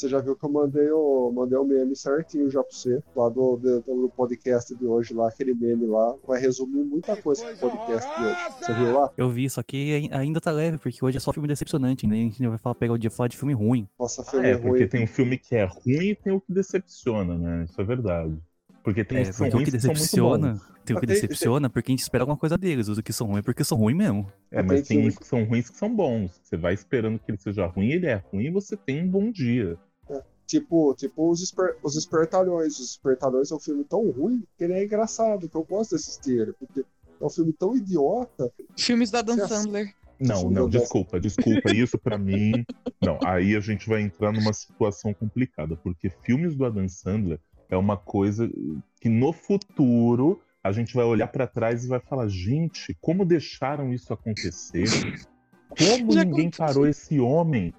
Você já viu que eu mandei o, mandei o meme certinho já pra você, lá do, do, do podcast de hoje, lá, aquele meme lá, vai resumir muita coisa do podcast de hoje. Você viu lá? Eu vi, só que ainda tá leve, porque hoje é só filme decepcionante, né? A gente vai falar, pegar o dia falar de filme ruim. Nossa, Ah, filme é, ruim. porque tem um filme que é ruim e tem o que decepciona, né? Isso é verdade. Porque tem É, os porque o ruins que decepciona, tem o que decepciona porque a gente espera alguma coisa deles. Os que são ruins é porque são ruins mesmo. É, Tem mas tem uns que são ruins que são bons. Você vai esperando que ele seja ruim, ele é ruim e você tem um bom dia. Tipo, tipo os, esper, os Espertalhões. Os Espertalhões é um filme tão ruim que ele é engraçado, que eu gosto de assistir ele, porque é um filme tão idiota. Filmes Adam Você Sandler. Não, não, desculpa, desculpa. Isso pra mim. Não, aí a gente vai entrar numa situação complicada, porque filmes do Adam Sandler é uma coisa que no futuro a gente vai olhar pra trás e vai falar: gente, como deixaram isso acontecer? Como Já ninguém aconteceu. parou esse homem?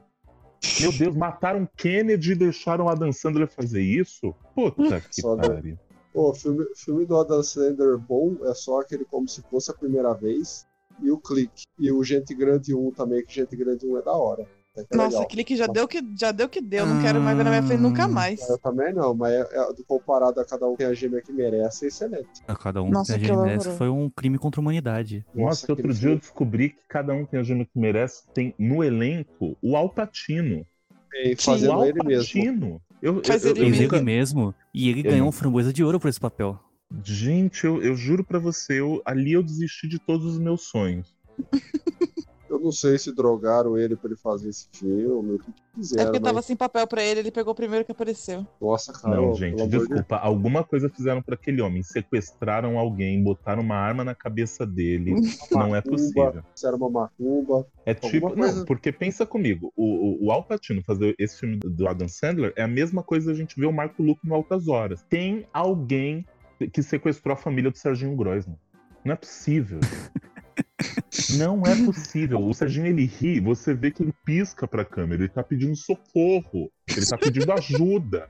Meu Deus, mataram Kennedy e deixaram o Adam Sandler fazer isso? Puta que pariu. O filme, filme do Adam Sandler bom é só aquele como se fosse a primeira vez. E o Clique. E o Gente Grande 1 também, que Gente Grande 1 é da hora. Que Nossa, legal. aquele que já deu que já deu que deu. Não quero mais ver na minha frente nunca Hum. mais. Eu também não, mas é, é, comparado a cada um tem a gêmea que merece, é excelente. A cada um Nossa, que a que gente merece foi um crime contra a humanidade. Nossa, que outro dia eu descobri que cada um tem a gêmea que merece. Tem no elenco o Alpatino. tem Sim, fazendo o ele mesmo. Eu, Faz eu, ele eu nunca- ele mesmo. E ele Eu ganhou um framboesa de ouro por esse papel. Gente, eu, eu juro pra você, eu, ali eu desisti de todos os meus sonhos. Eu não sei se drogaram ele pra ele fazer esse filme, o que que É fizeram. porque tava mas... sem papel pra ele, ele pegou o primeiro que apareceu. Nossa, cara. Não, gente, amor de desculpa. Alguma coisa fizeram pra aquele homem. Sequestraram alguém, botaram uma arma na cabeça dele. não é possível. Fizeram uma macumba. É tipo. coisa- Não, porque pensa comigo. O, o, o Al Pacino fazer esse filme do Adam Sandler é a mesma coisa da gente ver o Marco Luque no Altas Horas. Tem alguém que sequestrou a família do Serginho Groisman. Não é possível. Não é possível. O Serginho ele ri, você vê que ele pisca pra câmera, ele tá pedindo socorro, ele tá pedindo ajuda.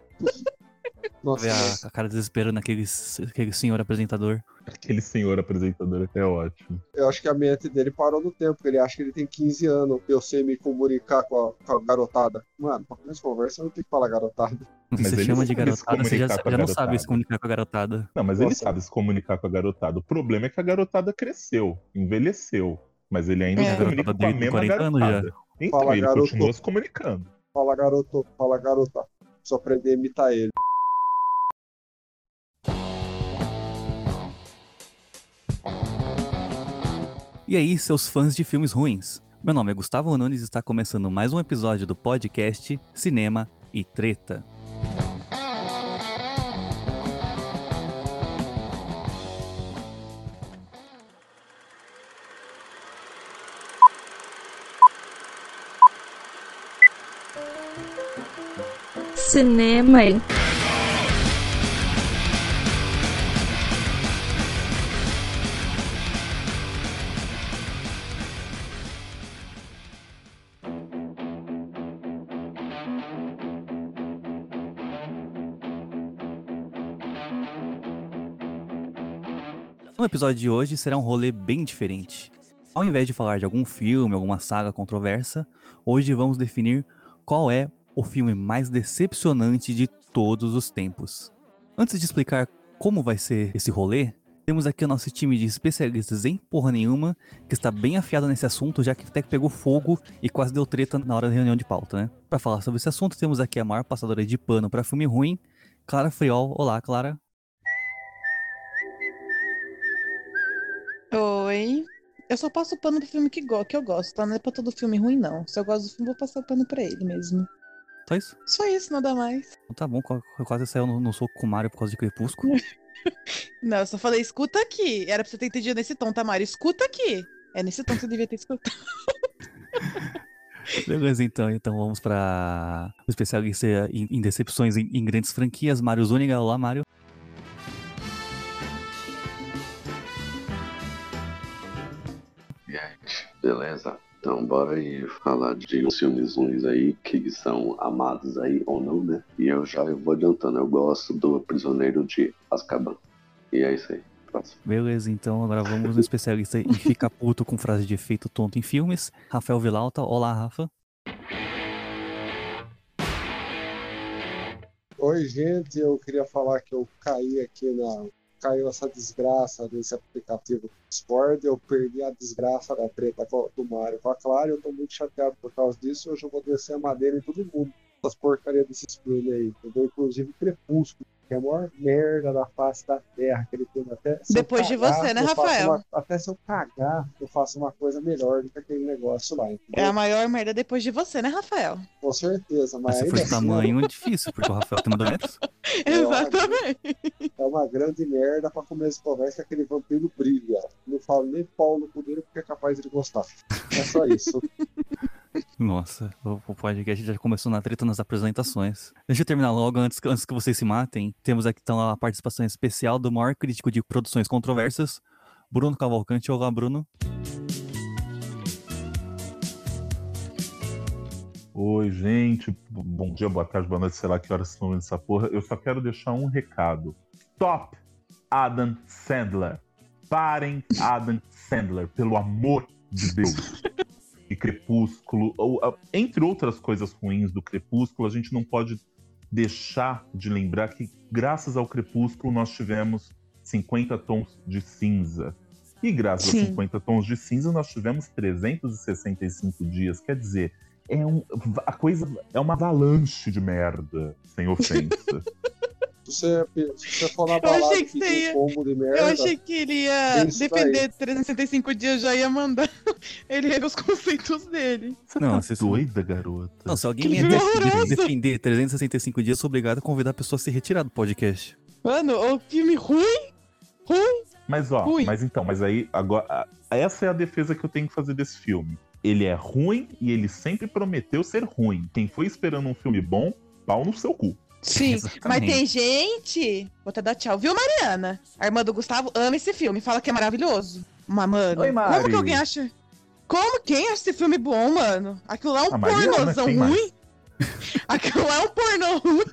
Nossa, Ver mas- a, a cara desesperando aquele, aquele senhor apresentador. Aquele senhor apresentador é ótimo. eu acho que a mente dele parou no tempo, porque ele acha que ele tem 15 anos. Eu sei me comunicar com a, com a garotada. Mano, pra começar a conversa, eu não tenho que falar garotada. Você ele chama de garotada, você já, já não garotada. sabe se comunicar com a garotada. Não, mas ele Nossa. sabe se comunicar com a garotada. O problema é que a garotada cresceu, envelheceu. Mas ele ainda É. se comunica com a garotada mesma tem 40 anos garotada. Então, Fala, ele garoto. continua se comunicando. Fala garoto, fala garota. Só aprender a imitar ele. E aí, seus fãs de filmes ruins? Meu nome é Gustavo Nunes e está começando mais um episódio do podcast Cinema e Treta. Cinema e No episódio de hoje será um rolê bem diferente. Ao invés de falar de algum filme, alguma saga controversa, hoje vamos definir qual é o filme mais decepcionante de todos os tempos. Antes de explicar como vai ser esse rolê, temos aqui o nosso time de especialistas em porra nenhuma, que está bem afiado nesse assunto, já que até pegou fogo e quase deu treta na hora da reunião de pauta, né? Para falar sobre esse assunto, temos aqui a maior passadora de pano para filme ruim, Clara Friol. Olá, Clara. Eu só passo pano pro filme que, go que eu gosto, tá? Não é pra todo filme ruim, não. Se eu gosto do filme, vou passar pano pra ele mesmo. Só isso? Só isso, nada mais. Então Tá bom, qu- quase saiu no, no soco com o Mario por causa de Crepúsculo. Não, eu só falei, escuta aqui. Era pra você ter entendido nesse tom, tá, Mário? Escuta aqui. É nesse tom que você devia ter escutado. Beleza, então. Então vamos para o especialista em, em decepções em, em grandes franquias, Mário Zuniga. Olá, Mário. Beleza? Então bora aí falar de uns filmes ruins aí que são amados aí ou não, né? E eu já vou adiantando, eu gosto do Prisioneiro de Azkaban. E é isso aí. Próximo. Beleza, então agora vamos no especialista em ficar puto com frase de efeito tonto em filmes, Rafael Vilauta. Olá, Rafa. Oi, gente, eu queria falar que eu caí aqui na. Caiu essa desgraça desse aplicativo Discord, eu perdi a desgraça da treta do Mario com a Clara, eu tô muito chateado por causa disso, hoje eu vou descer a madeira em todo mundo. Essas porcarias desses filmes aí, entendeu? Inclusive Crepúsculo, que é a maior merda da face da Terra, aquele filme até. se eu Depois de você, né, Rafael? uma- até se eu cagar, eu faço uma coisa melhor do que aquele negócio lá, É entendeu? a maior merda depois de você, né, Rafael? Com certeza, mas se for de assim, tamanho, é difícil, porque o Rafael tem metros. É, Exatamente. É uma grande merda pra começo de conversa que aquele vampiro brilha. Não falo nem pau no cu dele porque é capaz de ele gostar. É só isso. Nossa, o podcast já começou na treta nas apresentações. Deixa eu terminar logo, antes, que- antes que vocês se matem. Temos aqui então a participação especial do maior crítico de produções controversas, Bruno Cavalcante. Olá, Bruno. Oi, gente. Bom dia, boa tarde, boa noite, sei lá que horas estão vendo essa porra. Eu só quero deixar um recado. Stop Adam Sandler. Parem Adam Sandler, pelo amor de Deus. E Crepúsculo, ou, entre outras coisas ruins do Crepúsculo, a gente não pode deixar de lembrar que, graças ao Crepúsculo, nós tivemos 50 tons de cinza. E graças Sim. a 50 tons de cinza, nós tivemos 365 dias. Quer dizer, é um, a coisa é uma avalanche de merda, sem ofensa. Se você, se você for na Eu balada achei que pedir você ia- um combo de merda, Eu achei que ele ia É defender 365 dias, já ia mandar ele rever os conceitos dele. Você Não, tá vocês- doida, garota? Não, se alguém Que horroroso! defender 365 dias, eu sou obrigado a convidar a pessoa a se retirar do podcast. Mano, o filme ruim? Ruim? Mas ó, Ruim. mas então, mas aí agora essa é a defesa que eu tenho que fazer desse filme. Ele é ruim e ele sempre prometeu ser ruim. Quem foi esperando um filme bom, pau no seu cu. Sim. Mas Exatamente. tem gente. Vou até dar tchau. Viu, Mariana? A irmã do Gustavo ama esse filme. Fala que é maravilhoso. Mas, mano, Oi, Mari. como que alguém acha. Como quem acha esse filme bom, mano? Aquilo lá é um A Mariana, pornozão mais? ruim. Aquilo lá é um pornô ruim.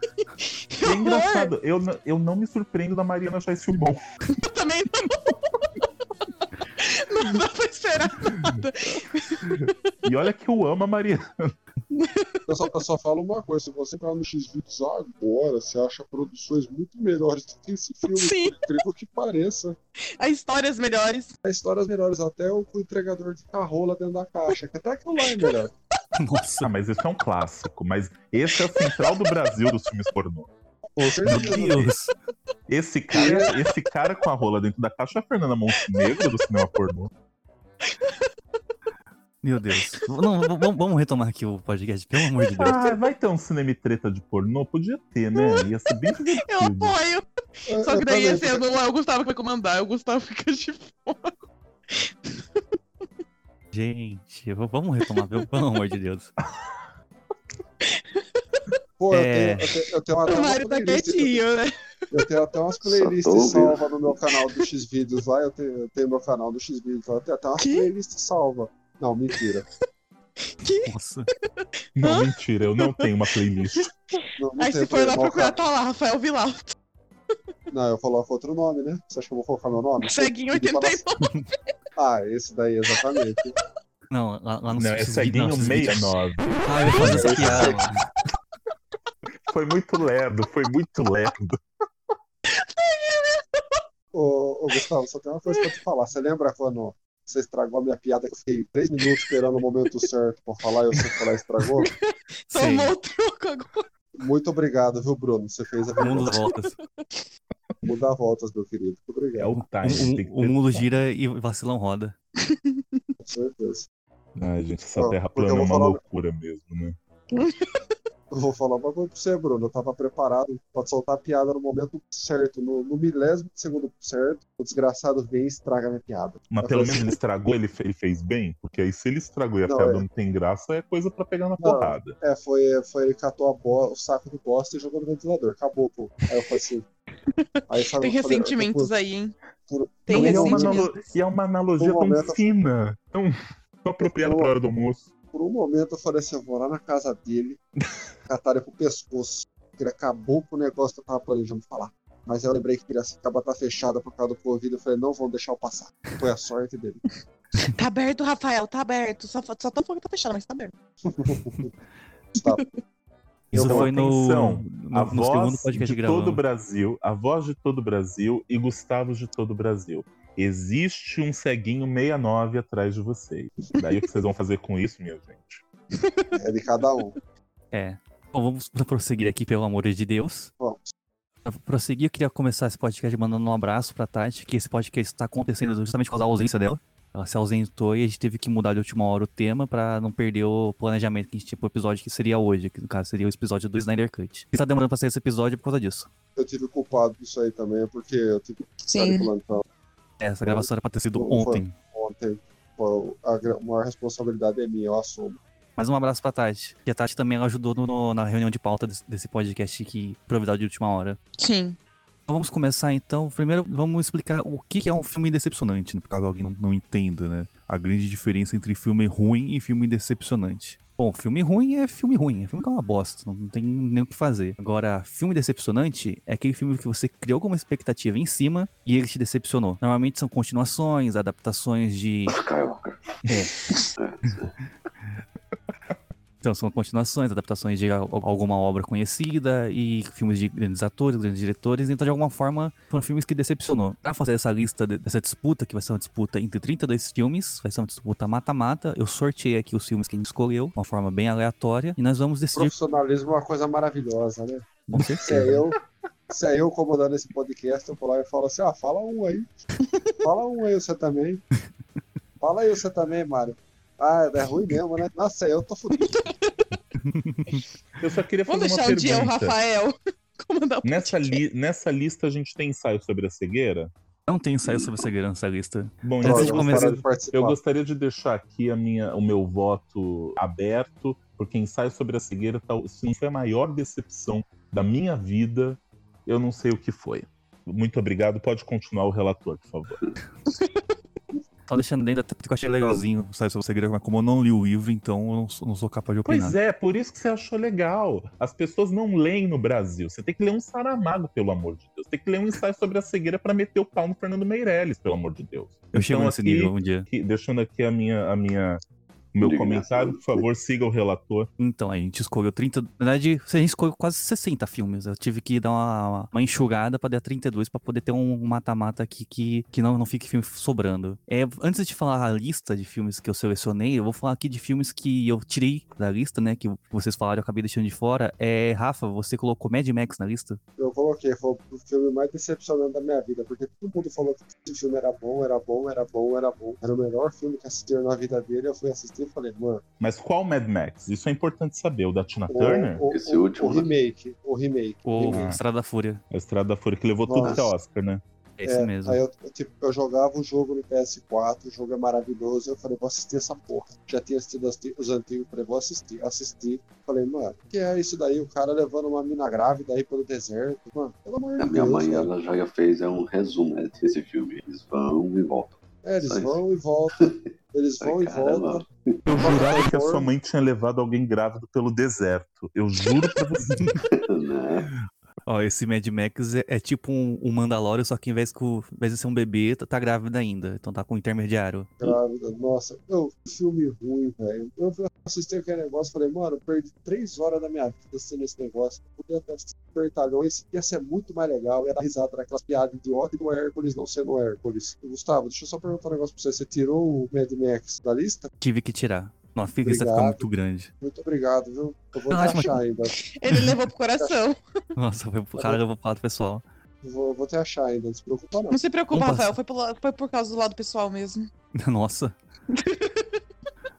Que É engraçado, eu, eu não me surpreendo da Mariana achar esse filme bom. Eu também não. Não dá pra esperar nada. E olha que eu amo a Mariana. Eu só, eu só falo uma coisa: se você entrar no X-Videos agora, você acha produções muito melhores do que esse filme. Sim. Por incrível que pareça. As histórias melhores. Há histórias melhores, até o o entregador de carrola dentro da caixa, que até aquilo lá é melhor. Nossa, Ah, mas esse é um clássico. Mas esse é a central do Brasil dos filmes pornô. Meu. Deus. Esse cara, esse cara com a rola dentro da caixa é a Fernanda Montenegro do cinema pornô. Meu Deus. Não, vamos, vamos retomar aqui o podcast, pelo amor de Deus. Ah, vai ter um cinema treta de pornô? Podia ter, né? Ia ser bem Eu divertido. apoio. É, Só que daí eu não é o Gustavo que vai comandar, o Gustavo fica de fora. Gente, vamos retomar, pelo, pelo amor de Deus. Pô, eu, É. tenho, eu, tenho, eu tenho até uma tá playlist. quietinho, né? Eu tenho até umas playlists salvas no meu canal do X-Videos lá. Eu tenho, eu tenho meu canal do X-Videos lá. Eu tenho até umas Que? playlists salvas. Não, mentira. Nossa. Não, mentira, eu não tenho uma playlist. Não, não Aí se for lá procurar, tá lá, Rafael Vilar. Não, eu coloco outro nome, né? Você acha que eu vou colocar meu nome? Ceguinho pra 89. Ah, esse daí, exatamente. Não, lá, lá no Não, é ceguinho não, X-Videos. 69. Ah, eu fazer essa piada. Foi muito lerdo, foi muito lerdo. Ô, ô, Gustavo, só tem uma coisa pra te falar. Você lembra quando você estragou a minha piada que eu fiquei três minutos esperando o momento certo pra falar e você falar estragou? Tomou o troco agora. Muito obrigado, viu, Bruno? Você fez a o mundo dá voltas. mudar voltas, meu querido. Muito É obrigado, o O, time. o- o ter- mundo gira e vacilão roda. com certeza. Ai, gente, essa terra plana é uma falar- loucura mesmo, né? Eu vou falar uma coisa pra você, Bruno. Eu tava preparado pra soltar a piada no momento certo, no, no milésimo de segundo certo. O desgraçado vem e estraga a minha piada. Mas Eu pelo falei menos ele estragou, ele, fe- ele fez bem? Porque aí se ele estragou e a Não, piada é. não tem graça, é coisa pra pegar na Não. porrada. É, foi, foi ele catou a bo- o saco de bosta e jogou no ventilador. Acabou, pô. Aí eu falei assim. Aí, sabe, Tem ressentimentos aí, hein? por- Tem e, é analo- e é uma analogia Um tão momento- fina, tão, tão apropriada pra hora do almoço. Por um momento eu falei assim, eu vou lá na casa dele, catar ele pro pescoço. Ele acabou com o negócio que eu tava planejando falar. Mas eu lembrei que Piracicaba tá fechada por causa do Covid. Eu falei, não vão deixar eu passar. Foi a sorte dele. Tá aberto, Rafael, tá aberto. Só, só tão falando que tá fechado, mas tá aberto. Tá. Isso Então, foi atenção. no, a no segundo voz podcast de todo o Brasil, a voz de todo o Brasil e Gustavo de todo o Brasil. Existe um ceguinho 69 atrás de vocês. Daí o que vocês vão fazer com isso, minha gente? É de cada um. É. Bom, vamos prosseguir aqui, pelo amor de Deus. Vamos. Pra prosseguir, eu queria começar esse podcast mandando um abraço pra Tati, que esse podcast está acontecendo justamente por causa da ausência dela. Ela se ausentou e a gente teve que mudar de última hora o tema pra não perder o planejamento que a gente tinha pro episódio que seria hoje, que no caso seria o episódio do Snyder Cut. E tá demorando pra sair esse episódio por causa disso. Eu tive culpado disso aí também, porque eu tive que Sim. plantão Essa gravação era pra ter sido ontem. ontem. Pô, a maior responsabilidade é minha, eu assumo. Mais um abraço pra Tati. E a Tati também ela ajudou no- na reunião de pauta desse, desse podcast que providade de última hora. Sim. Então vamos começar então. Primeiro vamos explicar o que que é um filme decepcionante, né? por caso alguém não, não entenda, né? A grande diferença entre filme ruim e filme decepcionante. Bom, filme ruim é filme ruim, é filme que é uma bosta, não, não tem nem o que fazer. Agora, filme decepcionante é aquele filme que você criou alguma expectativa em cima e ele te decepcionou. Normalmente são continuações, adaptações de Skywalker. Então, são continuações, adaptações de al- alguma obra conhecida e filmes de grandes atores, grandes diretores. Então, de alguma forma, foram filmes que decepcionou. Pra fazer essa lista, de- dessa disputa, que vai ser uma disputa entre 32 filmes, vai ser uma disputa mata-mata, eu sorteei aqui os filmes que a gente escolheu, de uma forma bem aleatória, e nós vamos decidir Profissionalismo é uma coisa maravilhosa, né? com Se é certeza. eu, se é eu comandando esse podcast, eu vou lá e falo assim, ah, fala um aí. Fala um aí você também. Fala aí você também, Mário. Ah, é ruim mesmo, né? Nossa, eu tô fudido. Eu só queria fazer Vamos uma deixar um dia o pergunta. Rafael comandar o Nessa, li- nessa lista a gente tem ensaio sobre a cegueira? Não tem ensaio sobre cegueira nessa lista. Bom, então de eu parar de eu gostaria de deixar aqui a minha, o meu voto aberto, porque ensaio sobre a cegueira, tal, se não foi a maior decepção da minha vida, eu não sei o que foi. Muito obrigado. Pode continuar o relator, por favor. Só deixando dentro, até porque eu achei legalzinho o ensaio sobre cegueira, mas como eu não li o livro, então eu não sou, não sou capaz de opinar. Pois é, por isso que você achou legal. As pessoas não leem no Brasil. Você tem que ler um Saramago, pelo amor de Deus. Tem que ler um ensaio sobre a cegueira para meter o pau no Fernando Meirelles, pelo amor de Deus. Eu chego Então, nesse aqui- nível um dia. aqui- deixando aqui a minha, a minha, meu Indignação. comentário, por favor, siga o relator. Então, a gente escolheu 30. Na verdade, a gente escolheu quase 60 filmes. Eu tive que dar uma, uma enxugada pra dar 32 pra poder ter um mata-mata aqui que, que não, não fique filme sobrando. É, antes de falar a lista de filmes que eu selecionei, eu vou falar aqui de filmes que eu tirei da lista, né? Que vocês falaram, eu acabei deixando de fora. É, Rafa, você colocou Mad Max na lista? Eu coloquei, foi o filme mais decepcionante da minha vida, porque todo mundo falou que esse filme era bom, era bom, era bom, era bom. Era o melhor filme que assistiram na vida dele. Eu fui assistir e falei, mano, Mas qual Mad Max? Isso é importante saber. O da Tina o, Turner? o, Esse o- último, o né? remake, o remake. o remake. Estrada da Fúria? A Estrada da Fúria, que levou tudo Nossa. que é Oscar, né? É esse mesmo. Aí eu, eu, tipo, eu jogava o jogo no PS4, o jogo é maravilhoso, eu falei, vou assistir essa porra. Já tinha assistido as- os antigos, falei, vou assistir. Assisti, falei, mano, que é isso daí? O cara levando uma mina grávida aí pelo deserto, mano, pelo amor de A minha Deus. mãe, velho. ela já fez é um resumo né, desse filme. Eles vão e voltam. É, eles Só isso. vão e voltam, eles vão Ai, e voltam. Eu jurava que a sua mãe tinha levado alguém grávido pelo deserto. Eu juro pra você. Ó, esse Mad Max é, é tipo um, um Mandalorian, só que em vez, em vez de ser um bebê, tá, tá grávida ainda. Então tá com intermediário. grávida. Nossa, que filme ruim, velho. Eu fui assistir aquele negócio e falei, mano, eu perdi três horas da minha vida assistindo esse negócio. Eu podia ter assistido Pertalhões, ia ser muito mais legal. Ia dar risada daquelas piadas idiota do Hércules não sendo o Hércules. Gustavo, deixa eu só perguntar um negócio pra você. Você tirou o Mad Max da lista? Tive que tirar. Nossa, fica, isso vai ficar muito grande. Muito obrigado, viu? Eu vou Não, te achar ainda. Ele levou pro coração. Nossa, foi pro cara, eu vou falar do pessoal. Vou, vou te achar ainda, não se preocupa não. Não se preocupa, Vamos Rafael. Foi, pelo- foi por causa do lado pessoal mesmo. Nossa.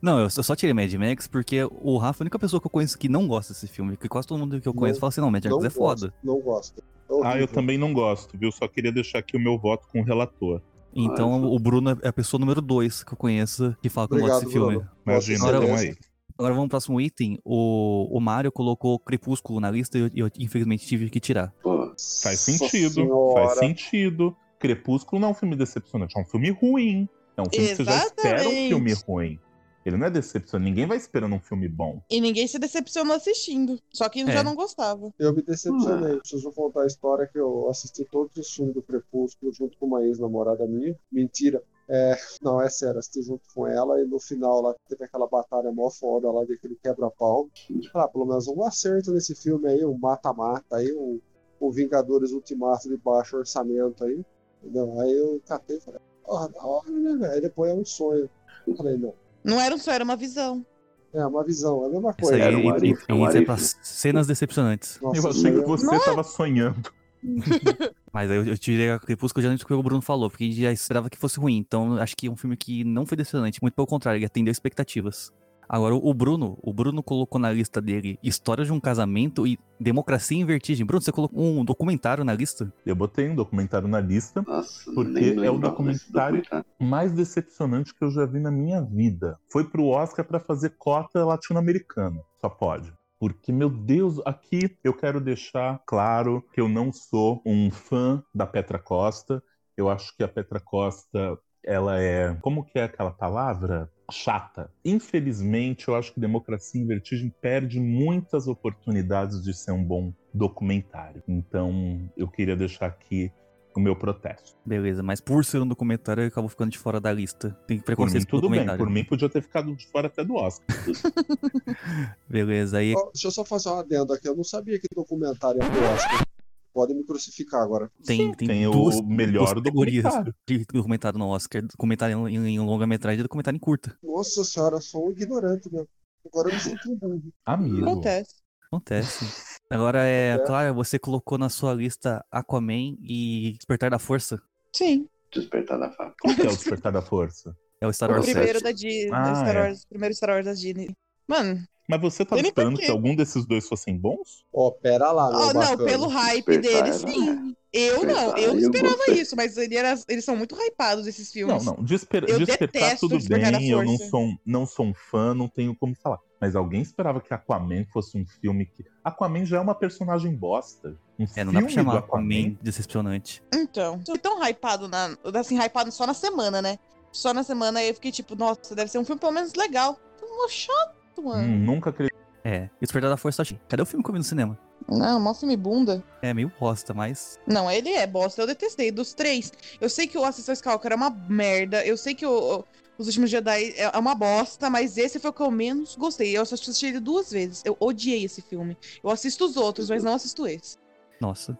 Não, eu só tirei Mad Max porque o Rafa é a única pessoa que eu conheço que não gosta desse filme. Que quase todo mundo que eu conheço Não- fala assim, não, Mad Max Não é foda. gosto, não gosto. É Ah, eu também não gosto, viu? Só queria deixar aqui o meu voto com o relator. Então Ah, o Bruno é a pessoa número dois que eu conheço que fala que gosta Obrigado, desse filme. Bruno. Imagina, Nossa, Agora então aí. Agora vamos pro próximo item. O, o Mário colocou Crepúsculo na lista e eu, eu, infelizmente tive que tirar. Pô, Faz Nossa sentido. Senhora. Faz sentido. Crepúsculo não é um filme decepcionante, é um filme ruim. É um filme que você já espera um Exatamente. filme ruim. Ele não é decepcionante. Ninguém vai esperando um filme bom. E ninguém se decepcionou assistindo. Só que É. já não gostava. Eu me decepcionei. Preciso contar a história que eu assisti todos os filmes do Crepúsculo junto com uma ex-namorada minha. Mentira. É, não, é sério, assisti junto com ela e no final lá teve aquela batalha mó foda lá daquele quebra-pau. Ah, pelo menos um acerto nesse filme aí, um mata-mata aí, um, um Vingadores Ultimato de baixo orçamento aí. Entendeu? Aí eu catei e falei, porra, da hora, né, velho? Aí depois é um sonho. Eu falei, não. Não era um sonho, era uma visão. É uma visão, é a mesma coisa. aí Era um e- Arif, e- é um é Arif. pra cenas decepcionantes. Nossa, eu achei que você tava sonhando. Mas aí eu, eu tirei a Crepúsculo já do que o Bruno falou, porque a gente já esperava que fosse ruim. Então acho que é um filme que não foi decepcionante, muito pelo contrário, ele atendeu expectativas. Agora, o Bruno, o Bruno colocou na lista dele História de um Casamento e Democracia em Vertigem. Bruno, você colocou um documentário na lista? Eu botei um documentário na lista. Nossa, Porque é o documentário- documentário. mais decepcionante que eu já vi na minha vida. Foi pro Oscar pra fazer cota latino-americana. Só pode. Porque, meu Deus, aqui eu quero deixar claro que eu não sou um fã da Petra Costa. Eu acho que a Petra Costa, ela é. Como que é aquela palavra? Chata. Infelizmente, eu acho que Democracia em Vertigem perde muitas oportunidades de ser um bom documentário. Então, eu queria deixar aqui o meu protesto. Beleza, mas por ser um documentário, ele acabou ficando de fora da lista. Tem Por mim, preconceito com tudo bem. documentário. Por mim, podia ter ficado de fora até do Oscar. Beleza, aí Ó, Deixa eu só fazer uma adenda aqui. Eu não sabia que documentário é pro Oscar. Podem me crucificar agora. tem, tem, Tem duas, o melhor duas categorias documentário. de documentário no Oscar. Documentário em, em longa-metragem e documentário em curta. Nossa senhora, eu sou um ignorante mesmo. Agora eu me sinto um burro. Amigo. Acontece. Acontece. Agora é, É. Clara, você colocou na sua lista Aquaman e Despertar da Força. Sim. Despertar da fábrica. Qual que é o Despertar da Força? É o Star O Wars Processo. 7. primeiro da Disney. Ah, Star é. Wars, primeiro Star Wars da Disney. Mano, Mas você nem esperando porquê. que algum desses dois fossem bons? Ó, pera lá, meu ó, não, bacana. pelo hype dele, sim. Eu não, eu não esperava isso, mas ele era- eles são muito hypados, esses filmes. Não, não. Desper... Eu Despertar detesto tudo bem, eu não sou, um- não sou um fã, não tenho como falar. Mas alguém esperava que Aquaman fosse um filme que. Aquaman já é uma personagem bosta. Um É, não dá pra filme chamar do Aquaman decepcionante. Então, foi tão hypado, na, assim, hypado só na semana, né? Só na semana aí eu fiquei tipo, nossa, deve ser um filme pelo menos legal. Tão chato, mano. Hum, nunca acreditei. É, Despertar da Força, achei. Cadê o filme que eu vi no cinema? Não, mó filme bunda. É meio bosta, mas. Não, ele é bosta, eu detestei. Dos três, eu sei que o Ascensão Skywalker é uma merda, eu sei que o, o- Os Últimos Jedi é uma bosta, mas esse foi o que eu menos gostei. Eu só assisti ele duas vezes. Eu odiei esse filme. Eu assisto os outros, mas não assisto esse. Nossa.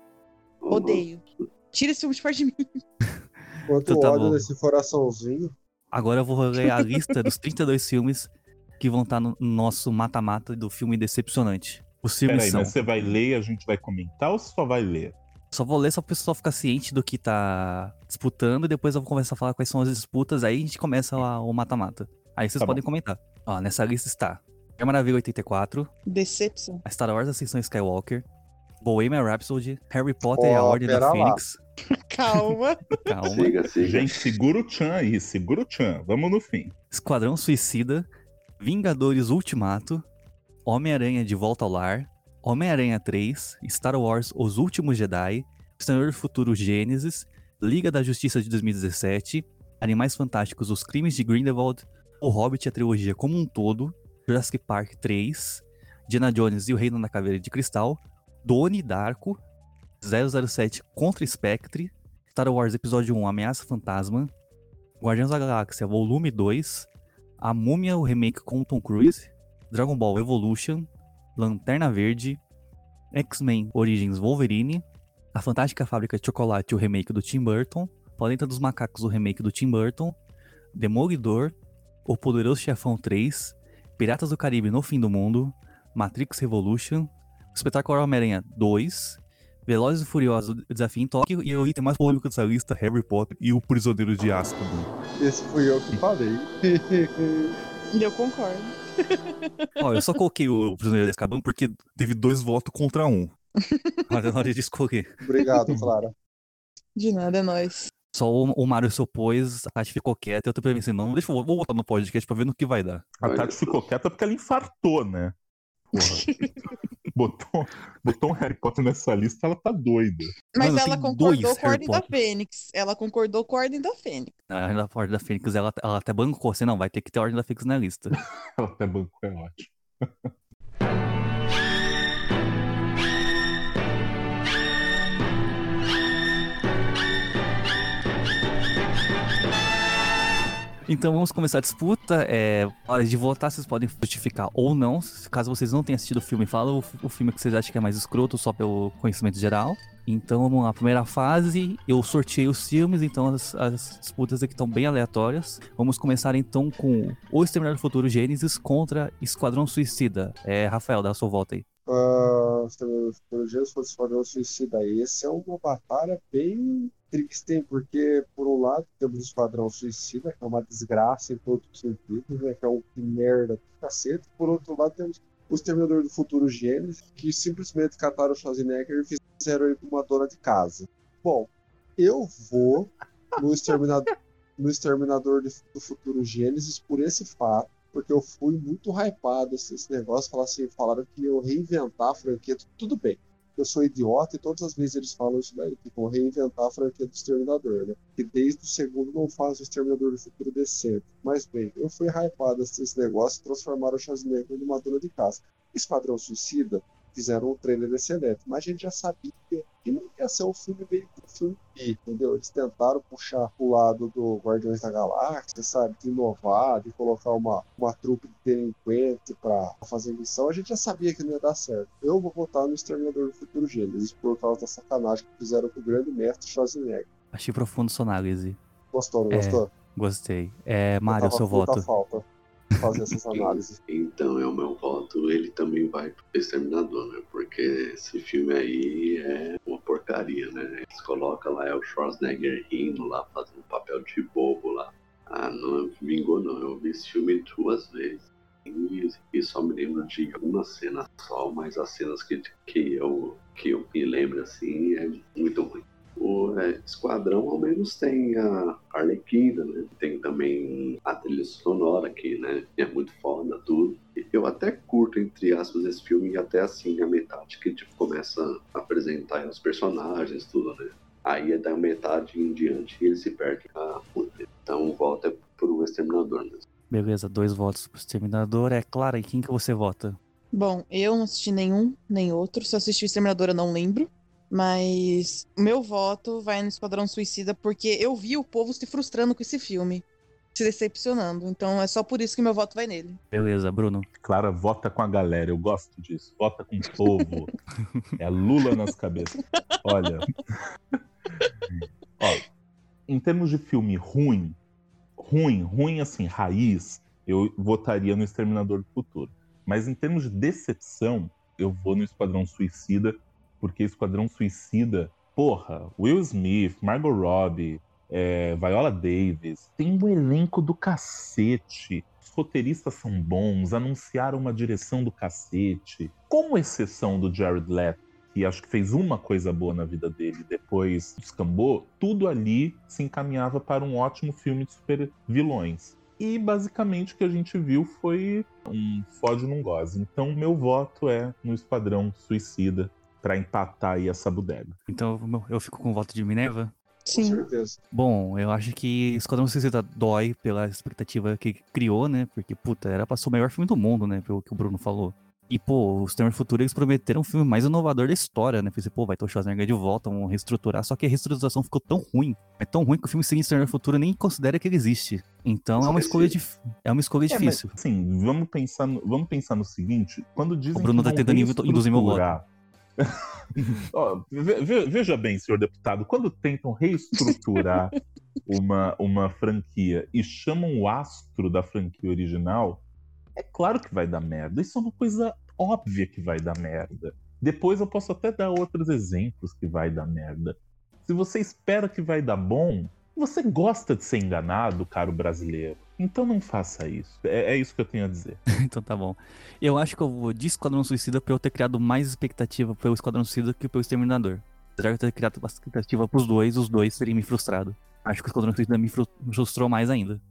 Odeio. Tira esse filme de perto de mim. Quanto Então tá ódio bom. nesse coraçãozinho. Agora eu vou ler a lista dos 32 filmes que vão estar no nosso mata-mata do filme Decepcionante. Os filmes Peraí, são. mas você vai ler e a gente vai comentar ou só vai ler? Só vou ler só pro pessoal ficar ciente do que tá disputando e depois eu vou começar a falar quais são as disputas, aí a gente começa lá o mata-mata. Aí vocês Tá podem comentar. Ó, nessa lista está Mulher Maravilha 84, Decepção. a Star Wars Ascensão Skywalker, Bohemian Rhapsody, Harry Potter e a Ordem da. Fênix. Calma. Calma. Siga, siga. Gente, segura o Chan aí, segura o Chan. Vamos no fim. Esquadrão Suicida, Vingadores Ultimato, Homem-Aranha de Volta ao Lar, Homem-Aranha 3, Star Wars Os Últimos Jedi, Senhor do Futuro Gênesis, Liga da Justiça de 2017, Animais Fantásticos Os Crimes de Grindelwald, O Hobbit a trilogia como um todo, Jurassic Park 3, Diana Jones e o Reino da Caveira de Cristal, Donnie Darko, 007 contra Spectre, Star Wars Episódio 1 Ameaça Fantasma, Guardiões da Galáxia Volume 2, A Múmia, o remake com Tom Cruise, Dragon Ball Evolution, Lanterna Verde, X-Men Origins Wolverine, A Fantástica Fábrica de Chocolate, o remake do Tim Burton, Planeta dos Macacos, o remake do Tim Burton, Demolidor, O Poderoso Chefão 3, Piratas do Caribe no Fim do Mundo, Matrix Revolution, O Espetáculo Homem-Aranha 2, Velozes e Furiosos Desafio em Tóquio e o item mais polêmico dessa lista, Harry Potter e o Prisioneiro de Azkaban. Esse fui eu que falei. Eu concordo. Ó, eu só coloquei o Prisioneiro de Azkaban porque teve dois votos contra um. Mas é na hora de escolher. Obrigado, Clara. De nada, é nóis. Só o, o Mário se opôs, a Tati ficou quieta e eu tô assim, não, deixa eu vou botar no podcast pra ver no que vai dar. A Tati ficou quieta porque ela infartou, né? Porra. botou, botou um Harry Potter nessa lista, ela tá doida. Mas Mano, ela concordou com a Ordem da. Fênix. Ela concordou com a Ordem da Fênix. A Ordem da Fênix, ela, ela até bancou assim, não, vai ter que ter a Ordem da Fênix na lista. Ela até bancou, é ótimo. Então vamos começar a disputa. É, hora de votar, vocês podem justificar ou não. Caso vocês não tenham assistido o filme, fala o, o filme que vocês acham que é mais escroto, só pelo conhecimento geral. Então vamos lá, primeira fase, eu sorteei os filmes, então as, as disputas aqui estão bem aleatórias. Vamos começar então com O Exterminador do Futuro Gênesis contra Esquadrão Suicida. É, Rafael, dá a sua volta aí. Uh, pelo Gênesis foi Esquadrão Suicida. Esse é uma batalha bem triste, porque por um lado temos o Esquadrão Suicida, que é uma desgraça em todos os sentidos, né? que é um que merda do cacete. Por outro lado temos o Exterminador do Futuro Gênesis, que simplesmente cataram o Schwarzenegger e fizeram ele uma dona de casa. Bom, eu vou no Exterminador, no Exterminador do Futuro Gênesis por esse fato, porque eu fui muito hypado esse, esse negócio, falar assim, falaram que eu reinventar a franquia, tudo bem eu sou idiota e todas as vezes eles falam isso daí, que vão reinventar a franquia do Exterminador, né? Que desde o segundo não faz o Exterminador do Futuro decente. Mas bem, eu fui hypado esses negócios e transformaram o Schwarzenegger numa dona de casa. Esquadrão Suicida fizeram um trailer excelente, mas a gente já sabia que não ia ser um filme um filme B, entendeu? Eles tentaram puxar o lado do Guardiões da Galáxia, sabe? De inovar, de colocar uma, uma trupe de delinquente pra fazer missão. A gente já sabia que não ia dar certo. Eu vou votar no Exterminador do Futuro Gênesis por causa da sacanagem que fizeram com o grande mestre Schwarzenegger. Achei profundo sua análise. Gostou, não É. gostou? Gostei. É, Mário, seu voto. falta fazer essas análises. Então é o meu voto, ele também vai pro Exterminador, né? Porque esse filme aí é uma porcaria, né? Eles colocam lá é o Schwarzenegger rindo lá, fazendo papel de bobo lá. Ah, não vingou não, eu vi esse filme duas vezes. E, e só me lembro de uma cena só, mas as cenas que, que, eu, que eu me lembro assim é muito ruim. O é, Esquadrão ao menos tem a Arlequina, né? Tem também a trilha sonora que, né? É muito foda, tudo. Eu até curto, entre aspas, esse filme e até assim a metade que tipo, começa a apresentar os personagens, tudo, né? Aí é da metade em diante e ele se perde a muito. Então o voto é pro Exterminador mesmo. Beleza, dois votos pro Exterminador. É Clara, e quem que você vota? Bom, eu não assisti nenhum, nem outro. Se eu assisti o Exterminador, eu não lembro. Mas meu voto vai no Esquadrão Suicida porque eu vi o povo se frustrando com esse filme. Se decepcionando. Então é só por isso que meu voto vai nele. Beleza, Bruno. Clara, vota com a galera, eu gosto disso. Vota com o povo. é Lula nas cabeças. Olha. Ó, em termos de filme ruim, ruim, ruim assim, raiz, eu votaria no Exterminador do Futuro. Mas em termos de decepção, eu vou no Esquadrão Suicida, porque Esquadrão Suicida, porra, Will Smith, Margot Robbie, é, Viola Davis, tem um elenco do cacete. Os roteiristas são bons, anunciaram uma direção do cacete. Com exceção do Jared Leto, que acho que fez uma coisa boa na vida dele, depois descambou, tudo ali se encaminhava para um ótimo filme de super vilões. E basicamente o que a gente viu foi um fode num goze. Então meu voto é no Esquadrão Suicida para empatar aí essa bodega. Então eu fico com o voto de Minerva. Com Sim. certeza. Bom, eu acho que Esquadrão Suicida dói pela expectativa que criou, né? Porque, puta, era pra ser o melhor filme do mundo, né? Pelo que o Bruno falou. E, pô, os Terminator Futuro, eles prometeram um filme mais inovador da história, né? Pensei, pô, vai ter o Schwarzenegger de volta, vão reestruturar. Só que a reestruturação ficou tão ruim. É tão ruim que o filme seguinte, Terminator Futuro, nem considera que ele existe. Então é uma escolha, dif... é uma escolha É, mas, difícil. assim, vamos pensar, no, vamos pensar no seguinte: quando dizem O Bruno que tá tentando induzir meu voto. veja bem, senhor deputado, quando tentam reestruturar uma, uma franquia e chamam o astro da franquia original, é claro que vai dar merda. Isso é uma coisa óbvia que vai dar merda. Depois eu posso até dar outros exemplos que vai dar merda. Se você espera que vai dar bom, você gosta de ser enganado, caro brasileiro. Então não faça isso. É, é isso que eu tenho a dizer. então tá bom. Eu acho que eu vou de Esquadrão Suicida pra eu ter criado mais expectativa pelo Esquadrão Suicida que pelo Exterminador. Apesar de eu ter criado bastante expectativa pros dois, os dois teriam me frustrado. Acho que o Esquadrão Suicida me fru- me frustrou mais ainda.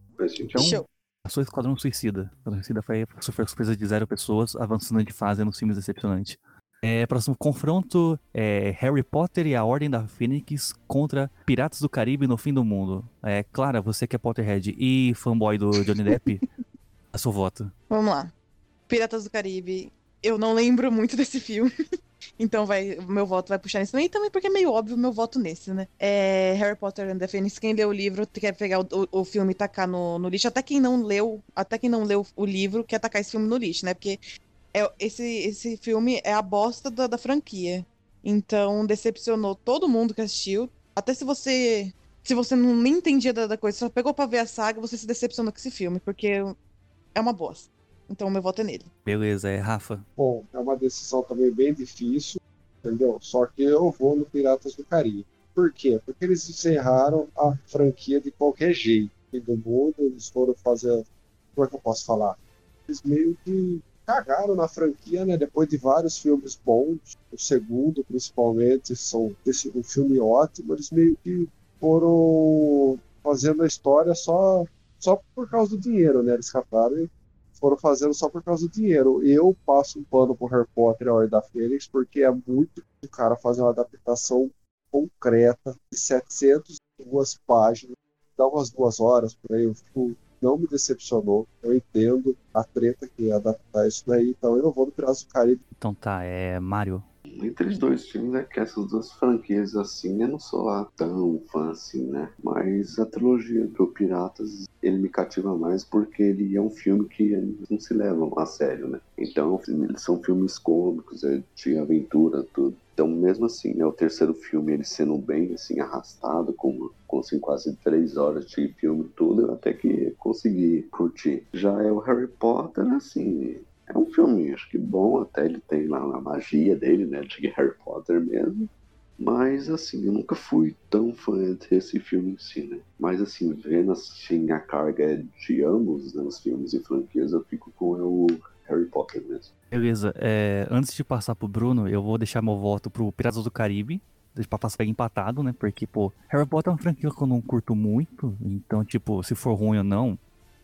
Então, Show. Eu sou Esquadrão Suicida. Esquadrão Suicida foi sofrer surpresa de zero pessoas, avançando de fase nos filmes decepcionante. É, próximo confronto é Harry Potter e a Ordem da Fênix contra Piratas do Caribe no Fim do Mundo. É, Clara, você que é Potterhead e fanboy do Johnny Depp, a seu voto. Vamos lá. Piratas do Caribe. Eu não lembro muito desse filme. Então vai, o meu voto vai puxar nesse também, e também porque é meio óbvio o meu voto nesse, né? É Harry Potter and the Phoenix, quem leu o livro quer pegar o, o, o filme e tacar no, no, lixo, até quem não leu, até quem não leu o livro quer tacar esse filme no lixo, né? Porque é, esse, esse filme é a bosta da, da franquia. Então decepcionou todo mundo que assistiu. Até se você se você não nem entendia da, da coisa, só pegou pra ver a saga, você se decepcionou com esse filme, porque é uma bosta. Então meu voto é nele. Beleza, é Rafa. Bom, é uma decisão também bem difícil, entendeu? Só que eu vou no Piratas do Caribe. Por quê? Porque eles encerraram a franquia de qualquer jeito. Fim do mundo, eles foram fazer. Como é que eu posso falar? Eles meio que cagaram na franquia, né? Depois de vários filmes bons, o segundo principalmente, são esse, um filme ótimo, eles meio que foram fazendo a história só, só por causa do dinheiro, né? Eles captaram e foram fazendo só por causa do dinheiro. Eu passo um pano pro Harry Potter e a Ordem da Fênix, porque é muito o cara fazer uma adaptação concreta de 702 páginas, dá umas duas horas por aí, eu fico não me decepcionou. Eu entendo a treta que é adaptar isso daí, então eu vou no Piratas do Caribe. Então tá, é Mario. Entre os dois filmes é que essas duas franquias assim, eu não sou lá tão fã assim, né? Mas a trilogia do Piratas, ele me cativa mais porque ele é um filme que não se levam a sério, né? Então, eles são filmes cômicos, é de aventura, tudo. Então, mesmo assim, é o terceiro filme, ele sendo bem, assim, arrastado, com, com assim, quase três horas de filme tudo, eu até que consegui curtir. Já é o Harry Potter, assim, é um filme, acho que bom, até ele tem lá a magia dele, né, de Harry Potter mesmo. Mas, assim, eu nunca fui tão fã desse filme em si, né? Mas, assim, vendo assim, a carga de ambos né, os filmes e franquias, eu fico com o Harry Potter mesmo. Beleza, é, antes de passar pro Bruno, eu vou deixar meu voto pro Piratas do Caribe. Pra passar empatado, né? Porque, pô, Harry Potter é uma franquia que eu não curto muito. Então, tipo, se for ruim ou não,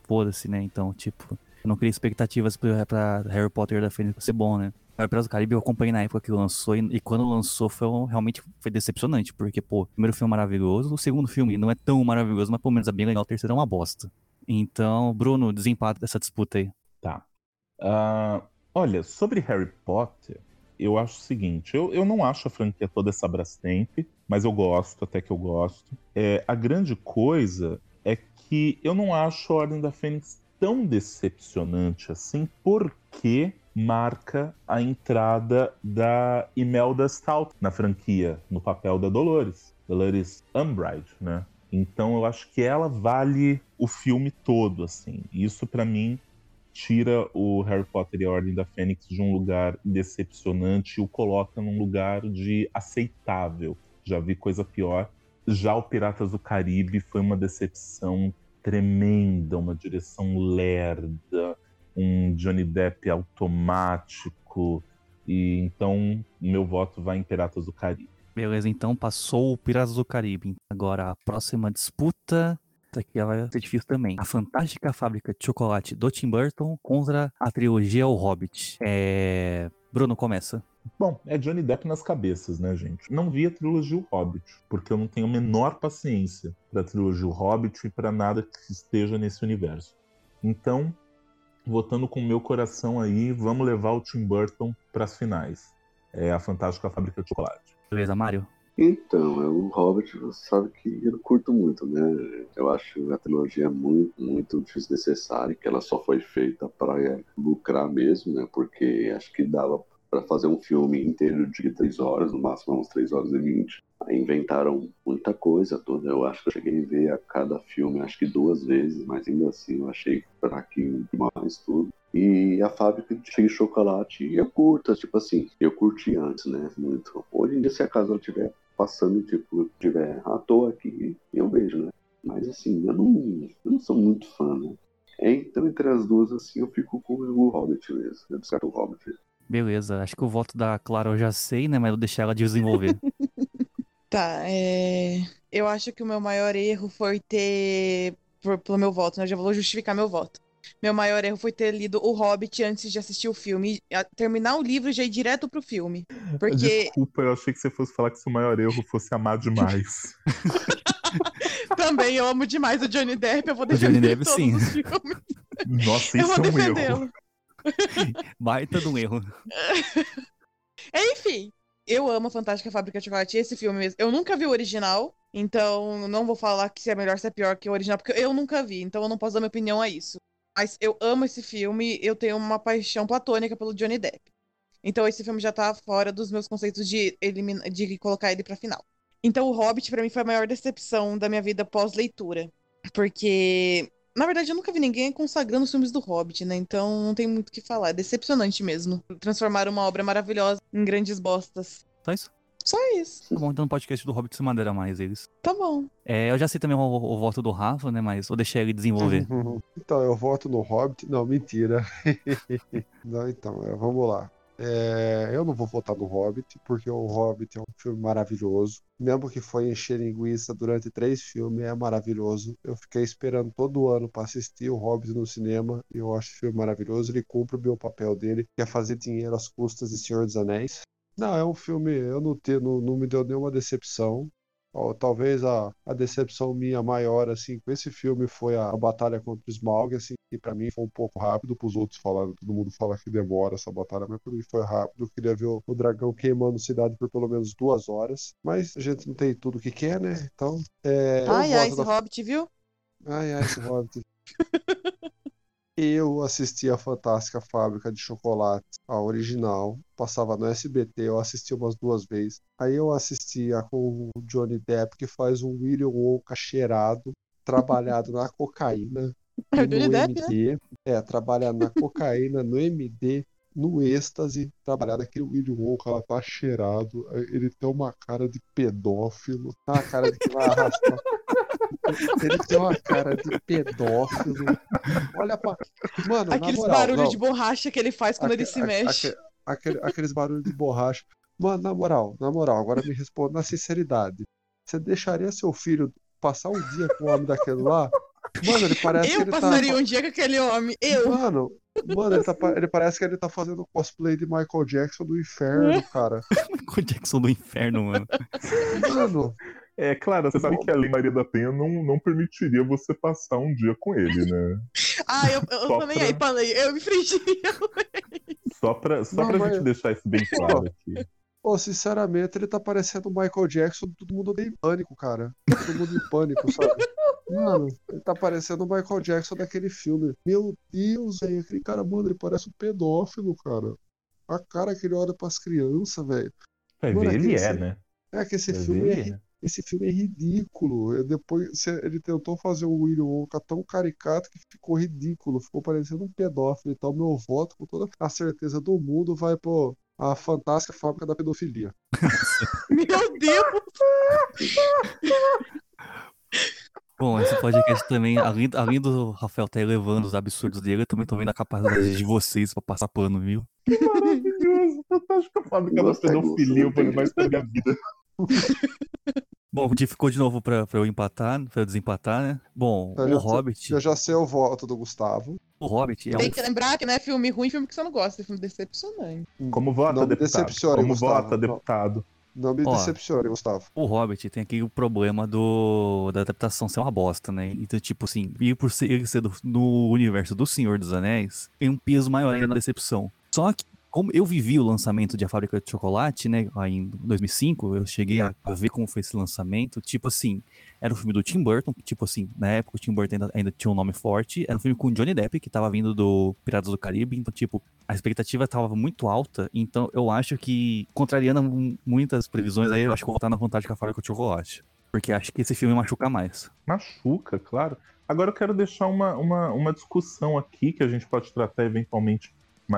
foda-se, né? Então, tipo, eu não queria expectativas pra, pra Harry Potter da Fênix ser bom, né? Mas Piratas do Caribe eu acompanhei na época que lançou, e, e quando lançou foi realmente foi decepcionante, porque, pô, o primeiro filme é maravilhoso, o segundo filme não é tão maravilhoso, mas pelo menos é bem legal, o terceiro é uma bosta. Então, Bruno, desempate dessa disputa aí. Tá. Uh, olha, sobre Harry Potter, eu acho o seguinte: eu, eu não acho a franquia toda essa Brastemp, mas eu gosto, até que eu gosto. É, a grande coisa é que eu não acho a Ordem da Fênix tão decepcionante assim, porque marca a entrada da Imelda Stout na franquia, no papel da Dolores, Dolores Umbridge, né? Então eu acho que ela vale o filme todo, assim. Isso para mim tira o Harry Potter e a Ordem da Fênix de um lugar decepcionante e o coloca num lugar de aceitável. Já vi coisa pior. Já o Piratas do Caribe foi uma decepção tremenda, uma direção lerda, um Johnny Depp automático. E então meu voto vai em Piratas do Caribe. Beleza, então passou o Piratas do Caribe. Agora a próxima disputa essa aqui vai ser difícil também. A Fantástica Fábrica de Chocolate do Tim Burton contra a trilogia O Hobbit. É... Bruno, começa. Bom, é Johnny Depp nas cabeças, né, gente? Não vi a trilogia O Hobbit, porque eu não tenho a menor paciência pra trilogia O Hobbit e pra nada que esteja nesse universo. Então, votando com o meu coração aí, vamos levar o Tim Burton pras finais. É a Fantástica Fábrica de Chocolate. Beleza, Mário? Então, é o Hobbit, você sabe que eu não curto muito, né? Eu acho a trilogia muito, muito desnecessária, que ela só foi feita para lucrar mesmo, né? Porque acho que dava para fazer um filme inteiro de três horas, no máximo uns três horas e vinte. Inventaram muita coisa toda. Eu acho que eu cheguei a ver a cada filme, acho que duas vezes, mas ainda assim eu achei fraquinho demais tudo. E a fábrica de chocolate eu curto, tipo assim, eu curti antes, né? Muito. Hoje em dia, se a casa tiver passando, tipo, tiver à toa aqui, eu vejo, né? Mas assim, eu não, eu não sou muito fã, né? Então, entre as duas, assim, eu fico com o Hobbit mesmo. Eu descarto o Hobbit. Beleza, acho que o voto da Clara eu já sei, né? Mas eu deixei ela desenvolver. tá, é... eu acho que o meu maior erro foi ter. Por, pelo meu voto, né? Eu já vou justificar meu voto. Meu maior erro foi ter lido O Hobbit antes de assistir o filme. Terminar o livro e já ir direto pro filme. Porque. Desculpa, eu achei que você fosse falar que seu maior erro fosse amar demais. Também, eu amo demais o Johnny Depp, eu vou defender o Johnny Depp, todos sim. os filmes. Nossa, isso é um erro. Baita de um erro. Enfim, eu amo a Fantástica Fábrica de Chocolate. Esse filme mesmo. Eu nunca vi o original, então não vou falar que se é melhor, se é pior que o original, porque eu nunca vi, então eu não posso dar minha opinião a isso. Mas eu amo esse filme, eu tenho uma paixão platônica pelo Johnny Depp. Então esse filme já tá fora dos meus conceitos de, de colocar ele pra final. Então o Hobbit pra mim foi a maior decepção da minha vida pós-leitura. Porque, na verdade, eu nunca vi ninguém consagrando os filmes do Hobbit, né? Então não tem muito o que falar. É decepcionante mesmo. Transformar uma obra maravilhosa em grandes bostas. Só isso? Só isso. Tá bom, então no podcast do Hobbit se madeira mais eles. Tá bom. É, eu já sei também o, o voto do Rafa, né? Mas vou deixar ele desenvolver. Então, eu voto no Hobbit. Não, mentira. não, então, é, vamos lá. É, eu não vou votar no Hobbit, porque o Hobbit é um filme maravilhoso. Mesmo que foi encher linguiça durante três filmes, é maravilhoso. Eu fiquei esperando todo ano para assistir o Hobbit no cinema e eu acho o filme maravilhoso. Ele cumpre o meu papel dele, que é fazer dinheiro às custas de Senhor dos Anéis. Não, é um filme, eu não, te, não, não me deu nenhuma decepção. Ó, Talvez a, a decepção minha maior assim com esse filme foi a, a batalha contra o Smaug, assim, que pra mim foi um pouco rápido, pros outros falaram, todo mundo fala que demora essa batalha, mas pra mim foi rápido. Eu queria ver o, o dragão queimando cidade por pelo menos duas horas, mas a gente não tem tudo que quer, né? Então, é, ai, ai, esse na- Hobbit, viu? Ai, ai, esse Hobbit. Eu assisti a Fantástica Fábrica de Chocolate, a original, passava no SBT, eu assisti umas duas vezes. Aí eu assisti a com o Johnny Depp, que faz um William Wonka cheirado, trabalhado na cocaína É o e no Johnny Depp, né? MD. É, trabalhado na cocaína, no MD, no êxtase, trabalhado aquele William Wonka, ela tá cheirado, ele tem uma cara de pedófilo, tá uma cara de que vai arrastar. Ele tem uma cara de pedófilo. Olha pra. Mano, na Aqueles moral, barulhos não. de borracha que ele faz quando ele Aque- se a- mexe. aque- aquele- aqueles barulhos de borracha. Mano, na moral, na moral, agora me responda na sinceridade. Você deixaria seu filho passar um dia com o homem daquele lá? Mano, ele parece que Eu ele passaria tá. um dia com aquele homem. Eu. Mano, mano, ele, tá ele parece que ele tá fazendo cosplay de Michael Jackson do inferno, cara. Com o Jackson do inferno, mano. Mano, É, claro, você sabe que a Lei Maria da Penha não, não permitiria você passar um dia com ele, né? Ah, eu, eu Só pra- aí, falei. Eu me infringiria. Só pra, só Não, pra mas- gente deixar isso bem claro aqui. Pô, sinceramente, ele tá parecendo o Michael Jackson, todo mundo odeia em pânico, cara. Todo mundo em pânico, sabe? Mano, ele tá parecendo o Michael Jackson daquele filme. Meu Deus, velho, aquele cara, mano, ele parece um pedófilo, cara. A cara que ele olha pras crianças, velho. Ver, ele é, né? É que esse filme é, é. Esse filme é ridículo. Eu Depois cê- ele tentou fazer o William Wonka tão caricato que ficou ridículo, ficou parecendo um pedófilo. Então, meu voto, com toda a certeza do mundo, vai pro a fantástica fábrica da pedofilia. Meu Deus. Bom, esse podcast também, além, além do Rafael tá elevando os absurdos dele, eu também tô vendo a capacidade de vocês pra passar pano, viu? Maravilhoso! Fantástica fábrica da pedofilia, gostei. vou mais pra minha vida. Bom, o ficou de novo pra, pra eu empatar, pra eu desempatar, né? Bom, Eu o já- Hobbit, Eu já sei o voto do Gustavo. o Hobbit é Tem um que lembrar que não é filme ruim, filme que você não gosta. É filme decepcionante. Como vota, Não me deputado? Como Gustavo. vota, Não. deputado? Não me Ó. decepcione, Gustavo. O Hobbit tem aquele problema do da adaptação ser uma bosta, né? Então, tipo assim, e por ser, ele ser do, no universo do Senhor dos Anéis, tem um peso maior ainda na decepção. Só que, como eu vivi o lançamento de A Fábrica de Chocolate, né, em 2005, eu cheguei a, a ver como foi esse lançamento. Tipo assim, era um filme do Tim Burton, tipo assim, na época o Tim Burton ainda, ainda tinha um nome forte. Era um filme com Johnny Depp, que tava vindo do Piratas do Caribe. Então, tipo, a expectativa tava muito alta. Então, eu acho que, contrariando mu- muitas previsões aí, eu acho que vou votar na vontade com A Fábrica de Chocolate. Porque acho que esse filme machuca mais. Machuca, claro. Agora eu quero deixar uma, uma, uma discussão aqui que a gente pode tratar eventualmente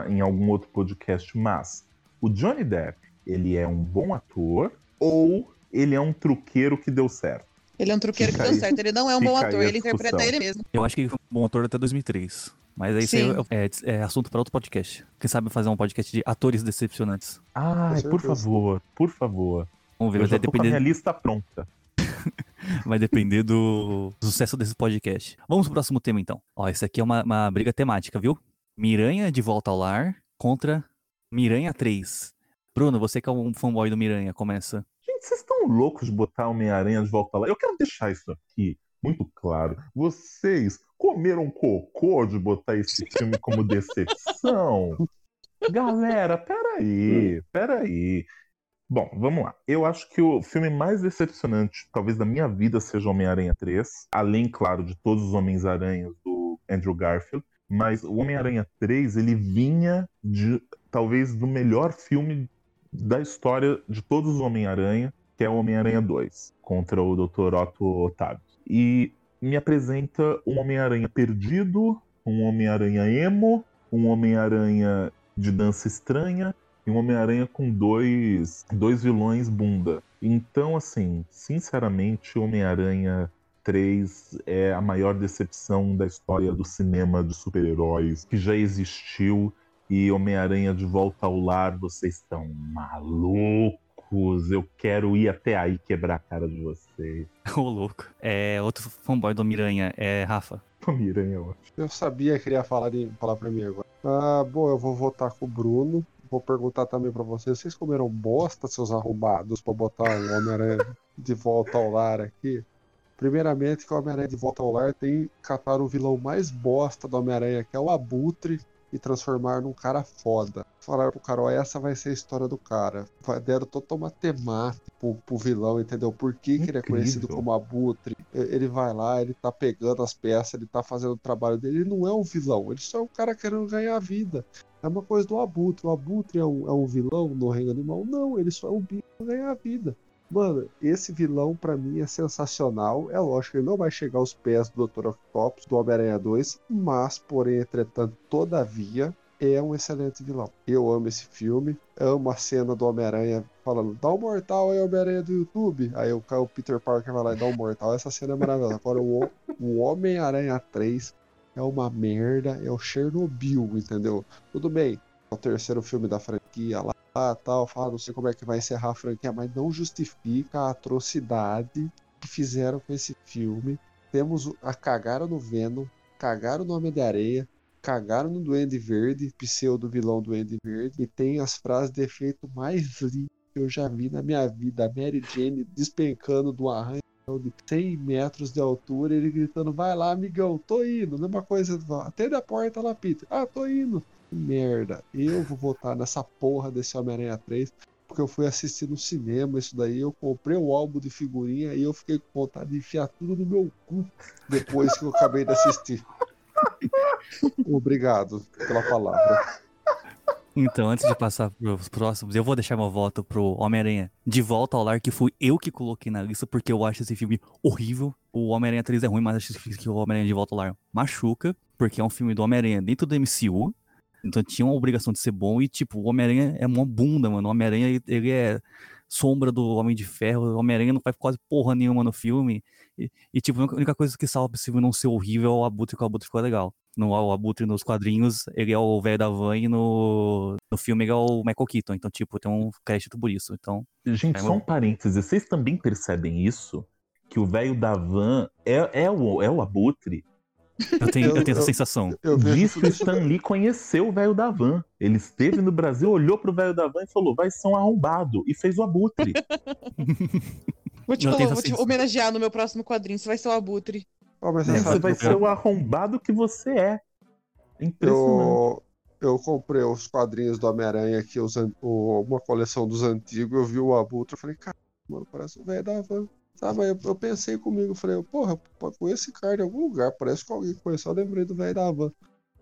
em algum outro podcast, mas o Johnny Depp, ele é um bom ator ou ele é um truqueiro que deu certo? Ele é um truqueiro que Fica deu aí- certo. Ele não é um bom ator, ele interpreta ele mesmo. Eu acho que ele foi um bom ator até 2003. Mas aí isso aí Sim. é, é, é assunto para outro podcast. Quem sabe fazer um podcast de atores decepcionantes. Ai, Com por favor, por favor. Vamos ver, Eu vai já tô com a minha depender, lista pronta. vai depender do sucesso desse podcast. Vamos pro próximo tema então. Ó, esse aqui é uma, uma briga temática, viu? Miranha de volta ao lar contra Miranha 3. Bruno, você que é um fanboy do Miranha, começa. Gente, vocês estão loucos de botar Homem-Aranha de volta lá? Eu quero deixar isso aqui muito claro. Vocês comeram cocô de botar esse filme como decepção? Galera, peraí, peraí. Bom, vamos lá. Eu acho que o filme mais decepcionante, talvez da minha vida, seja Homem-Aranha 3. Além, claro, de todos os Homens-Aranhas do Andrew Garfield. Mas o Homem-Aranha 3, ele vinha de talvez do melhor filme da história de todos os Homem-Aranha, que é o Homem-Aranha 2, contra o Dr. Otto Otávio. E me apresenta um Homem-Aranha perdido, um Homem-Aranha emo, um Homem-Aranha de dança estranha e um Homem-Aranha com dois, dois vilões bunda. Então, assim, sinceramente, Homem-Aranha 3 é a maior decepção da história do cinema de super-heróis que já existiu. E Homem-Aranha de volta ao lar, vocês estão malucos. Eu quero ir até aí quebrar a cara de vocês. Ô, louco. É, outro fanboy do Miranha é Rafa. Homem-Aranha, ó. Eu sabia que ele ia falar, de, falar pra mim agora. Ah, bom, eu vou votar com o Bruno. Vou perguntar também pra vocês. Vocês comeram bosta, seus arrombados, pra botar o Homem-Aranha de volta ao lar aqui? Primeiramente, que o Homem-Aranha de volta ao lar tem que catar o vilão mais bosta do Homem-Aranha, que é o Abutre, e transformar num cara foda. Falaram pro cara, ó, essa vai ser a história do cara. Deram toda uma temática pro, pro vilão, entendeu? Por que, que ele é conhecido como Abutre? Ele vai lá, ele tá pegando as peças, ele tá fazendo o trabalho dele. Ele não é um vilão, ele só é um cara querendo ganhar vida. É uma coisa do Abutre. O Abutre é um, é um vilão no reino animal? Não, ele só é um bicho pra ganhar vida. Mano, esse vilão pra mim é sensacional. É lógico que ele não vai chegar aos pés do Dr. Octopus, do Homem-Aranha 2, mas, porém, entretanto, todavia, é um excelente vilão. Eu amo esse filme, amo a cena do Homem-Aranha falando, dá um mortal aí, Homem-Aranha do YouTube. Aí o, o Peter Parker vai lá e dá um mortal. Essa cena é maravilhosa. Agora, o, o Homem-Aranha 3 é uma merda, é o Chernobyl, entendeu? Tudo bem, o terceiro filme da franquia lá, tal, fala, não sei como é que vai encerrar a franquia, mas não justifica a atrocidade que fizeram com esse filme. Temos a cagaram no Venom, cagaram no Homem de Areia, cagaram no Duende Verde, pseudo vilão Duende Verde, e tem as frases de efeito mais lindas que eu já vi na minha vida. A Mary Jane despencando do arranjo de 100 metros de altura, ele gritando, vai lá, amigão, tô indo. Mesma coisa, atende a porta lá, Peter. Ah, tô indo. Que merda. Eu vou votar nessa porra desse Homem-Aranha 3, porque eu fui assistir no cinema isso daí, eu comprei o álbum de figurinha e eu fiquei com vontade de enfiar tudo no meu cu depois que eu acabei de assistir. Obrigado pela palavra. Então, antes de passar pros próximos, eu vou deixar meu voto pro Homem-Aranha de volta ao lar, que fui eu que coloquei na lista, porque eu acho esse filme horrível. O Homem-Aranha 3 é ruim, mas acho que o Homem-Aranha de volta ao lar machuca, porque é um filme do Homem-Aranha dentro do MCU. Então tinha uma obrigação de ser bom e, tipo, o Homem-Aranha é uma bunda, mano. O Homem-Aranha, ele- ele é sombra do Homem de Ferro. O Homem-Aranha não faz quase porra nenhuma no filme. E, e, tipo, a única coisa que salva filme não ser horrível é o Abutre, que o Abutre ficou legal. No, o Abutre nos quadrinhos, ele é o velho da van e no, no filme ele é o Michael Keaton. Então, tipo, tem um crédito por isso. Então, Gente, É, só um parênteses. Vocês também percebem isso? Que o velho da van é, é, o, é o abutre? Eu tenho, eu Eu- tenho essa eu- sensação. Eu vejo Diz que o Stan Lee conheceu o velho da van. Ele esteve no Brasil, olhou pro velho da van e falou: vai ser um arrombado. E fez o abutre. Vou te, tenho vou essa te homenagear no meu próximo quadrinho. Você vai ser o Abutre. É, você sabe vai ser o arrombado que você é. É Impressionante. eu, eu comprei os quadrinhos do Homem-Aranha aqui, os o- uma coleção dos antigos, eu vi o Abutre, eu falei, cara, mano, parece o velho da van. Sabe, eu, eu pensei comigo, falei, porra, conheço esse cara em algum lugar, parece que alguém conheceu, eu lembrei do velho da van.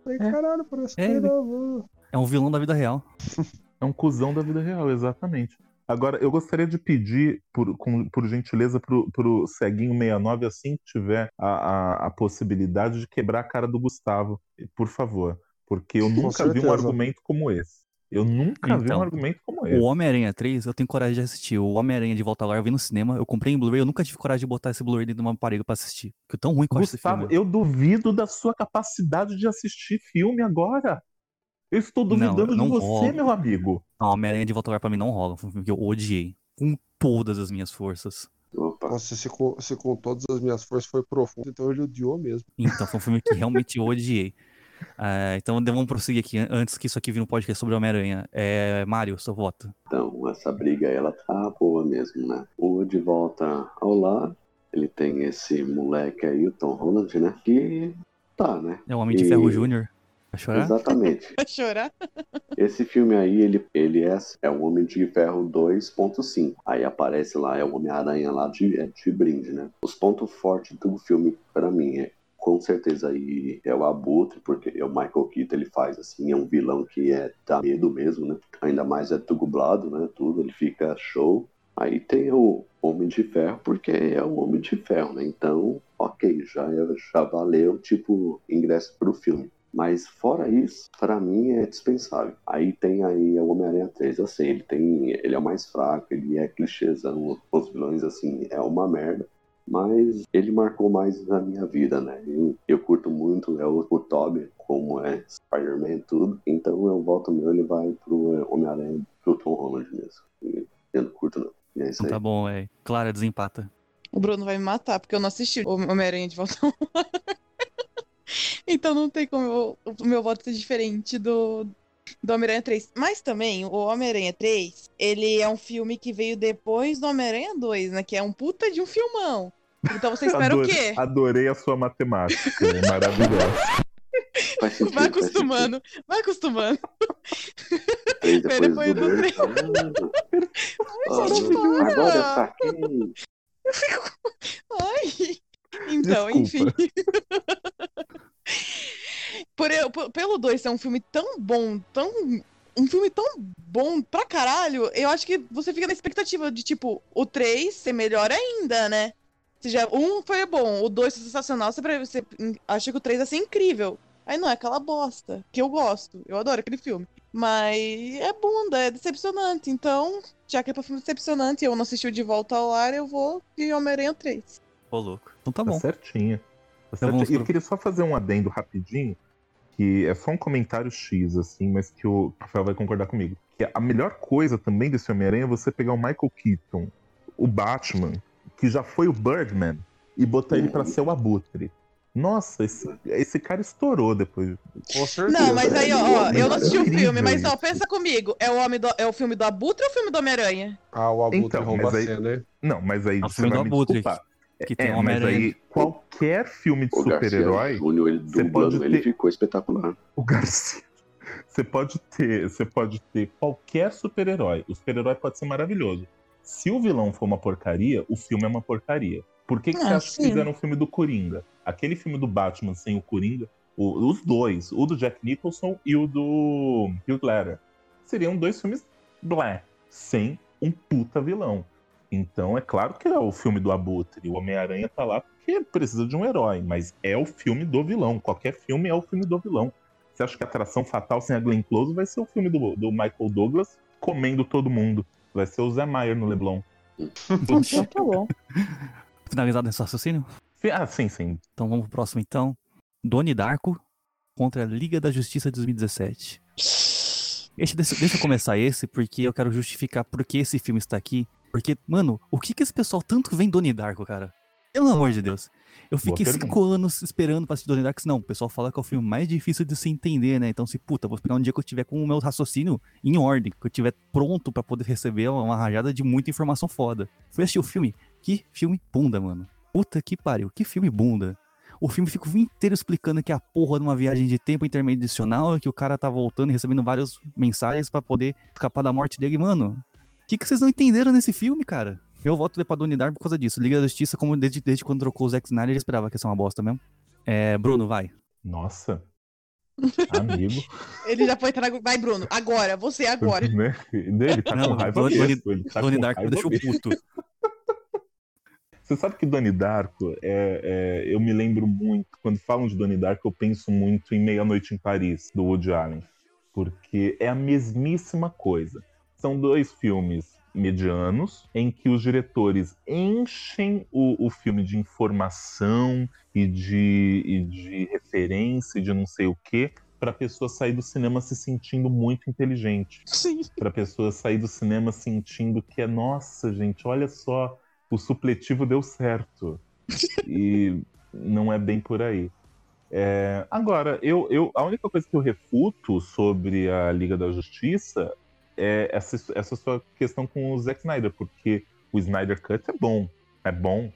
Falei, É. caralho, parece o É velho ele. da van. É um vilão da vida real. É um cuzão da vida real, exatamente. Agora, eu gostaria de pedir, por, com- por gentileza, pro, pro Ceguinho 69, assim que tiver a, a, a possibilidade de quebrar a cara do Gustavo, por favor. Porque eu nunca vi um argumento como esse. Eu nunca vi Então, um argumento como O esse. Homem-Aranha 3, eu tenho coragem de assistir. O Homem-Aranha de volta ao lar, eu vi no cinema, eu comprei em Blu-ray, eu nunca tive coragem de botar esse Blu-ray dentro de uma aparelho pra assistir. É tão ruim que eu acho esse Gustavo, filme. eu duvido da sua capacidade de assistir filme agora. Eu estou duvidando não de você, rola. meu amigo. Não, Homem-Aranha de volta ao lar pra mim não rola. Foi um filme que eu odiei. Com todas as minhas forças. Opa, Nossa, se com, se com todas as minhas forças foi profundo, então ele odiou mesmo. Então, foi um filme que realmente eu odiei. Ah, então, vamos prosseguir aqui, an- antes que isso aqui vire um podcast sobre Homem-Aranha. É, Mário, seu voto. então essa briga aí, ela tá boa mesmo, né? O De Volta ao Lar, ele tem esse moleque aí, o Tom Holland, né? Que tá, né? É o Homem de E- Ferro Júnior. Vai chorar? Exatamente. Vai chorar? Esse filme aí, ele, ele é, é o Homem de Ferro 2.5. Aí aparece lá, é o Homem-Aranha lá de, é de brinde, né? Os pontos fortes do filme, pra mim, é com certeza aí é o Abutre, porque é o Michael Keaton, ele faz assim, é um vilão que é dá medo mesmo, né? Ainda mais é dublado, né? Tudo, ele fica show. Aí tem o Homem de Ferro, porque é o Homem de Ferro, né? Então, ok, já, já valeu, tipo, ingresso pro filme. Mas fora isso, para mim é dispensável. Aí tem aí o Homem-Aranha 3, eu sei, ele tem. Ele é o mais fraco, ele é clichêzão, os vilões assim, é uma merda. Mas ele marcou mais na minha vida, né? Eu, eu curto muito é o, o Toby, como é Spider-Man e tudo. Então eu volto meu, ele vai pro é, Homem-Aranha pro Tom Holland mesmo. E eu não curto não. E é isso Então aí. tá bom, é. Clara desempata. O Bruno vai me matar, porque eu não assisti o Homem-Aranha de volta. então não tem como eu- o meu voto ser diferente do, do Homem-Aranha 3. Mas também, o Homem-Aranha 3, ele é um filme que veio depois do Homem-Aranha 2, né? Que é um puta de um filmão. Então você espera o Adorei- quê? Adorei a sua matemática, é maravilhosa. Vai acostumando, vai acostumando. Três Vai depois depois do do. Ah, gente, ah, agora eu saquei. Ai. Então, Desculpa. enfim. Por, eu- por- pelo 2 ser um filme tão bom, tão. Um filme tão bom pra caralho, eu acho que você fica na expectativa de, tipo, o 3 ser melhor ainda, né? Se já, um foi bom, o 2 foi sensacional, você, você acha que o 3 vai ser incrível. Aí não, é aquela bosta, que eu gosto, eu adoro aquele filme. Mas é bunda, é decepcionante. Então, já que é pra filme decepcionante e eu não assisti o De Volta ao Lar, eu vou de Homem-Aranha 3. Ô, louco. Então tá Tá bom. certinha. Tá Então certinha. vamos E eu queria só fazer um adendo rapidinho, que é só um comentário X, assim, mas que o Rafael vai concordar comigo. Que a melhor coisa também desse Homem-Aranha é você pegar o Michael Keaton, o Batman, que já foi o Birdman, e botar ele pra ser o Abutre. Nossa, esse, esse cara estourou depois. Com certeza. Não, mas aí, ó, ó, eu não assisti o Incrível filme, mas ó, pensa comigo. É o, homem do, é o filme do Abutre ou o filme do Homem-Aranha? Ah, o Abutre Então, rouba a cena, né? Não, mas aí É o você filme vai do me Abutre, desculpar. Que tem É, mas aí qualquer filme de super-herói, ele Você pode ele ter- ficou espetacular. o Garcia. Você pode ter, você pode ter qualquer super-herói. O super-herói pode ser maravilhoso. Se o vilão for uma porcaria, o filme é uma porcaria. Por que, que você Ah, acha que fizeram o filme do Coringa? Aquele filme do Batman sem o Coringa, o- os dois, o do Jack Nicholson e o do Hugh Ledger, seriam dois filmes blé, sem um puta vilão. Então é claro que é o filme do Abutre. O Homem-Aranha tá lá porque precisa de um herói, mas é o filme do vilão. Qualquer filme é o filme do vilão. Você acha que Atração Fatal sem a Glenn Close vai ser o filme do, do Michael Douglas comendo todo mundo? Vai ser o Zé Maier no Leblon. Então tá bom. Finalizado esse raciocínio? Ah, sim, sim. Então vamos pro próximo então. Doni Darko contra a Liga da Justiça de 2017. Deixa, deixa eu começar esse, porque eu quero justificar por que esse filme está aqui. Porque, mano, o que que esse pessoal tanto vem Doni Darko, cara? Pelo amor de Deus. Eu Boa fiquei pergunta. cinco anos esperando pra assistir Donnie Darko. Não, o pessoal fala que é o filme mais difícil de se entender, né? Então, se puta, vou esperar um dia que eu tiver com o meu raciocínio em ordem, que eu tiver pronto pra poder receber uma rajada de muita informação foda. Fui assistir o filme. Que filme bunda, mano. Puta que pariu, que filme bunda. O filme fica inteiro explicando que é a porra de uma viagem de tempo interdimensional, que o cara tá voltando e recebendo várias mensagens pra poder escapar da morte dele. Mano, o que, que vocês não entenderam nesse filme, cara? Eu voto pra Donnie Darko por causa disso. Liga da Justiça, como desde, desde quando trocou o Zack Snyder, eu esperava que ia ser uma bosta mesmo. É, Bruno, vai. Nossa. Amigo. Ele já foi entrar. Vai, Bruno, agora, você agora. né? Ele tá Não, com raiva Donnie- mesmo. Ele tá Donnie Darko me deixou puto. Você sabe que Donnie Darko, é, é, eu me lembro muito, quando falam de Donnie Darko, eu penso muito em Meia-Noite em Paris, do Woody Allen. Porque é a mesmíssima coisa. São dois filmes medianos, em que os diretores enchem o, o filme de informação e de, e de referência e de não sei o quê, para a pessoa sair do cinema se sentindo muito inteligente Sim. para pessoa sair do cinema sentindo que é nossa, gente, olha só, o supletivo deu certo. e não é bem por aí. É, agora, eu, eu, a única coisa que eu refuto sobre a Liga da Justiça é essa, essa sua questão com o Zack Snyder, porque o Snyder Cut é bom, é bom.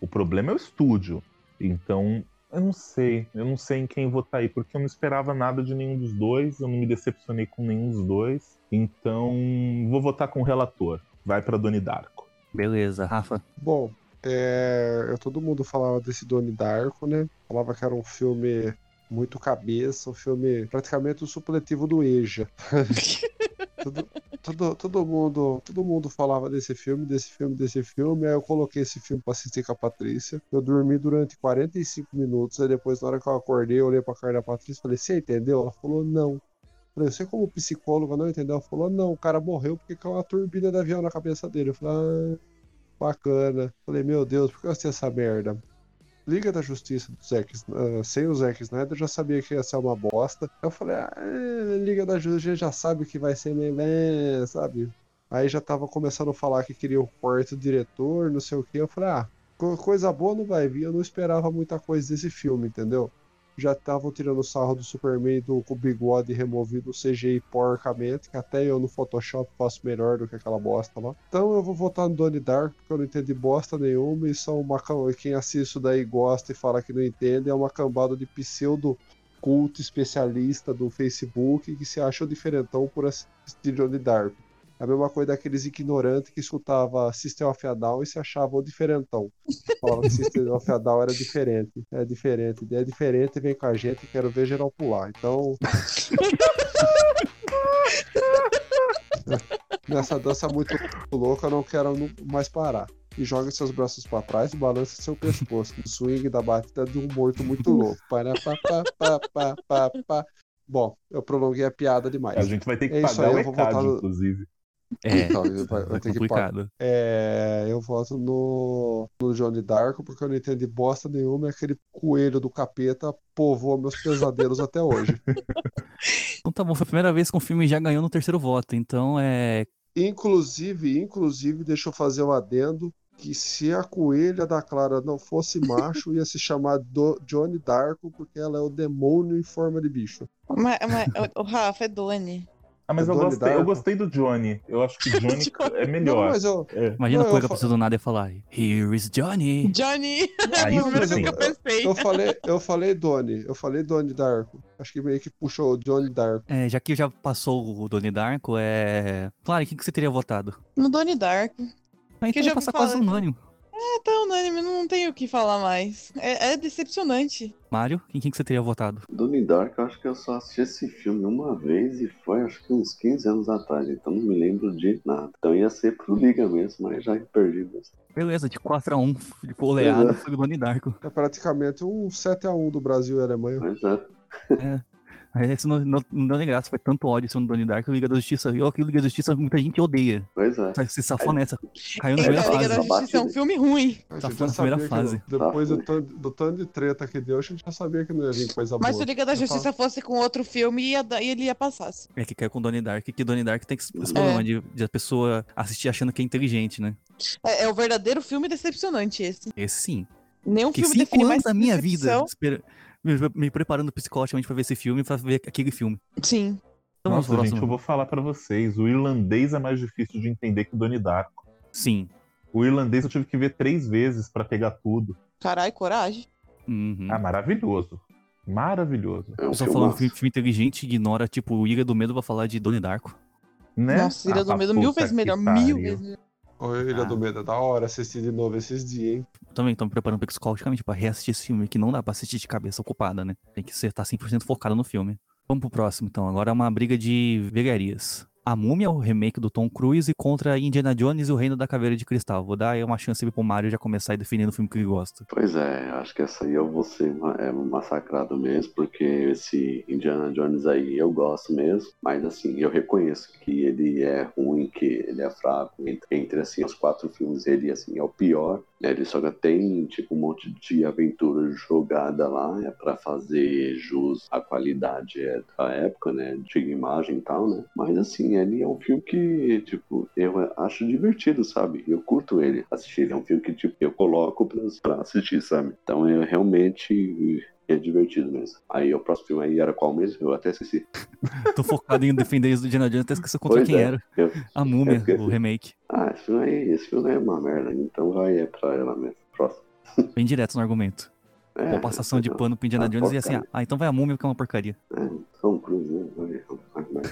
O problema é o estúdio. Então, Eu não sei, eu não sei em quem votar aí, porque eu não esperava nada de nenhum dos dois, eu não me decepcionei com nenhum dos dois. Então, vou votar com o relator. Vai pra Doni Darko. Beleza, Rafa. Bom, é, todo mundo falava desse Doni Darko, né? Falava que era um filme muito cabeça, um filme praticamente o supletivo do Eja. todo, todo, todo mundo, todo mundo falava desse filme, desse filme, desse filme. Aí eu coloquei esse filme pra assistir com a Patrícia. Eu dormi durante 45 minutos. Aí depois, na hora que eu acordei, eu olhei pra cara da Patrícia e falei: Você entendeu? Ela falou: Não. Falei, você como psicóloga não entendeu? Ela falou, não, o cara morreu porque caiu uma turbina de avião na cabeça dele. Eu falei, ah, bacana. Falei, meu Deus, por que eu assisti essa merda? Liga da Justiça do Zack, ah, sem o Zack Snyder, eu já sabia que ia ser uma bosta. Eu falei, ah, Liga da Justiça já sabe que vai ser meio, é, sabe? Aí já tava começando a falar que queria o quarto diretor, não sei o que. Eu falei, ah, co- coisa boa não vai vir. Eu não esperava muita coisa desse filme, entendeu? Já estavam tirando sarro do Superman do, com o bigode removido CGI porcamente, que até eu no Photoshop faço melhor do que aquela bosta lá. Então eu vou votar no Donnie Dark, porque eu não entendi bosta nenhuma, e são uma quem assiste isso daí gosta e fala que não entende, é uma cambada de pseudo culto especialista do Facebook que se acham diferentão por assistir Donnie Dark. É a mesma coisa daqueles ignorantes que escutava System of a Down e se achavam diferentão. Falava que System of a Down era diferente. É diferente. É diferente, vem com a gente, quero ver geral pular. Então. Nessa dança muito louca, eu não quero mais parar. E joga seus braços pra trás e balança seu pescoço. No swing da batida de um morto muito louco. Para, pá, pá, pá, pá, pá. Bom, eu prolonguei a piada demais. A gente vai ter que É pagar o no- inclusive. É, Então, eu vai- eu é tenho que complicado. É, eu voto no, no Johnny Darko porque eu não entendi bosta nenhuma e aquele coelho do capeta povoa meus pesadelos até hoje. Então tá bom, foi a primeira vez que um filme já ganhou no terceiro voto. Então é. Inclusive, inclusive, deixa eu fazer um adendo que se a coelha da Clara não fosse macho, ia se chamar Do- Johnny Darko porque ela é o demônio em forma de bicho. Mas, mas, o Rafa é Doni. Ah, mas É eu gostei, eu Darko. gostei do Johnny. Eu acho que Johnny é Não, melhor. mas eu, É. Imagina Não, a coisa eu fa- aparecer do nada e falar: Here is Johnny. Johnny! Ah, é coisa que eu pensei. eu falei, eu falei Donnie, eu falei Donnie Darko. Acho que meio que puxou o Johnny Darko. É, já que já passou o Donnie Darko, é. Claro, quem que você teria votado? No Donnie Dark. Ah, então já passar quase unânime. É tão unânime, não tenho o que falar mais. É, é decepcionante. Mário, em quem que você teria votado? Donnie Dark, eu acho que eu só assisti esse filme uma vez e foi acho que uns 15 anos atrás, então não me lembro de nada. Então ia ser pro Liga mesmo, mas já perdi mesmo. Beleza, de 4x1, de oleada, é. foi o Donnie Darko. É praticamente um 7x1 do Brasil e Alemanha. Mas é. Aí Esse não, não, não deu nem graça, foi tanto ódio sobre o Donnie Darko, o Liga da Justiça. E o Liga da Justiça muita gente odeia. Pois é. Se safou nessa. Caiu na Então, primeira a Liga fase. da Justiça é um filme ruim. A gente falando já da primeira fase. depois Tá, do tanto, do tanto de treta que deu, a gente já sabia que não ia vir coisa Mas se boa. o Liga da Justiça fosse com outro filme, ia, ele ia passar. É que caiu com o Donnie Dark, que Donnie Dark tem esse É. problema de, de a pessoa assistir achando que é inteligente, né? É, é o verdadeiro filme decepcionante esse. Esse sim. Nenhum Que filme define mais da minha vida espera- me, me preparando psicologicamente pra ver esse filme, pra ver aquele filme. Sim. Então Nossa, gente, próximo. eu vou falar pra vocês. O irlandês é mais difícil de entender que o Donnie Darko. Sim. O irlandês eu tive que ver três vezes pra pegar tudo. Caralho, coragem. Uhum. Ah, maravilhoso. Maravilhoso. É um Eu só filme falando filme, filme inteligente, ignora, tipo, Ilha do Medo pra falar de Donnie Darko. Né? Nossa, Ilha Ah, do Medo puta mil vezes que melhor. Mil vezes melhor. Ô, Ilha Ah. do Medo, é da hora assistir de novo esses dias, hein? Também tô me preparando psicologicamente pra reassistir esse filme, que não dá pra assistir de cabeça ocupada, né? Tem que ser, tá 100% focado no filme. Vamos pro próximo, então. Agora é uma briga de vegarias. A Múmia, o remake do Tom Cruise, contra Indiana Jones e o Reino da Caveira de Cristal. Vou dar aí uma chance pro Mario já começar a definir o filme que ele gosta. Pois é, acho que essa aí eu vou ser é, massacrado mesmo, porque esse Indiana Jones aí eu gosto mesmo, mas assim, eu reconheço que ele é ruim, que ele é fraco, entre, entre assim, os quatro filmes ele assim, é o pior? Ele só tem tipo um monte de aventura jogada lá, é pra fazer jus à qualidade é, da época, né, de imagem e tal, né, mas assim, ele é um filme que, tipo, eu acho divertido, sabe, eu curto ele assistir, ele é um filme que, tipo, eu coloco pra, pra assistir, sabe, então eu realmente é divertido mesmo. Aí o próximo filme aí era qual mesmo? Eu até esqueci. Tô focado em defender isso do Indiana Jones, até esqueci contra Pois quem é. era. Eu- A Múmia, esqueci. o remake. Ah, esse filme aí, esse filme aí é uma merda, então vai é pra ela mesmo. Próximo. Bem direto no argumento. É, Pô, passação de pano pro Indiana Ah, Jones e assim, ah, porcaria. ah, então vai a múmia que é uma porcaria. É, Tom Cruise, né? Vai, vai, vai.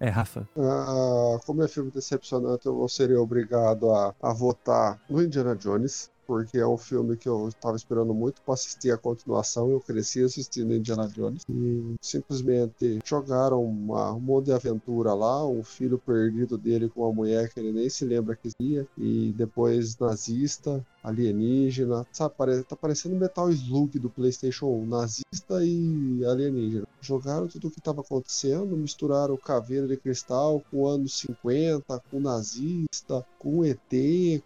É, Rafa. Ah, como é filme decepcionante, eu seria obrigado a, a votar no Indiana Jones, porque é um filme que eu estava esperando muito para assistir a continuação. Eu cresci assistindo Indiana Jones e simplesmente jogaram uma, um monte de aventura lá. Um filho perdido dele com uma mulher que ele nem se lembra que existia, e depois nazista, alienígena, sabe? Tá parecendo Metal Slug do PlayStation 1, nazista e alienígena. Jogaram tudo o que estava acontecendo, misturaram caveira de cristal com anos 50, com nazista, com ET,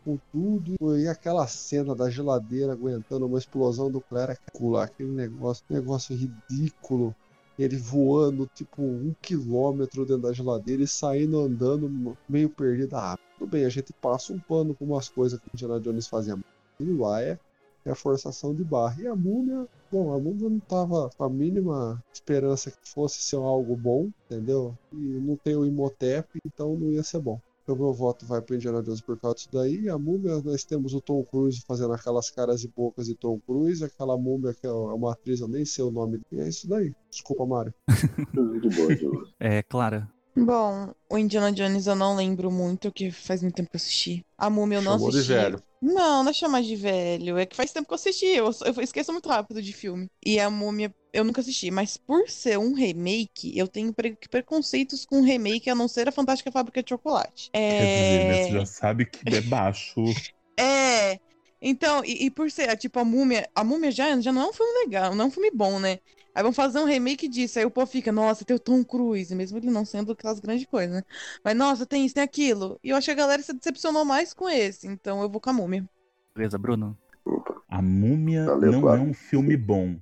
com tudo. E aquela cena da geladeira aguentando uma explosão do Clera, aquele negócio, negócio ridículo. Ele voando tipo um quilômetro dentro da geladeira e saindo andando meio perdido. Ah, tudo bem, a gente passa um pano com umas coisas que o Indiana Jones fazia. Aquilo lá é, é a forçação de barra. E a múmia, bom, a múmia não tava com a mínima esperança que fosse ser algo bom, entendeu? E não tem o Imhotep, então não ia ser bom. Então meu voto vai pro Indiana Jones por causa disso daí. E a múmia, nós temos o Tom Cruise fazendo aquelas caras e bocas de Tom Cruise, aquela múmia que é uma atriz, eu nem sei o nome. E é isso daí. Desculpa, Mário. De boa, de boa. É, Clara. Bom, o Indiana Jones eu não lembro muito, que faz muito tempo que eu assisti. A Múmia eu não Chamou de assisti. velho. Não, não é chamar de velho. É que faz tempo que eu assisti. Eu, eu esqueço muito rápido de filme. E a Múmia eu nunca assisti. Mas por ser um remake, eu tenho pre- preconceitos com remake, a não ser a Fantástica Fábrica de Chocolate. Quer dizer, né, você É. já sabe que é baixo. É. Então, e, e por ser, tipo, a Múmia. A Múmia já, já não é um filme legal, não é um filme bom, né? Aí vão fazer um remake disso. Aí o povo fica, nossa, tem o Tom Cruise, mesmo ele não sendo aquelas grandes coisas, né? Mas, nossa, tem isso, tem aquilo. E eu acho que a galera se decepcionou mais com esse. Então eu vou com a Múmia. Beleza, Bruno? Opa. A Múmia Valeu, não Clara. é um filme bom.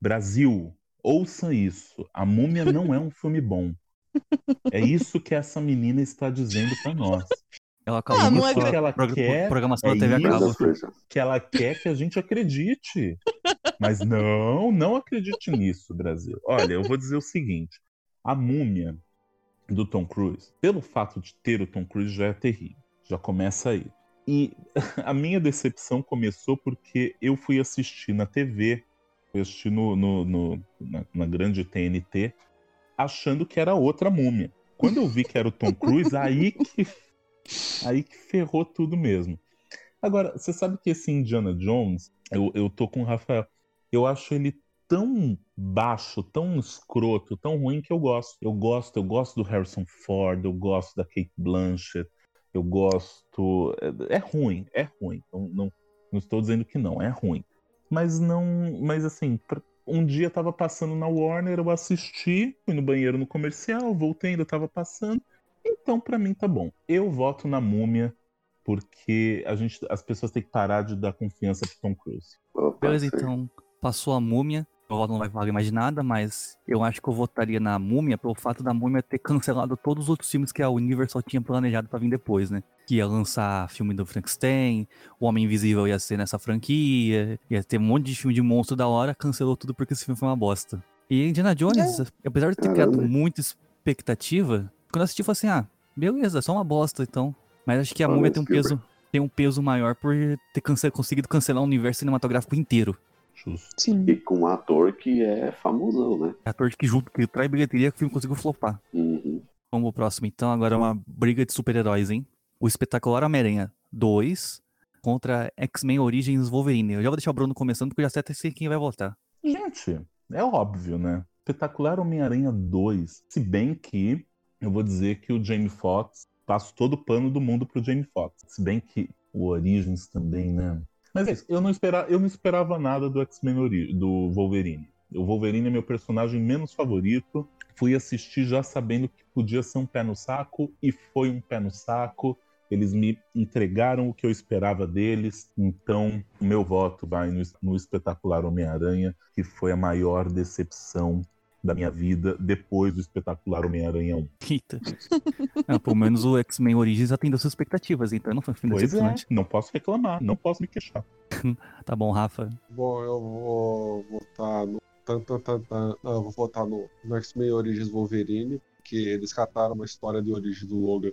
Brasil, ouça isso. A Múmia não é um filme bom. É isso que essa menina está dizendo pra nós. Ela Ah, acabou não com é ela prog- quer, programação é da TV. Que ela quer que a gente acredite. Mas não, não acredite nisso, Brasil. Olha, eu vou dizer o seguinte: a múmia do Tom Cruise, pelo fato de ter o Tom Cruise, já é terrível. Já começa aí. E a minha decepção começou porque eu fui assistir na TV, fui assistir no, no- no- na, na grande TNT, achando que era outra múmia. Quando eu vi que era o Tom Cruise, aí que, aí que ferrou tudo mesmo. Agora, você sabe que esse Indiana Jones, eu, eu tô com o Rafael, eu acho ele tão baixo, tão escroto, tão ruim que eu gosto. Eu gosto, eu gosto do Harrison Ford, eu gosto da Kate Blanchett, eu gosto. É, é ruim, é ruim. Não, não, não estou dizendo que não, é ruim. Mas não. Mas assim, um dia tava passando na Warner, eu assisti, fui no banheiro no comercial, voltei, ainda tava passando. Então, pra mim tá bom. Eu voto na múmia, porque a gente, as pessoas têm que parar de dar confiança pro Tom Cruise. Beleza, então passou a múmia. O voto não vai valer mais de nada, mas eu acho que eu votaria na múmia pelo fato da múmia ter cancelado todos os outros filmes que a Universal tinha planejado pra vir depois, né? Que ia lançar filme do Frankenstein, O Homem Invisível ia ser nessa franquia, ia ter um monte de filme de monstro da hora, cancelou tudo porque esse filme foi uma bosta. E Indiana Jones, apesar de ter criado Caramba. muita expectativa, quando eu assisti eu falei assim, ah, beleza, só uma bosta então. Mas acho que a Olha, múmia tem um Spielberg. peso, tem um peso maior por ter cance- conseguido cancelar o universo cinematográfico inteiro. Justo. Sim. E com um ator que é famosão, né? Ator que junto, que traz bilheteria que o filme conseguiu flopar. Uhum. Vamos pro próximo, então. Agora é uma briga de super-heróis, hein? O espetacular Homem-Aranha 2 contra X-Men Origins Wolverine. Eu já vou deixar o Bruno começando, porque eu já até sei quem vai votar. Gente, é óbvio, né? Espetacular Homem-Aranha 2. Se bem que eu vou dizer que o Jamie Foxx passo todo o pano do mundo pro Jamie Foxx. Se bem que o Origins também, né? Mas é isso, eu não, espera, eu não esperava nada do X-Men do Wolverine. O Wolverine é meu personagem menos favorito. Fui assistir já sabendo que podia ser um pé no saco e foi um pé no saco. Eles me entregaram o que eu esperava deles. Então, meu voto vai no, no espetacular Homem-Aranha, que foi a maior decepção da minha vida depois do espetacular Homem-Aranha 1. Eita. Não, pelo menos o X-Men Origins atendeu suas expectativas, então não foi um filme Pois é, decepcionante. não posso reclamar, não posso me queixar. Tá bom, Rafa. Bom, eu vou votar no. Tan, tan, tan, tan. Não, eu vou votar no, no X-Men Origins Wolverine, que eles cataram uma história de origem do Logan.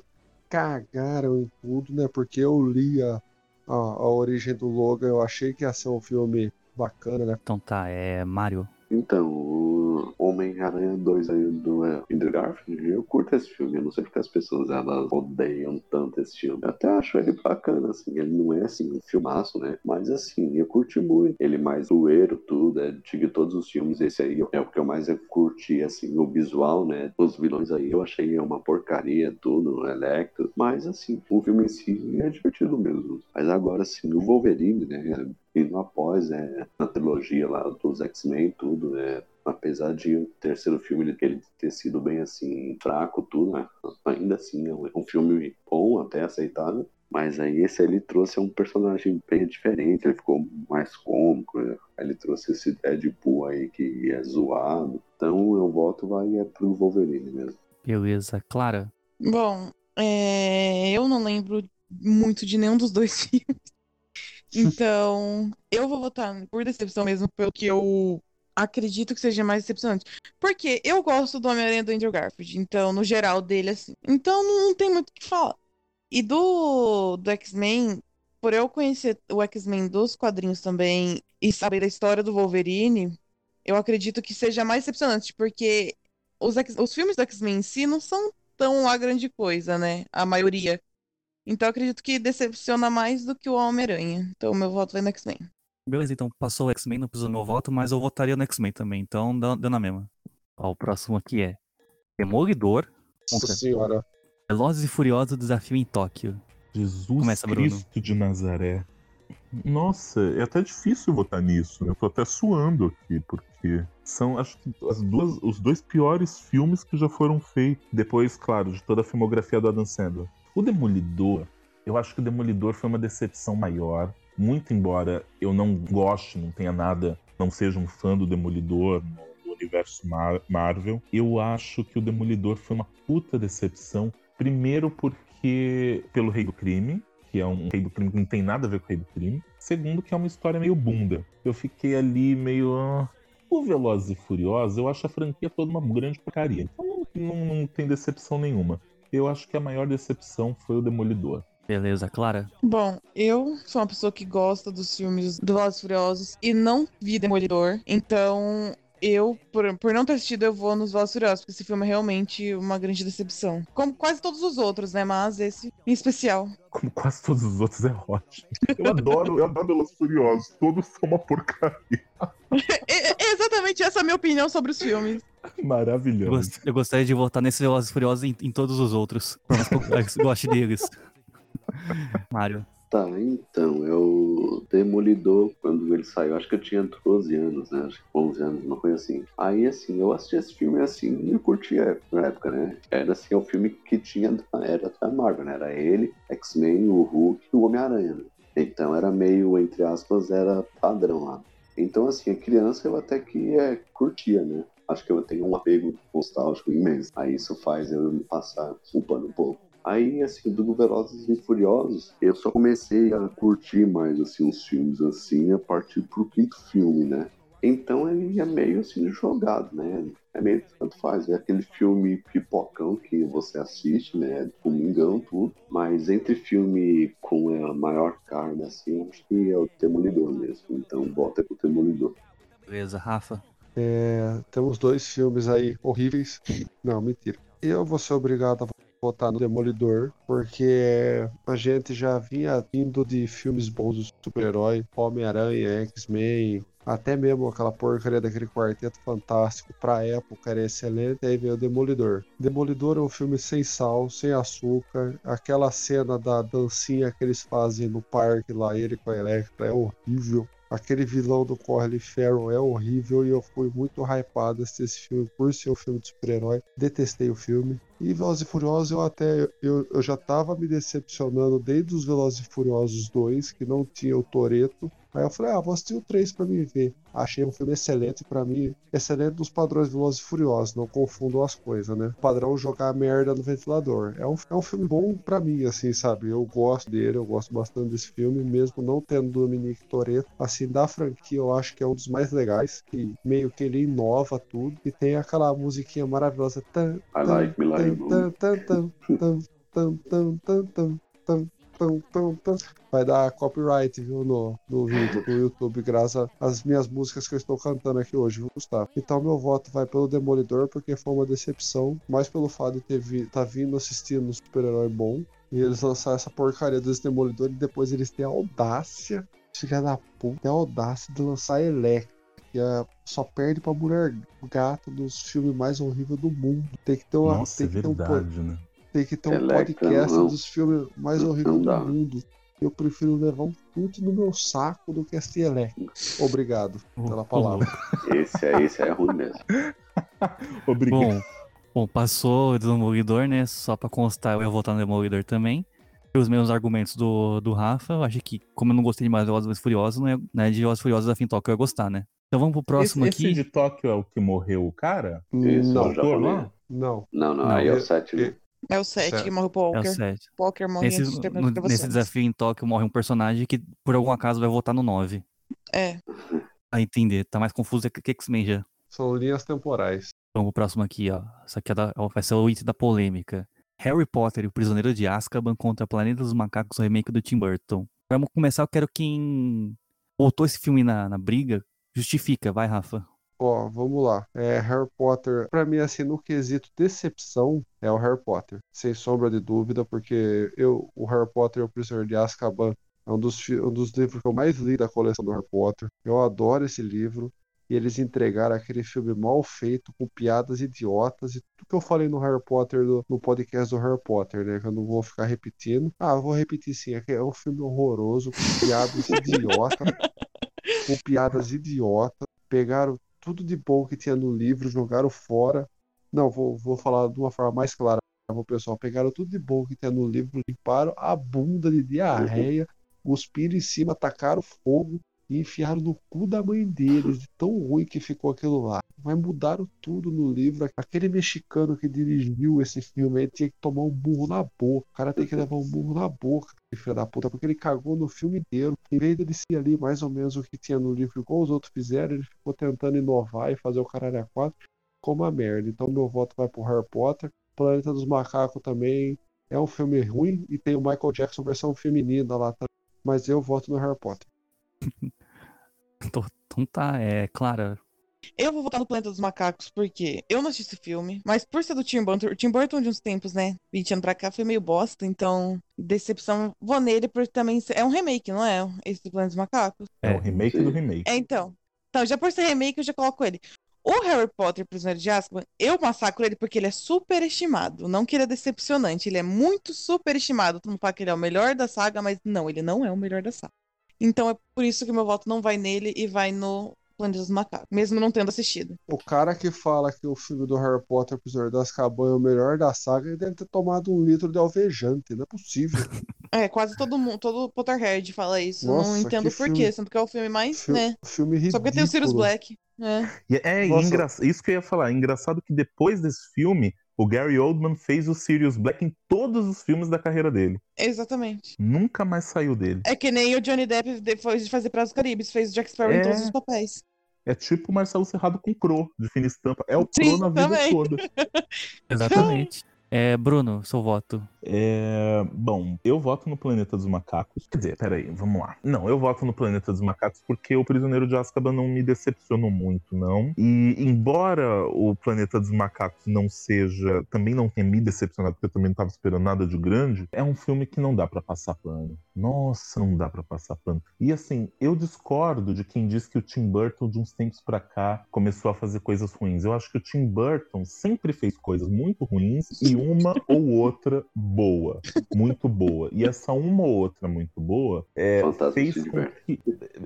Cagaram em tudo, né? Porque eu li a, a, a origem do Logan, eu achei que ia ser um filme bacana, né? Então tá, é Mario. Então, o Homem-Aranha 2 aí do é, Andrew Garfield, eu curto esse filme. Eu não sei porque as pessoas elas odeiam tanto esse filme. Eu até acho ele bacana, assim. Ele não é assim um filmaço, né? Mas assim, eu curti muito. Ele mais zoeiro, tudo. É, de todos os filmes, esse aí é o que eu mais curti, assim, o visual, né? Os vilões aí eu achei uma porcaria, tudo, Electro. Mas assim, o filme em si é divertido mesmo. Mas agora, assim, o Wolverine, né? indo após né, a trilogia lá dos X-Men tudo, né? Apesar de o terceiro filme ele ter sido bem assim, fraco, tudo, né? Ainda assim é um filme bom, até aceitável. Mas aí esse ele trouxe um personagem bem diferente, ele ficou mais cômico, né? ele trouxe esse Deadpool aí que é zoado. Então eu voto vai é pro Wolverine mesmo. Beleza, Clara. Bom, é, eu não lembro muito de nenhum dos dois filmes. Então, eu vou votar por decepção mesmo, pelo que eu acredito que seja mais decepcionante. Porque eu gosto do Homem-Aranha do Andrew Garfield, então, no geral dele, assim. Então, não tem muito o que falar. E do, do X-Men, por eu conhecer o X-Men dos quadrinhos também e saber a história do Wolverine, eu acredito que seja mais decepcionante, porque os, os filmes do X-Men em si não são tão a grande coisa, né? A maioria. Então acredito que decepciona mais do que o Homem-Aranha. Então meu voto vai no X-Men. Beleza, então passou o X-Men, não precisa do meu voto, mas eu votaria no X-Men também, então deu na mesma. Ó, o próximo aqui é Demolidor. Nossa senhora. Velozes e Furiosos Desafio em Tóquio. Jesus Começa, Bruno. Cristo de Nazaré. Nossa, é até difícil votar nisso, né? Eu tô até suando aqui, porque são, acho que, as duas, os dois piores filmes que já foram feitos. Depois, claro, de toda a filmografia do Adam Sandler. O Demolidor, eu acho que o Demolidor foi uma decepção maior. Muito embora eu não goste, não tenha nada, não seja um fã do Demolidor no universo Mar Marvel, eu acho que o Demolidor foi uma puta decepção. Primeiro porque pelo Rei do Crime, que é um Rei do Crime que não tem nada a ver com o Rei do Crime. Segundo que é uma história meio bunda. Eu fiquei ali meio... Ah, o Velozes e Furiosos, eu acho a franquia toda uma grande porcaria. Então não, não, não tem decepção nenhuma eu acho que a maior decepção foi o Demolidor. Beleza, Clara? Bom, eu sou uma pessoa que gosta dos filmes do Velozes Furiosos e não vi Demolidor, então eu, por, por não ter assistido, eu vou nos Velozes Furiosos, porque esse filme é realmente uma grande decepção. Como quase todos os outros, né? Mas esse em especial. Como quase todos os outros é ótimo. Eu adoro, eu adoro Velozes Furiosos. Todos são uma porcaria. é, é exatamente essa a minha opinião sobre os filmes. Maravilhoso. Eu, gost, eu gostaria de votar nesse Velozes Furiosos em, em todos os outros. Por mais que eu goste deles. Mário. Tá, então, eu Demolidor, quando ele saiu, acho que eu tinha 12 anos, né? Acho que 11 anos, uma coisa assim. Aí, assim, eu assisti esse filme assim, e curtia na época, né? Era assim, o filme que tinha, era da Marvel, né? Era ele, X-Men, o Hulk e o Homem-Aranha, né? Então era meio, entre aspas, era padrão lá. Então, assim, a criança eu até que é, curtia, né? Acho que eu tenho um apego nostálgico imenso. Aí isso faz eu passar um pano um pouco. Aí, assim, do Velozes e Furiosos, eu só comecei a curtir mais, assim, os filmes, assim, a partir pro quinto filme, né? Então ele é meio assim jogado, né? É meio tanto faz. É aquele filme pipocão que você assiste, né? Domingão, tudo. Mas entre filme com a maior carga, assim, acho que é o Demolidor mesmo. Então bota pro Demolidor. Beleza, Rafa. É, temos dois filmes aí horríveis. Não, mentira. Eu vou ser obrigado a votar no Demolidor, porque a gente já vinha vindo de filmes bons do super-herói, Homem-Aranha, X-Men, até mesmo aquela porcaria daquele quarteto fantástico pra época era excelente, aí veio o Demolidor. Demolidor é um filme sem sal, sem açúcar, aquela cena da dancinha que eles fazem no parque lá, ele com a Electra, é horrível. Aquele vilão do Corley Farrell é horrível e eu fui muito hypado esse filme por ser um filme de super-herói. Detestei o filme. E Velozes e Furiosos eu até eu, eu já tava me decepcionando desde os Velozes e Furiosos 2, que não tinha o Toreto. Aí eu falei, ah, vou assistir o 3 pra me ver. Achei um filme excelente para mim, excelente dos padrões Velozes e Furiosos, não confundam as coisas, né? O padrão jogar merda no ventilador. É um, é um filme bom para mim, assim, sabe? Eu gosto dele, eu gosto bastante desse filme, mesmo não tendo Dominique Toretto. Assim, da franquia, eu acho que é um dos mais legais, que meio que ele inova tudo, e tem aquela musiquinha maravilhosa. Tan, I like me like tum, tum, tum. Vai dar copyright, viu, no, no vídeo, no YouTube, graças às minhas músicas que eu estou cantando aqui hoje, viu, Gustavo? Então meu voto vai pelo Demolidor, porque foi uma decepção, mais pelo fato de ter vi, tá vindo assistindo um super-herói bom, e eles lançaram essa porcaria dos Demolidor e depois eles têm a audácia, filha da puta, a audácia de lançar Electra. Que é, só perde pra Mulher Gato dos filmes mais horríveis do mundo. Tem que ter uma. Nossa, tem é que ter um, verdade, né? Tem que ter um Electra, podcast não. dos filmes mais Não horríveis do mundo. Eu prefiro levar um chute no meu saco do que assistir Electra. Obrigado pela palavra. Esse aí, esse aí é ruim mesmo. Obrigado. Bom, bom, passou o Demolidor, né? Só pra constar, eu ia votar no Demolidor também. Os mesmos argumentos do, do Rafa. Eu acho que, como eu não gostei demais de Velozes e Furiosos, não é, né, de Velozes Furiosos da Fintoca eu ia gostar, né? Então vamos pro próximo esse, aqui. esse de Tóquio é o que morreu o cara? Isso, Não, é o japonês. lá? não. Não, não, Não, aí é o 7, né? É o 7 Certo. que morre o É o Walker. 7. Walker morre Nesse, antes de no- nesse desafio em Tóquio morre um personagem que, por algum acaso, vai votar no 9. É. A entender. Tá mais confuso que que X-Men já. São linhas temporais. Vamos pro próximo aqui, ó. Isso aqui é da- vai ser o item da polêmica. Harry Potter e o Prisioneiro de Azkaban contra Planeta dos Macacos, o remake do Tim Burton. Vamos começar, eu quero quem botou esse filme na, na briga, justifica, vai, Rafa. Ó, vamos lá. É, Harry Potter, pra mim, assim, no quesito decepção, é o Harry Potter. Sem sombra de dúvida, porque eu, o Harry Potter e o Prisioneiro de Azkaban é um dos, um dos livros que eu mais li da coleção do Harry Potter. Eu adoro esse livro. E eles entregaram aquele filme mal feito, com piadas idiotas, e tudo que eu falei no Harry Potter, do- no podcast do Harry Potter, né? Que eu não vou ficar repetindo. Ah, eu vou repetir sim, é é um filme horroroso, com piadas idiotas, com piadas idiotas. Pegaram tudo de bom que tinha no livro, jogaram fora. Não, vou, vou falar de uma forma mais clara pro pessoal. Pegaram tudo de bom que tinha no livro, limparam a bunda de diarreia, cuspiram em cima, tacaram fogo e enfiaram no cu da mãe deles, de tão ruim que ficou aquilo lá. Mas mudaram tudo no livro. Aquele mexicano que dirigiu esse filme tinha que tomar um burro na boca. O cara tem que levar um burro na boca, filho da puta, porque ele cagou no filme inteiro. Em vez dele ser ali mais ou menos o que tinha no livro, igual os outros fizeram, ele ficou tentando inovar e fazer o caralho a quatro. Ficou uma merda. Então meu voto vai pro Harry Potter. Planeta dos Macacos também é um filme ruim e tem o Michael Jackson versão feminina lá. Mas eu voto no Harry Potter. Então tá, é Clara. Eu vou votar no Planeta dos Macacos porque eu não assisti esse filme, mas por ser do Tim Burton, o Tim Burton de uns tempos, né, 20 anos pra cá, foi meio bosta, então decepção, vou nele por também. É um remake, não é? Esse do Planeta dos Macacos? É, É, o remake sim. do remake. É, então. Então, já por ser remake, eu já coloco ele. O Harry Potter Prisioneiro de Azkaban, eu massacro ele porque ele é superestimado. Não que ele é decepcionante, ele é muito superestimado. Todo mundo fala que ele é o melhor da saga, mas não, ele não é o melhor da saga. Então é por isso que meu voto não vai nele e vai no Planeta dos Macacos, mesmo não tendo assistido. O cara que fala que o filme do Harry Potter, Prisioneiro das Azkaban é o melhor da saga, ele deve ter tomado um litro de alvejante. Não é possível. É, quase todo mundo, todo Potterhead fala isso. Nossa, não entendo que por filme- quê, sendo que é o filme mais, Fi- né? Filme ridículo. Só porque tem o Sirius Black. É. E é engra- isso que eu ia falar. Engraçado que depois desse filme, o Gary Oldman fez o Sirius Black em todos os filmes da carreira dele. Exatamente. Nunca mais saiu dele. É que nem o Johnny Depp depois de fazer Prados Caribes, fez o Jack Sparrow em É. todos os papéis. É tipo o Marcelo Serrado com Cro, de fina estampa. É o Sim, Cro na vida também. toda. Exatamente. É, Bruno, seu voto. É, bom, eu voto no Planeta dos Macacos. Quer dizer, peraí, vamos lá. Não, eu voto no Planeta dos Macacos porque o Prisioneiro de Azkaban não me decepcionou muito, não. E embora o Planeta dos Macacos não seja, também não tenha me decepcionado, porque eu também não tava esperando nada de grande, é um filme que não dá pra passar pano. Nossa, não dá pra passar pano. E assim, eu discordo de quem diz que o Tim Burton de uns tempos pra cá começou a fazer coisas ruins. Eu acho que o Tim Burton sempre fez coisas muito ruins e uma ou outra boa, muito boa. E essa uma ou outra muito boa é, fez com que,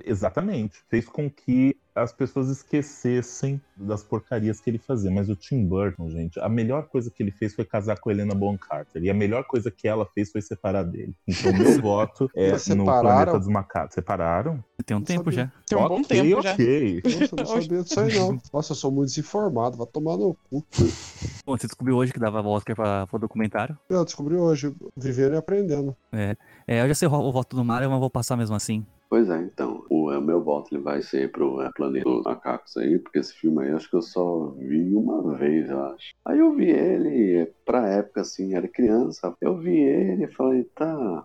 exatamente, fez com que as pessoas esquecessem das porcarias que ele fazia. Mas o Tim Burton, gente, a melhor coisa que ele fez foi casar com a Helena Bonham Carter. E a melhor coisa que ela fez foi separar dele. Então, meu voto é no? Planeta dos Macacos. Separaram? Tem um Não tempo sabia. já. Tem um bom Ok, tempo já. ok. Nossa, eu não sabia disso aí, não. Nossa, eu sou muito desinformado. Vai tomar no cu. Bom, você descobriu hoje que dava Oscar pra, pro documentário. Eu descobri hoje. Vivendo e aprendendo. É, eu já sei o, o voto do Mario, mas vou passar mesmo assim. Pois é, então, o é, meu voto ele vai ser pro é, Planeta dos Macacos aí, porque esse filme aí acho que eu só vi uma vez, eu acho. Aí eu vi ele, é, pra época assim, era criança, eu vi ele e falei, tá,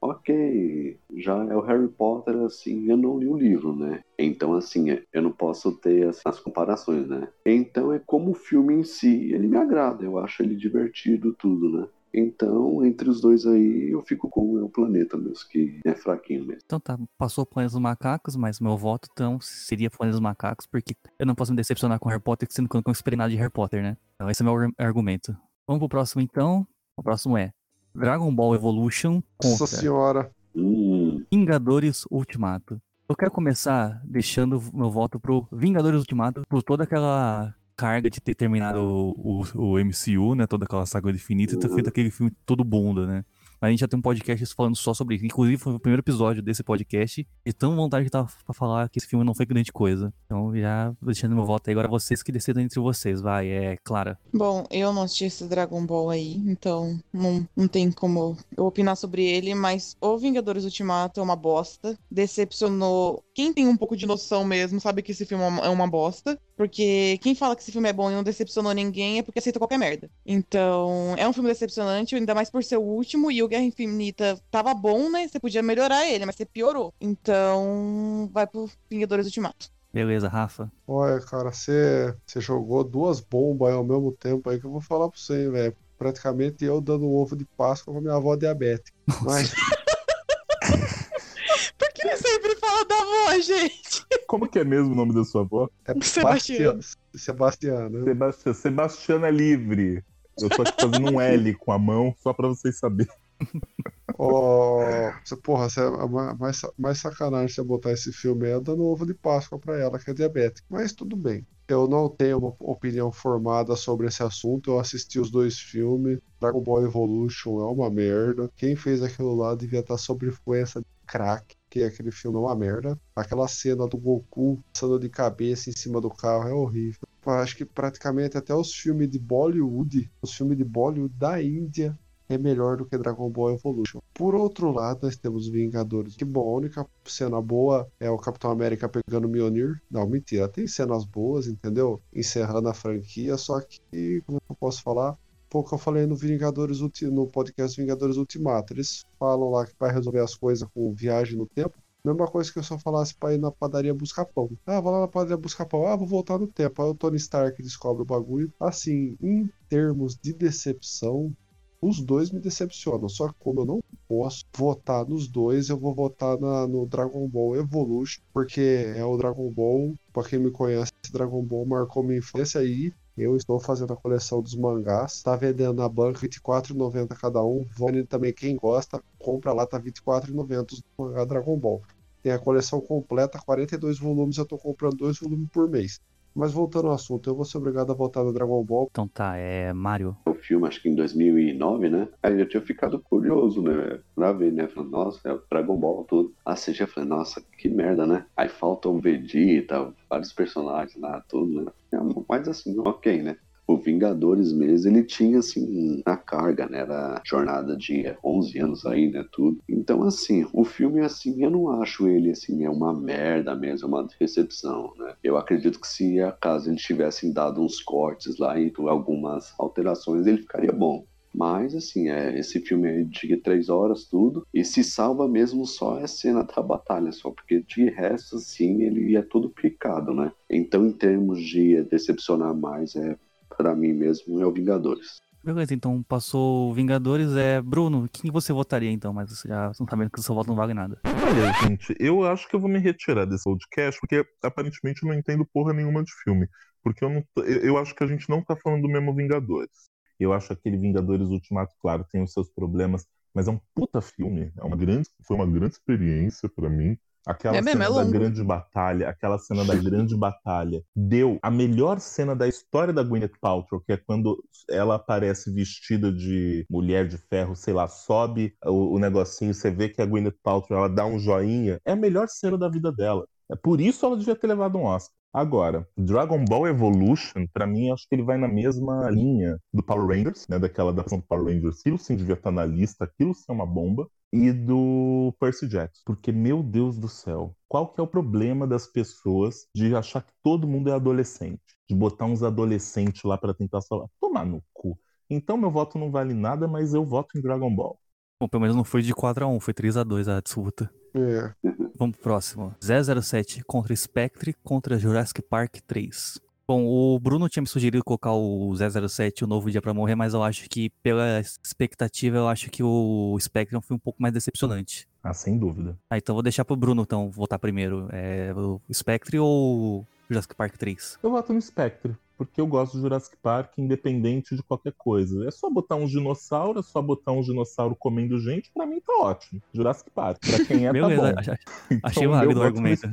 ok, já é o Harry Potter, assim, eu não li o livro, né? Então, assim, eu não posso ter as, as comparações, né? Então, é como o filme em si, ele me agrada, eu acho ele divertido, tudo, né? Então, entre os dois aí, eu fico com o planeta mesmo, que é fraquinho mesmo. Então tá, passou o Planeta dos Macacos, mas meu voto então seria Planeta dos Macacos, porque eu não posso me decepcionar com Harry Potter, sendo que eu não esperei nada de Harry Potter, né? Então esse é o meu ar- argumento. Vamos pro próximo então. O próximo é Dragon Ball Evolution Nossa contra senhora. Hum, Vingadores Ultimato. Eu quero começar deixando meu voto pro Vingadores Ultimato por toda aquela carga de ter terminado o, o, o MCU, né? Toda aquela saga infinita e ter feito aquele filme todo bunda, né? Mas a gente já tem um podcast falando só sobre isso. Inclusive, foi o primeiro episódio desse podcast. E tão vontade que tava pra falar que esse filme não foi grande coisa. Então, já deixando meu voto aí. Agora vocês que decidam entre vocês. Vai, é Clara. Bom, eu não assisti esse Dragon Ball aí, então não, não tem como eu opinar sobre ele, mas o Vingadores Ultimato é uma bosta. Decepcionou. Quem tem um pouco de noção mesmo sabe que esse filme é uma- é uma bosta. Porque quem fala que esse filme é bom e não decepcionou ninguém é porque aceita qualquer merda. Então, é um filme decepcionante, ainda mais por ser o último, e o Guerra Infinita tava bom, né? Você podia melhorar ele, mas você piorou. Então, vai pro Vingadores Ultimato. Beleza, Rafa. Olha, cara, você jogou duas bombas ao mesmo tempo aí que eu vou falar pra você, hein, velho. Praticamente eu dando um ovo de Páscoa pra minha avó diabética. Mas, Por que ele sempre fala da avó, gente? Como que é mesmo o nome da sua avó? é né? Sebastiana, Sebastiana Livre. Eu tô aqui fazendo um L com a mão, só pra vocês saberem. Ó, você- porra, você, é ma- mais, mais sacanagem você botar esse filme aí é dando ovo de Páscoa pra ela, que é diabética. Mas tudo bem. Eu não tenho uma opinião formada sobre esse assunto. Eu assisti os dois filmes. Dragon Ball Evolution é uma merda. Quem fez aquilo lá devia estar sob influência crack, que aquele filme é uma merda. Aquela cena do Goku passando de cabeça em cima do carro é horrível. Acho que praticamente até os filmes de Bollywood, os filmes de Bollywood da Índia, é melhor do que Dragon Ball Evolution. Por outro lado, nós temos Vingadores. Que bom, a única cena boa é o Capitão América pegando o Mjolnir. Não, mentira, tem cenas boas, entendeu? Encerrando a franquia, só que, como eu posso falar? Pouco eu falei no Vingadores Ulti- no podcast Vingadores Ultimato. Eles falam lá que vai resolver as coisas com viagem no tempo. Mesma coisa que eu só falasse pra ir na padaria buscar pão. Ah, vou lá na padaria buscar pão. Ah, vou voltar no tempo. Aí o Tony Stark descobre o bagulho. Assim, em termos de decepção, os dois me decepcionam. Só que como eu não posso votar nos dois, eu vou votar na- no Dragon Ball Evolution, porque é o Dragon Ball. Pra quem me conhece, Dragon Ball marcou minha infância aí. Eu estou fazendo a coleção dos mangás. Tá vendendo na banca R$ 24,90 cada um. Vone também, quem gosta, compra lá, tá R$ 24,90 os mangá Dragon Ball. Tem a coleção completa, 42 volumes, eu tô comprando dois volumes por mês. Mas voltando ao assunto, eu vou ser obrigado a votar no Dragon Ball. Então tá, é Mario. o filme, acho que em 2009, né? Aí eu tinha ficado curioso, né? Pra ver, né? Falei, nossa, é o Dragon Ball, tudo. Assisti, eu falei, nossa, que merda, né? Aí falta o Vegeta, vários personagens lá, tudo, né? É, Mas assim, ok, né? O Vingadores mesmo, ele tinha, assim, a carga, né? Era jornada de 11 anos aí, né? Tudo. Então, assim, o filme, assim, eu não acho ele, assim, é uma merda mesmo, é uma decepção, né? Eu acredito que se acaso eles tivessem dado uns cortes lá e algumas alterações, ele ficaria bom. Mas, assim, é, esse filme é de três horas, tudo, e se salva mesmo só a cena da batalha, só porque de resto, assim, ele é todo picado, né? Então, em termos de decepcionar mais, é para mim mesmo, é o Vingadores. Beleza, então passou Vingadores. É Bruno, quem você votaria então? Mas você já não sabendo que o seu voto não vale nada. Olha, gente, eu acho que eu vou me retirar desse podcast, porque aparentemente eu não entendo porra nenhuma de filme. Porque eu não tô- eu, acho que a gente não tá falando do mesmo Vingadores. Eu acho aquele Vingadores Ultimato, claro, tem os seus problemas, mas é um puta filme. É uma grande, foi uma grande experiência pra mim. Aquela É cena é da grande batalha, aquela cena da grande batalha, deu a melhor cena da história da Gwyneth Paltrow, que é quando ela aparece vestida de mulher de ferro, sei lá, sobe o, o negocinho, você vê que a Gwyneth Paltrow ela dá um joinha, é a melhor cena da vida dela. É por isso ela devia ter levado um Oscar. Agora, Dragon Ball Evolution, pra mim, acho que ele vai na mesma linha do Power Rangers, né? Daquela adaptação do Power Rangers. Aquilo sim devia estar na lista, aquilo sim é uma bomba. E do Percy Jackson. Porque, meu Deus do céu, qual que é o problema das pessoas de achar que todo mundo é adolescente? De botar uns adolescentes lá pra tentar salvar? Tomar no cu. Então meu voto não vale nada, mas eu voto em Dragon Ball. Bom, pelo menos não foi de 4x1, foi 3x2 a disputa. É. Vamos pro próximo. 007 contra Spectre contra Jurassic Park 3. Bom, o Bruno tinha me sugerido colocar o 007, o Novo Dia pra Morrer, mas eu acho que, pela expectativa, eu acho que o Spectre foi um pouco mais decepcionante. Ah, sem dúvida. Ah, então vou deixar pro Bruno, então, votar primeiro. É o Spectre ou Jurassic Park 3? Eu voto no Spectre, porque eu gosto de Jurassic Park independente de qualquer coisa. É só botar um dinossauro, é só botar um dinossauro comendo gente, pra mim tá ótimo. Jurassic Park, pra quem é, tá Beleza, bom. ach- Então, achei válido o argumento.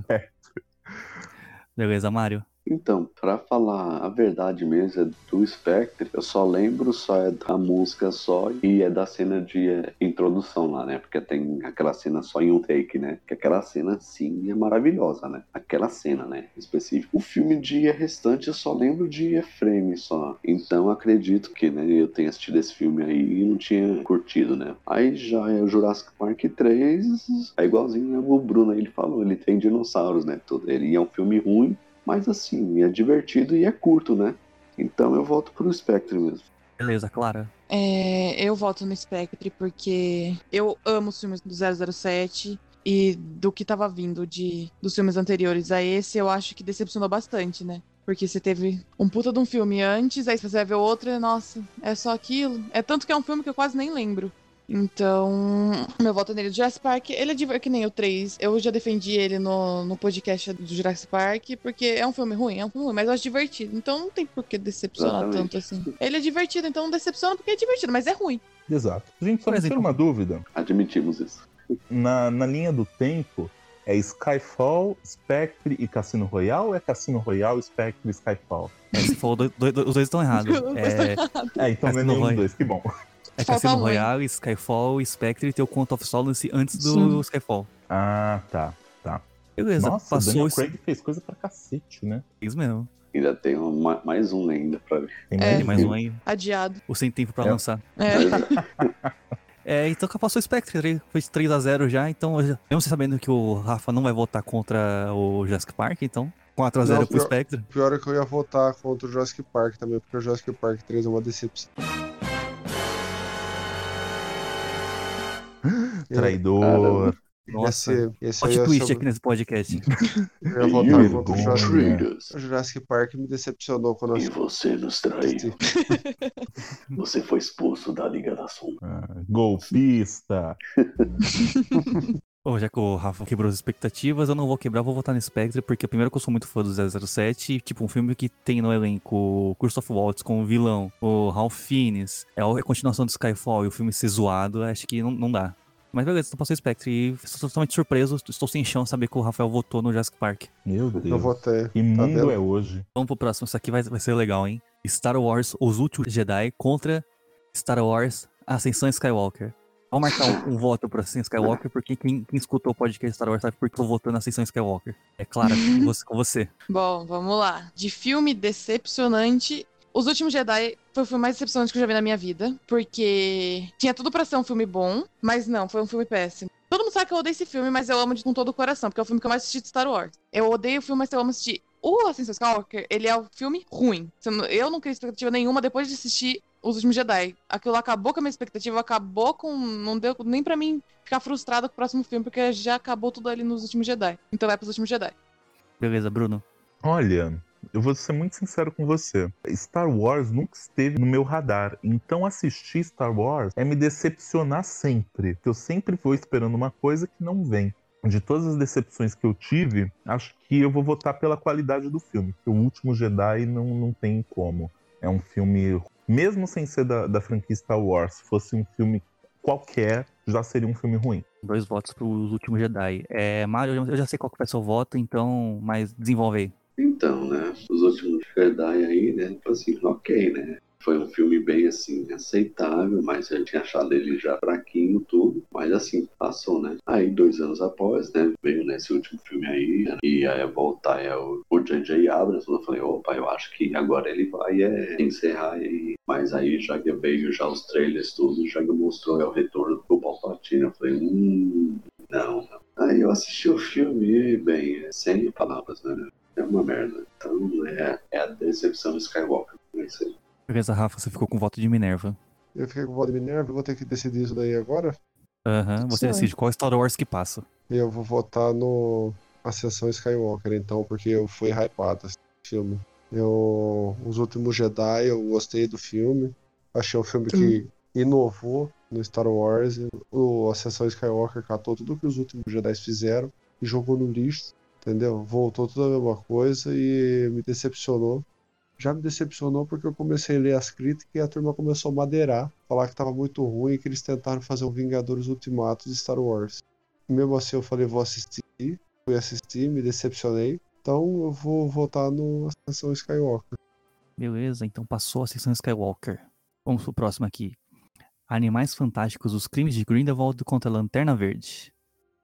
Beleza, Mário? Então, pra falar a verdade mesmo, é do Spectre, eu só lembro só é da música só e é da cena de é, introdução lá, né? Porque tem aquela cena só em um take, né? Que aquela cena, sim, é maravilhosa, né? Aquela cena, né? Específico. O filme de restante eu só lembro de frame só. Então acredito que, né, eu tenha assistido esse filme aí e não tinha curtido, né? Aí já é o Jurassic Park 3, é igualzinho né, o Bruno aí, ele falou, ele tem dinossauros, né? Tudo. Ele é um filme ruim, mas assim, é divertido e é curto, né? Então eu volto pro Spectre mesmo. Beleza, Clara? É, eu voto no Spectre porque eu amo os filmes do 007 e do que tava vindo de, dos filmes anteriores a esse, eu acho que decepcionou bastante, né? Porque você teve um puta de um filme antes, aí você vai ver outro e, nossa, é só aquilo. É tanto que é um filme que eu quase nem lembro. Então, meu voto nele. Jurassic Park, ele é diver- que nem o 3. Eu já defendi ele no, no podcast do Jurassic Park, porque é um filme ruim, é um filme ruim, mas eu acho divertido. Então não tem por que decepcionar Exatamente. tanto assim. Ele é divertido, então não decepciona porque é divertido, mas é ruim. Exato. Gente, só exemplo. uma dúvida. Admitimos isso. Na, na linha do tempo, é Skyfall, Spectre e Cassino Royale ou é Cassino Royale, Spectre e Skyfall? É, você falou, dois- dois- os dois estão errados. É, É, então não é nenhum dos dois, que bom. É Falta Cassino um, Royale, Skyfall, Spectre e tem o Conto of Solace antes do Sim. Skyfall. Ah, tá. Beleza, Nossa, o passou Daniel. Craig fez coisa pra cacete, né? Isso mesmo. Ainda tem uma- mais um ainda pra ver. Tem É. Tem mais um aí. Adiado. O sem tempo pra É. lançar. É. É, então passou o Spectre, três- foi 3x0 já, então mesmo você sabendo que o Rafa não vai votar contra o Jurassic Park, então 4x0 Não, pro Spectre. Pior é que eu ia votar contra o Jurassic Park também, porque o Jurassic Park 3 é uma decepção. Traidor. Nossa, é twist sobre- aqui nesse podcast. Eu ia votar Vergonha. contra o Jurassic. O Jurassic Park me decepcionou quando eu E você nos traiu. Você foi expulso da Liga da Sombra. Ah, golpista. Bom, já que o Rafa quebrou as expectativas, eu não vou quebrar, vou votar no Spectre, porque primeiro que eu sou muito fã do 007, e, tipo, um filme que tem no elenco o Christoph Waltz com o vilão, o Ralph Fiennes, é a continuação do Skyfall e o filme ser zoado, acho que não, não dá. Mas beleza, então passou o Spectre e estou totalmente surpreso, estou sem chão saber que o Rafael votou no Jurassic Park. Meu Deus. Eu votei. Que Tá mundo vendo? é hoje? Vamos pro próximo, isso aqui vai, vai ser legal, hein? Star Wars Os Últimos Jedi contra Star Wars Ascensão Skywalker. Vamos marcar um, um voto pra Ascensão Skywalker, porque quem, quem escutou o podcast Star Wars sabe por que eu tô votando na Ascensão Skywalker. É claro. Com você. Bom, vamos lá. De filme decepcionante. Os Últimos Jedi foi o filme mais decepcionante que eu já vi na minha vida. Porque tinha tudo pra ser um filme bom, mas não, foi um filme péssimo. Todo mundo sabe que eu odeio esse filme, mas eu amo de com todo o coração, porque é o filme que eu mais assisti de Star Wars. Eu odeio o filme, mas eu amo assistir. O Ascensão Skywalker, ele é um filme ruim. Eu não criei expectativa nenhuma depois de assistir Os Últimos Jedi. Aquilo acabou com a minha expectativa, acabou com. Não deu nem pra mim ficar frustrada com o próximo filme, porque já acabou tudo ali nos Últimos Jedi. Então vai pros Últimos Jedi. Beleza, Bruno. Olha, eu vou ser muito sincero com você. Star Wars nunca esteve no meu radar. Então assistir Star Wars é me decepcionar sempre. Porque eu sempre vou esperando uma coisa que não vem. De todas as decepções que eu tive, acho que eu vou votar pela qualidade do filme. Porque o último Jedi não, não tem como. É um filme, mesmo sem ser da, da franquia Star Wars, se fosse um filme qualquer, já seria um filme ruim. Dois votos pros Últimos Jedi. É, Mário, eu já sei qual que vai ser o voto, então. Mas desenvolve aí. Então, né? Os últimos Jedi aí, né? Tipo assim, ok, né? Foi um filme bem assim, aceitável, mas eu tinha achado ele já fraquinho, tudo. Mas assim, passou, né? Aí, dois anos após, né? Veio nesse último filme aí, né, e aí voltar é o J.J. Abrams. Eu falei, opa, eu acho que agora ele vai é, encerrar aí. Mas aí já que veio já os trailers, tudo, já que mostrou é, o retorno do Palpatine. Eu falei, hum, não, não. Aí eu assisti o filme e, bem, sem palavras, né? É uma merda. Então é, é a decepção do Skywalker. É isso aí. Beleza, Rafa, você ficou com voto de Minerva. Eu fiquei com o voto de Minerva, vou ter que decidir isso daí agora. Aham, você Certo. decide qual Star Wars que passa. Eu vou votar no Ascensão Skywalker, então, porque eu fui hypado esse filme. Eu, Os Últimos Jedi, eu gostei do filme. Achei um filme que inovou no Star Wars. O Ascensão Skywalker catou tudo que os Últimos Jedi fizeram e jogou no lixo, entendeu? Voltou tudo a mesma coisa e me decepcionou. Já me decepcionou porque eu comecei a ler as críticas e a turma começou a madeirar, falar que tava muito ruim e que eles tentaram fazer um Vingadores Ultimato de Star Wars. Mesmo assim, eu falei, vou assistir. Fui assistir, me decepcionei. Então, eu vou votar no Ascensão Skywalker. Beleza, então passou a sessão Skywalker. Vamos pro próximo aqui. Animais Fantásticos, os crimes de Grindelwald contra a Lanterna Verde.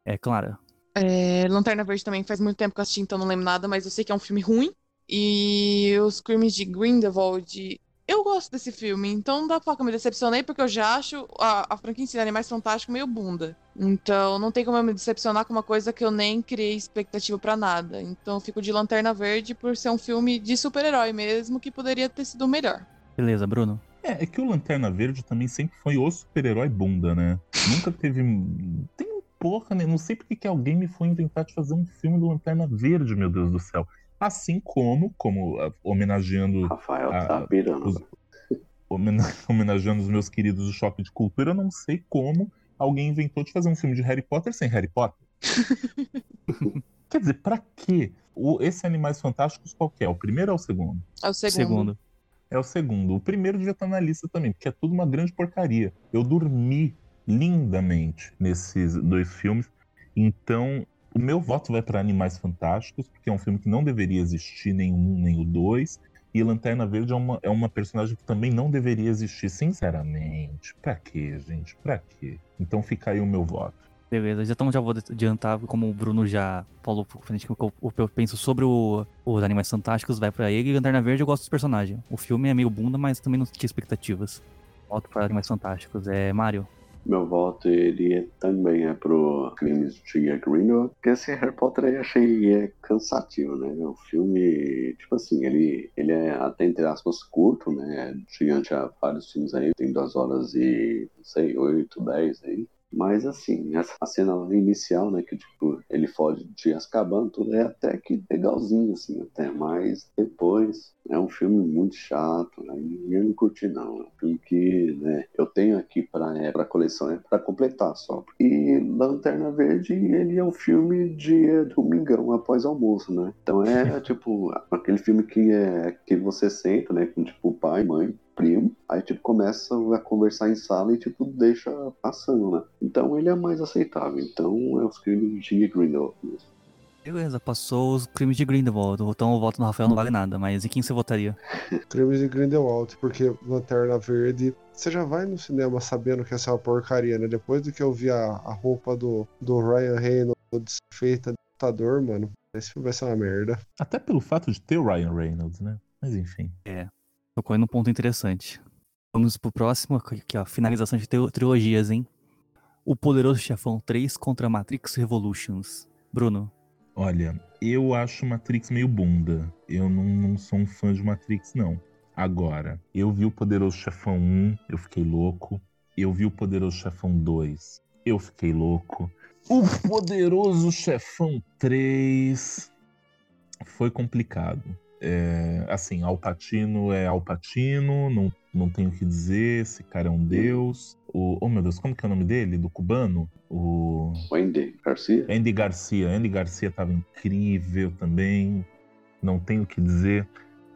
É, Clara. É, Lanterna Verde também faz muito tempo que eu assisti, então não lembro nada, mas eu sei que é um filme ruim. E os crimes de Grindelwald. Eu gosto desse filme, então não dá pra falar que eu me decepcionei, porque eu já acho a, a franquia si, Animais Fantásticos meio bunda. Então não tem como eu me decepcionar com uma coisa que eu nem criei expectativa pra nada. Então eu fico de Lanterna Verde por ser um filme de super-herói mesmo, que poderia ter sido melhor. Beleza, Bruno. É, é que o Lanterna Verde também sempre foi o super-herói bunda, né? Nunca teve. Tem porra, né? Não sei porque que alguém me foi inventar de fazer um filme do Lanterna Verde, meu Deus do céu. Assim como, como ah, homenageando, Rafael Ah, tá pirando. os- homena- homenageando os meus queridos do Choque de Cultura, eu não sei como alguém inventou de fazer um filme de Harry Potter sem Harry Potter. Quer dizer, pra quê? O, esse Animais Fantásticos qual que é? O primeiro ou o segundo? É o segundo. Segundo. É o segundo. O primeiro devia estar na lista também, porque é tudo uma grande porcaria. Eu dormi lindamente nesses dois filmes. Então, o meu voto vai para Animais Fantásticos, porque é um filme que não deveria existir nem o um nem o dois. E Lanterna Verde é uma, é uma personagem que também não deveria existir, sinceramente. Pra quê, gente? Pra quê? Então fica aí o meu voto. Beleza, então já vou adiantar, como o Bruno já falou frente o que eu, penso sobre o- os Animais Fantásticos, vai pra ele. E Lanterna Verde eu gosto dos personagens. O filme é meio bunda, mas também não tinha expectativas. Voto para Animais Fantásticos. É Mario. Meu voto ele é- também é pro Crimes de Grindelwald, porque esse Harry Potter aí achei é, cansativo, né? O filme, tipo assim, ele, ele é até entre aspas curto, né? Gigante a vários filmes aí, tem duas horas e, não sei, oito, dez aí. Mas assim, essa- a cena inicial, né, que tipo, ele foge de Azkaban, tudo é até que legalzinho, assim, até. Mas depois é um filme muito chato, aí eu não curti não. É um filme que, né, eu tenho aqui pra, é, pra coleção, é pra completar só. E Lanterna Verde, ele é um filme de é, domingão, após almoço, né? Então é, tipo, aquele filme que é que você senta, né, com, tipo, pai, mãe, primo, aí, tipo, começa a conversar em sala e, tipo, deixa passando, né? Então ele é mais aceitável. Então é os crimes de Grindelwald mesmo. Beleza, passou os crimes de Grindelwald. Então o voto do Rafael não vale nada, mas em quem você votaria? Crimes de Grindelwald, porque Lanterna Verde, você já vai no cinema sabendo que essa é uma porcaria, né? Depois do que eu vi a, a roupa do, do Ryan Reynolds feita de ditador, mano, esse filme vai ser uma merda. Até pelo fato de ter o Ryan Reynolds, né? Mas enfim. Tocou aí num ponto interessante. Vamos pro próximo, aqui ó, finalização de trilogias, hein? O Poderoso Chefão 3 contra Matrix Revolutions. Bruno, Olha, eu acho Matrix meio bunda. Eu não, não sou um fã de Matrix, não. Agora, eu vi o Poderoso Chefão 1, eu fiquei louco. Eu vi o Poderoso Chefão 2, eu fiquei louco. O Poderoso Chefão 3 foi complicado. É, assim, Alpatino é Alpatino, não, não tenho o que dizer, esse cara é um deus. O, oh meu Deus, como que é o nome dele? Do cubano? O. Wendy Garcia? Andy Garcia. Andy Garcia estava incrível também. Não tenho o que dizer.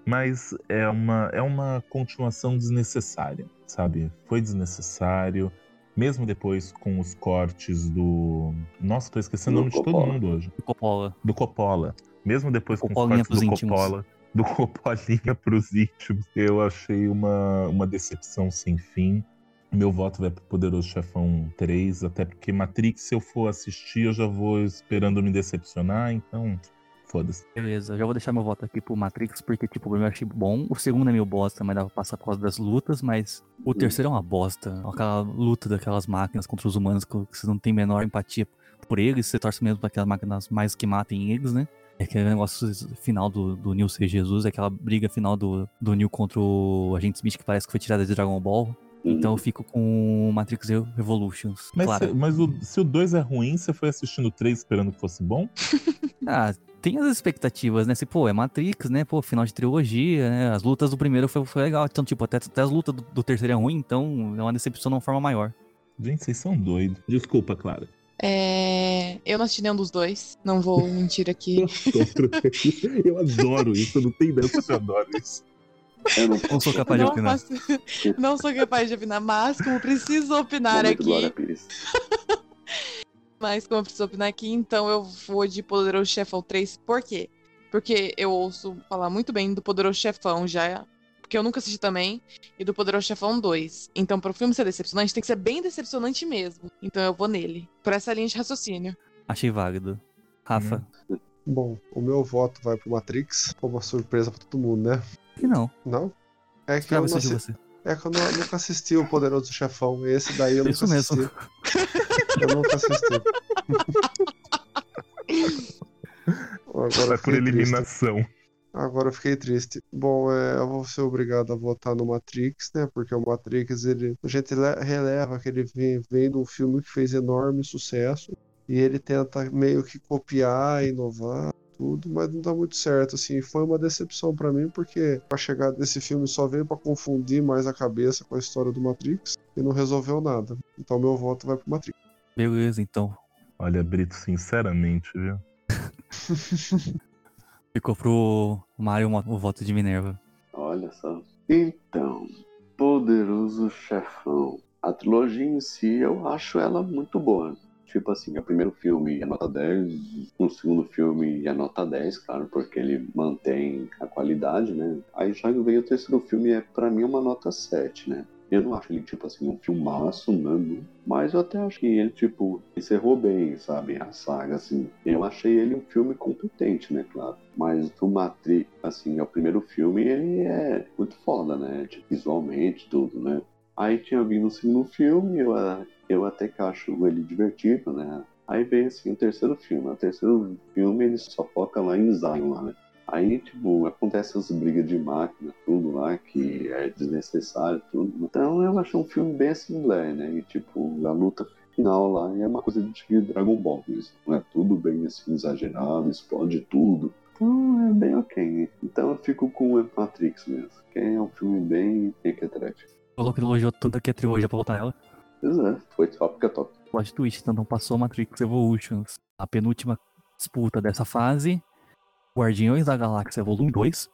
Mas é uma, é uma continuação desnecessária, sabe? Foi desnecessário. Mesmo depois com os cortes do. Nossa, tô esquecendo o Do nome de todo Coppola. mundo hoje. Coppola. Do Coppola. Mesmo depois com os cortes do. Coppola. Do Coppolinha pros íntimos. Eu achei uma, uma decepção sem fim. Meu voto vai pro Poderoso Chefão 3, até porque Matrix, se eu for assistir, eu já vou esperando me decepcionar, então foda-se. Beleza, já vou deixar meu voto aqui pro Matrix, porque, tipo, o primeiro eu achei bom. O segundo é meio bosta, mas dá pra passar por causa das lutas, mas o terceiro é uma bosta. Aquela luta daquelas máquinas contra os humanos que você não tem menor empatia por eles, você torce mesmo pra aquelas máquinas mais que matem eles, né? É aquele negócio final do, do Neo ser Jesus, é aquela briga final do, do Neo contra o Agente Smith que parece que foi tirada de Dragon Ball. Então eu fico com Matrix Revolutions. Mas, claro. se, mas o- se o 2 é ruim, você foi assistindo o 3 esperando que fosse bom? Ah, tem as expectativas, né? Se, pô, é Matrix, né? Pô, final de trilogia, né? As lutas do primeiro foi, foi legal. Então, tipo, até, até as lutas do, do terceiro é ruim, então é uma decepção de uma forma maior. Gente, vocês são doidos. Desculpa, Clara. É, Eu não assisti nenhum dos dois. Não vou mentir aqui. Eu adoro isso. Eu não tenho ideia se eu adoro isso. Eu não Não sou capaz de Não, opinar. faço- não sou capaz de opinar, mas como preciso opinar Momento Glória aqui, Pires. mas como eu preciso opinar aqui, então eu vou de Poderoso Chefão 3. Por quê? Porque eu ouço falar muito bem do Poderoso Chefão já, porque eu nunca assisti também, e do Poderoso Chefão 2. Então, para o filme ser decepcionante, tem que ser bem decepcionante mesmo. Então eu vou nele, por essa linha de raciocínio. Achei válido. Rafa, Bom, o meu voto vai pro Matrix, como uma surpresa pra todo mundo, né? que não. Não? É que, eu, não assi- você. é que eu não- nunca assisti o Poderoso Chefão. Esse daí eu nunca Isso mesmo. assisti. Eu nunca assisti. Agora Vai eu por fiquei triste. Agora eu fiquei triste. Bom, é, eu vou ser obrigado a votar no Matrix, né? Porque o Matrix, ele, a gente le- releva que ele vem, vem de um filme que fez enorme sucesso e ele tenta meio que copiar, inovar, tudo, mas não dá muito certo, assim. Foi uma decepção pra mim, porque a chegada desse filme só veio pra confundir mais a cabeça com a história do Matrix e não resolveu nada. Então meu voto vai pro Matrix. Beleza, então. Olha, Brito, sinceramente, viu? Ficou pro Mario o voto de Minerva. Olha só. Então, Poderoso Chefão. A trilogia em si, eu acho ela muito boa. Tipo assim, o primeiro filme é nota 10, o segundo filme é nota 10, claro, porque ele mantém a qualidade, né? Aí já veio o terceiro filme, é para mim uma nota 7, né? Eu não acho ele, tipo assim, um filmaço, né? Mas eu até acho que ele, tipo, encerrou bem, sabe? A saga, assim. Eu achei ele um filme competente, né? Claro. Mas o Matrix, assim, é o primeiro filme, ele é muito foda, né? Tipo, visualmente, tudo, né? Aí tinha vindo o segundo filme, eu, eu até que acho ele divertido, né? Aí vem, assim, o terceiro filme. O terceiro filme, ele só foca lá em Zion, lá, né? Aí, tipo, acontece as brigas de máquina, tudo lá, que é desnecessário, tudo. Então eu achei um filme bem assembleia, né? E, tipo, a luta final lá é uma coisa de Dragon Ball mesmo. Não é tudo bem, assim, exagerado, explode tudo. Então é bem ok. Então eu fico com o Matrix mesmo, que é um filme bem mequetrefe. Falou que elogiou toda que é trilogia pra voltar nela. Pois é, foi top que é top. Plot twist, então não passou Matrix Evolutions. A penúltima disputa dessa fase, Guardiões da Galáxia Volume 2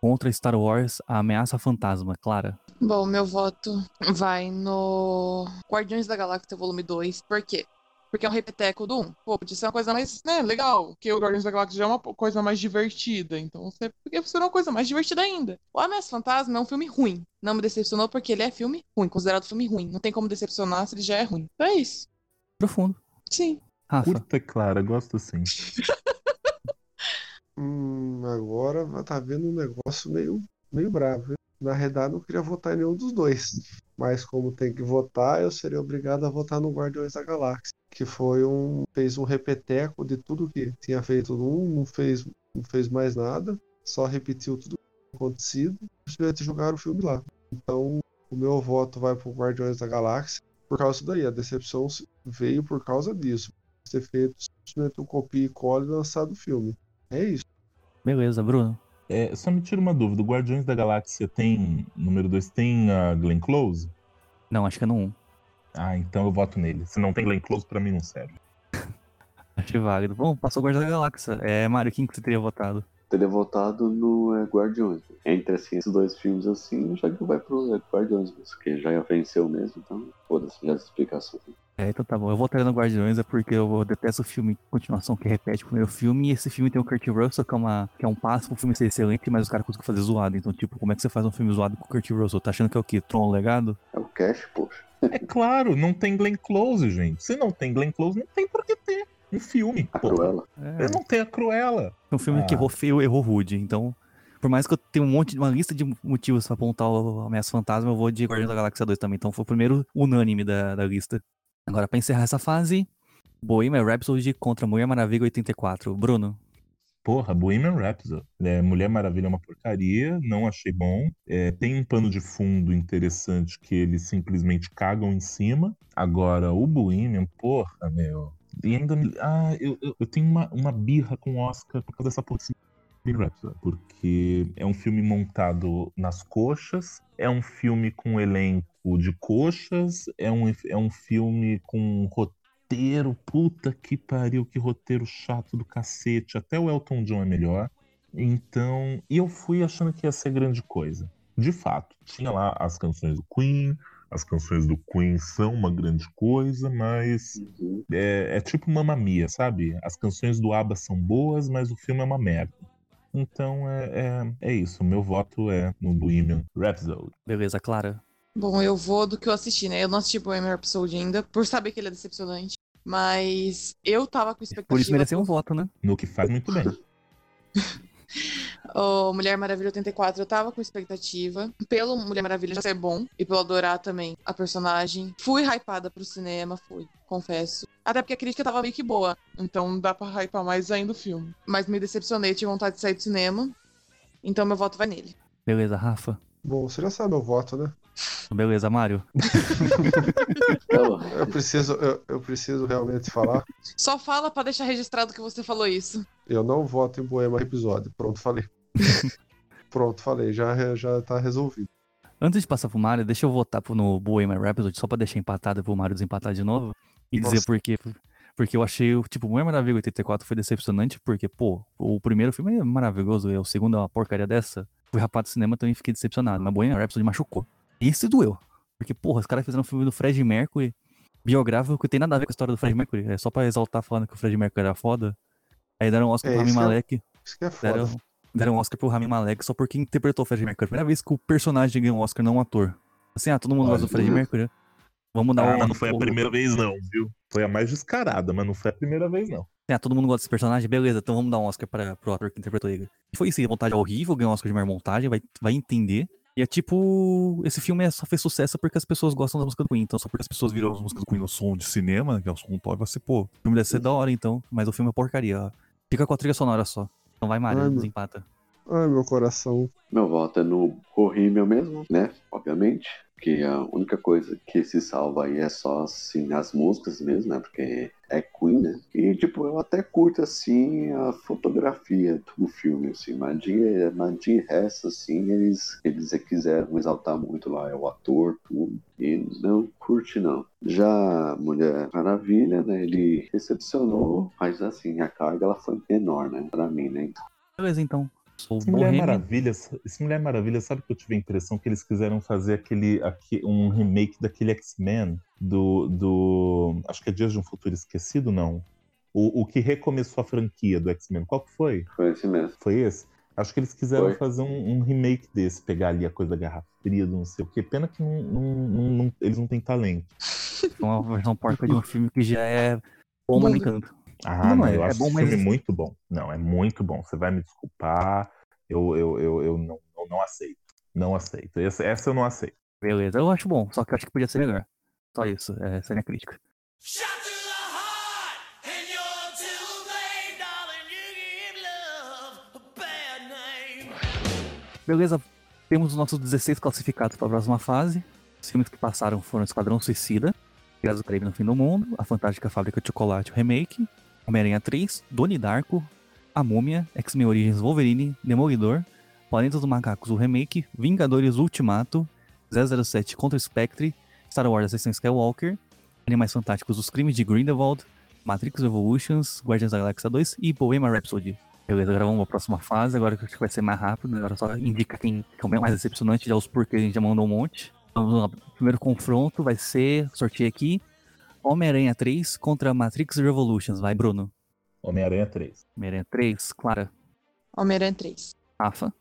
contra Star Wars A Ameaça Fantasma, Clara. Bom, meu voto vai no Guardiões da Galáxia Volume 2. Por quê? Porque é um repeteco do 1. Pô, podia ser uma coisa mais, né, legal. Que o Guardiões da Galáxia já é uma coisa mais divertida. Então, você podia ser uma coisa mais divertida ainda. O Ameaça Fantasma é um filme ruim. Não me decepcionou porque ele é filme ruim, considerado filme ruim. Não tem como decepcionar se ele já é ruim. Então é isso. Profundo. Sim. Rafa, Curta, Clara, gosto assim. Hum, agora tá vendo um negócio meio, meio bravo. Na realidade, não queria votar em nenhum dos dois. Mas como tem que votar, eu seria obrigado a votar no Guardiões da Galáxia. Que foi um. fez um repeteco de tudo que tinha feito no 1, não fez, não fez mais nada, só repetiu tudo que acontecido, simplesmente jogaram o filme lá. Então, o meu voto vai pro Guardiões da Galáxia por causa daí. A decepção veio por causa disso. Ter feito simplesmente um copia e cola e lançado o filme. É isso. Beleza, Bruno. É, só me tira uma dúvida. O Guardiões da Galáxia tem. Número 2 tem a Glenn Close? Não, acho que é no 1. Ah, então eu voto nele. Se não tem Glenn Close, pra mim não serve. Achei válido. Bom, passou Guardiões da Galáxia. É, Mário, quem que você teria votado? Teria votado no é, Guardiões. Entre assim, esses dois filmes assim, já que vai pro é, Guardiões, mesmo, que já venceu mesmo, então foda-se, já as explicações. É, então tá bom. Eu votaria no Guardiões é porque eu detesto o filme continuação que repete o primeiro filme. E esse filme tem o Kurt Russell, que é, uma, que é um passo pro filme ser excelente, mas os caras conseguem fazer zoado. Então, tipo, como é que você faz um filme zoado com o Kurt Russell? Tá achando que é o quê? Tron Legado? É o Cash, poxa. É claro, não tem Glenn Close, gente. Se não tem Glenn Close, não tem por que ter um filme. A pô. Cruella. É, Eu não tenho a Cruella. é um filme que Ah. errou feio, errou rude. Então, por mais que eu tenha um monte, uma lista de motivos pra apontar o Ameaça Fantasma, eu vou de Guardiões da Galáxia 2 também. Então foi o primeiro unânime da, da lista. Agora, pra encerrar essa fase, Bohemian Rhapsody contra Mulher Maravilha 84. Bruno, Porra, Bohemian Rhapsody. É, Mulher Maravilha é uma porcaria, não achei bom. É, tem um pano de fundo interessante que eles simplesmente cagam em cima. Agora, o Bohemian, porra, meu. E ainda. Ah, eu, eu, eu tenho uma, uma birra com o Oscar por causa dessa Rhapsody. Porque é um filme montado nas coxas, é um filme com elenco de coxas, é um, é um filme com roteiro, puta que pariu, que roteiro chato do cacete. Até o Elton John é melhor. Então, e eu fui achando que ia ser grande coisa. De fato, tinha lá as canções do Queen, as canções do Queen são uma grande coisa, mas Uhum. é, é tipo Mamma Mia, sabe? As canções do ABBA são boas, mas o filme é uma merda. Então é, é, é isso. Meu voto é no Bohemian Rhapsody. Beleza, Clara. Bom, eu vou do que eu assisti, né? Eu não assisti Bohemian Rhapsody ainda, por saber que ele é decepcionante. Mas eu tava com expectativa. Por isso mereceu um voto, né? No que faz muito bem. O Mulher Maravilha 84, eu tava com expectativa. Pelo Mulher Maravilha já ser bom. E pelo adorar também a personagem. Fui hypada pro cinema, fui, confesso. Até porque a crítica tava meio que boa. Então dá pra hypar mais ainda o filme. Mas me decepcionei, tive vontade de sair do cinema. Então meu voto vai nele. Beleza, Rafa. Bom, você já sabe meu voto, né? Beleza, Mário. Então, Eu preciso, eu, eu preciso realmente falar. Só fala pra deixar registrado que você falou isso. Eu não voto em Boema episódio. Pronto, falei. Pronto, falei. Já, já tá resolvido. Antes de passar pro Mário, deixa eu votar pro- no Bohemian Rhapsody, só pra deixar empatado pro Mário desempatar de novo. E dizer Nossa. por quê. Porque eu achei, o tipo, Mulher Maravilha 84 foi decepcionante, porque, pô, o primeiro filme é maravilhoso, e o segundo é uma porcaria dessa. Fui rapado do cinema, também fiquei decepcionado. Mas Bohemian Rhapsody machucou. E esse doeu. Porque, porra, os caras fizeram um filme do Fred Mercury, biográfico, que tem nada a ver com a história do Fred Mercury. É só pra exaltar falando que o Fred Mercury era foda. Aí deram um Oscar É, pro Rami é- Malek. Isso que é foda. Deram, deram um Oscar pro Rami Malek só porque interpretou o Fred Mercury. Primeira vez que o personagem ganhou um Oscar, não um ator. Assim, ah, todo mundo gosta do Fred. Mercury. Vamos dar Ah, um. não foi a primeira vez, não, viu? Foi a mais descarada, mas não foi a primeira vez, não. Ah, todo mundo gosta desse personagem, beleza, então vamos dar um Oscar para, pro ator que interpretou ele. E foi isso, montagem é horrível, ganhou um Oscar de melhor montagem, vai, vai entender. E é tipo, esse filme é- só fez sucesso porque as pessoas gostam da música do Queen. Então, só porque as pessoas viram as músicas do Queen no som de cinema, que é o som top, vai ser, pô, o filme deve ser da hora então. Mas o filme é porcaria, ó. Fica com a trilha sonora só. Então vai, meu- desempata. Ai, meu coração. Meu voto é no horrível mesmo, né? Obviamente. Que a única coisa que se salva aí é só, assim, as músicas mesmo, né? Porque é Queen, né? E, tipo, eu até curto, assim, a fotografia do filme, assim. Mas de, mas de resto, assim, eles, eles quiseram exaltar muito lá, é o ator, tudo. E não curte, não. Já Mulher Maravilha, né? Ele recepcionou, mas, assim, a carga, ela foi menor, né? Pra mim, né? Beleza, então. Sou Esse Mulher. Maravilha, esse Mulher Maravilha, sabe que eu tive a impressão que eles quiseram fazer aquele, aque- um remake daquele X-Men do, do. Acho que é Dias de um Futuro Esquecido, não. O, o que recomeçou a franquia do X-Men. Qual que foi? Foi assim mesmo. Foi esse? Acho que eles quiseram Foi. fazer um, um remake desse, pegar ali a coisa da Garrafa Fria, do não sei o quê. Pena que não- não- não- não- eles não têm talento. É uma versão porca de um filme que já é bom, mas nem tanto. Ah, Não, não, é- eu é acho bom, esse mas- filme muito bom. Não, é muito bom. Você vai me desculpar. Eu, eu, eu, eu não, eu não aceito. Não aceito. Essa, essa eu não aceito. Beleza, eu acho bom, só que eu acho que podia ser melhor. Só isso, é, essa é a minha crítica. Beleza, temos os nossos 16 classificados para a próxima fase. Os filmes que passaram foram Esquadrão Suicida, Piratas do Caribe no Fim do Mundo, A Fantástica Fábrica de Chocolate, o Remake, Homem-Aranha 3, Doni Darko, A Múmia, X-Men Origins Wolverine, Demolidor, Planetas dos Macacos, o Remake, Vingadores Ultimato, 007 contra Spectre, Star Wars Ascensão Skywalker, Animais Fantásticos, Os Crimes de Grindelwald, Matrix Revolutions, Guardians da Galáxia 2 e Bohemian Rhapsody. Beleza, agora vamos pra próxima fase, agora que vai ser mais rápido, agora só indica quem que é o mais decepcionante, já os porquês a gente já mandou um monte. Vamos lá, primeiro confronto vai ser, sorteio aqui, Homem-Aranha 3 contra Matrix Revolutions, vai Bruno. Homem-Aranha 3. Homem-Aranha 3, Clara, Homem-Aranha 3. Rafa.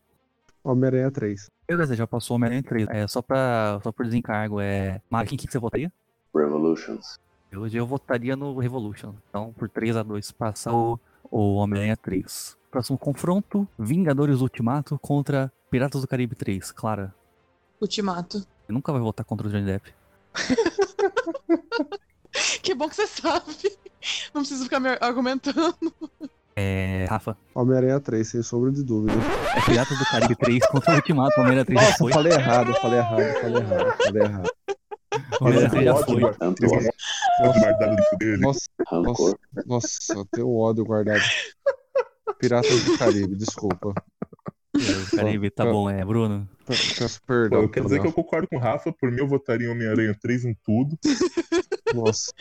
Homem-Aranha 3. Beleza, já passou Homem-Aranha 3. É, só, pra, só por desencargo, é... Mário, quem que você votaria? Revolutions. Hoje eu votaria no Revolution. Então, por 3 a 2 passa o, o Homem-Aranha 3. Próximo confronto: Vingadores Ultimato contra Piratas do Caribe 3. Clara, Ultimato. você nunca vai votar contra o Johnny Depp. Que bom que você sabe. Não preciso ficar me argumentando. É. Rafa. Homem-Aranha 3, sem sombra de dúvida. É Piratas do Caribe 3 contra o Ultimato. Homem-Aranha 3 já Nossa, foi. eu falei errado, eu falei errado, eu falei errado, eu falei errado. Homem-Aranha 3 já foi. Nossa, rancor. nossa, eu tenho ódio guardado. Piratas do Caribe, desculpa. Piratas do Caribe, tá bom, é, Bruno. Peço Pô, perdão. eu quero dizer que eu concordo com o Rafa, por mim eu votaria em Homem-Aranha 3 em tudo, Nossa,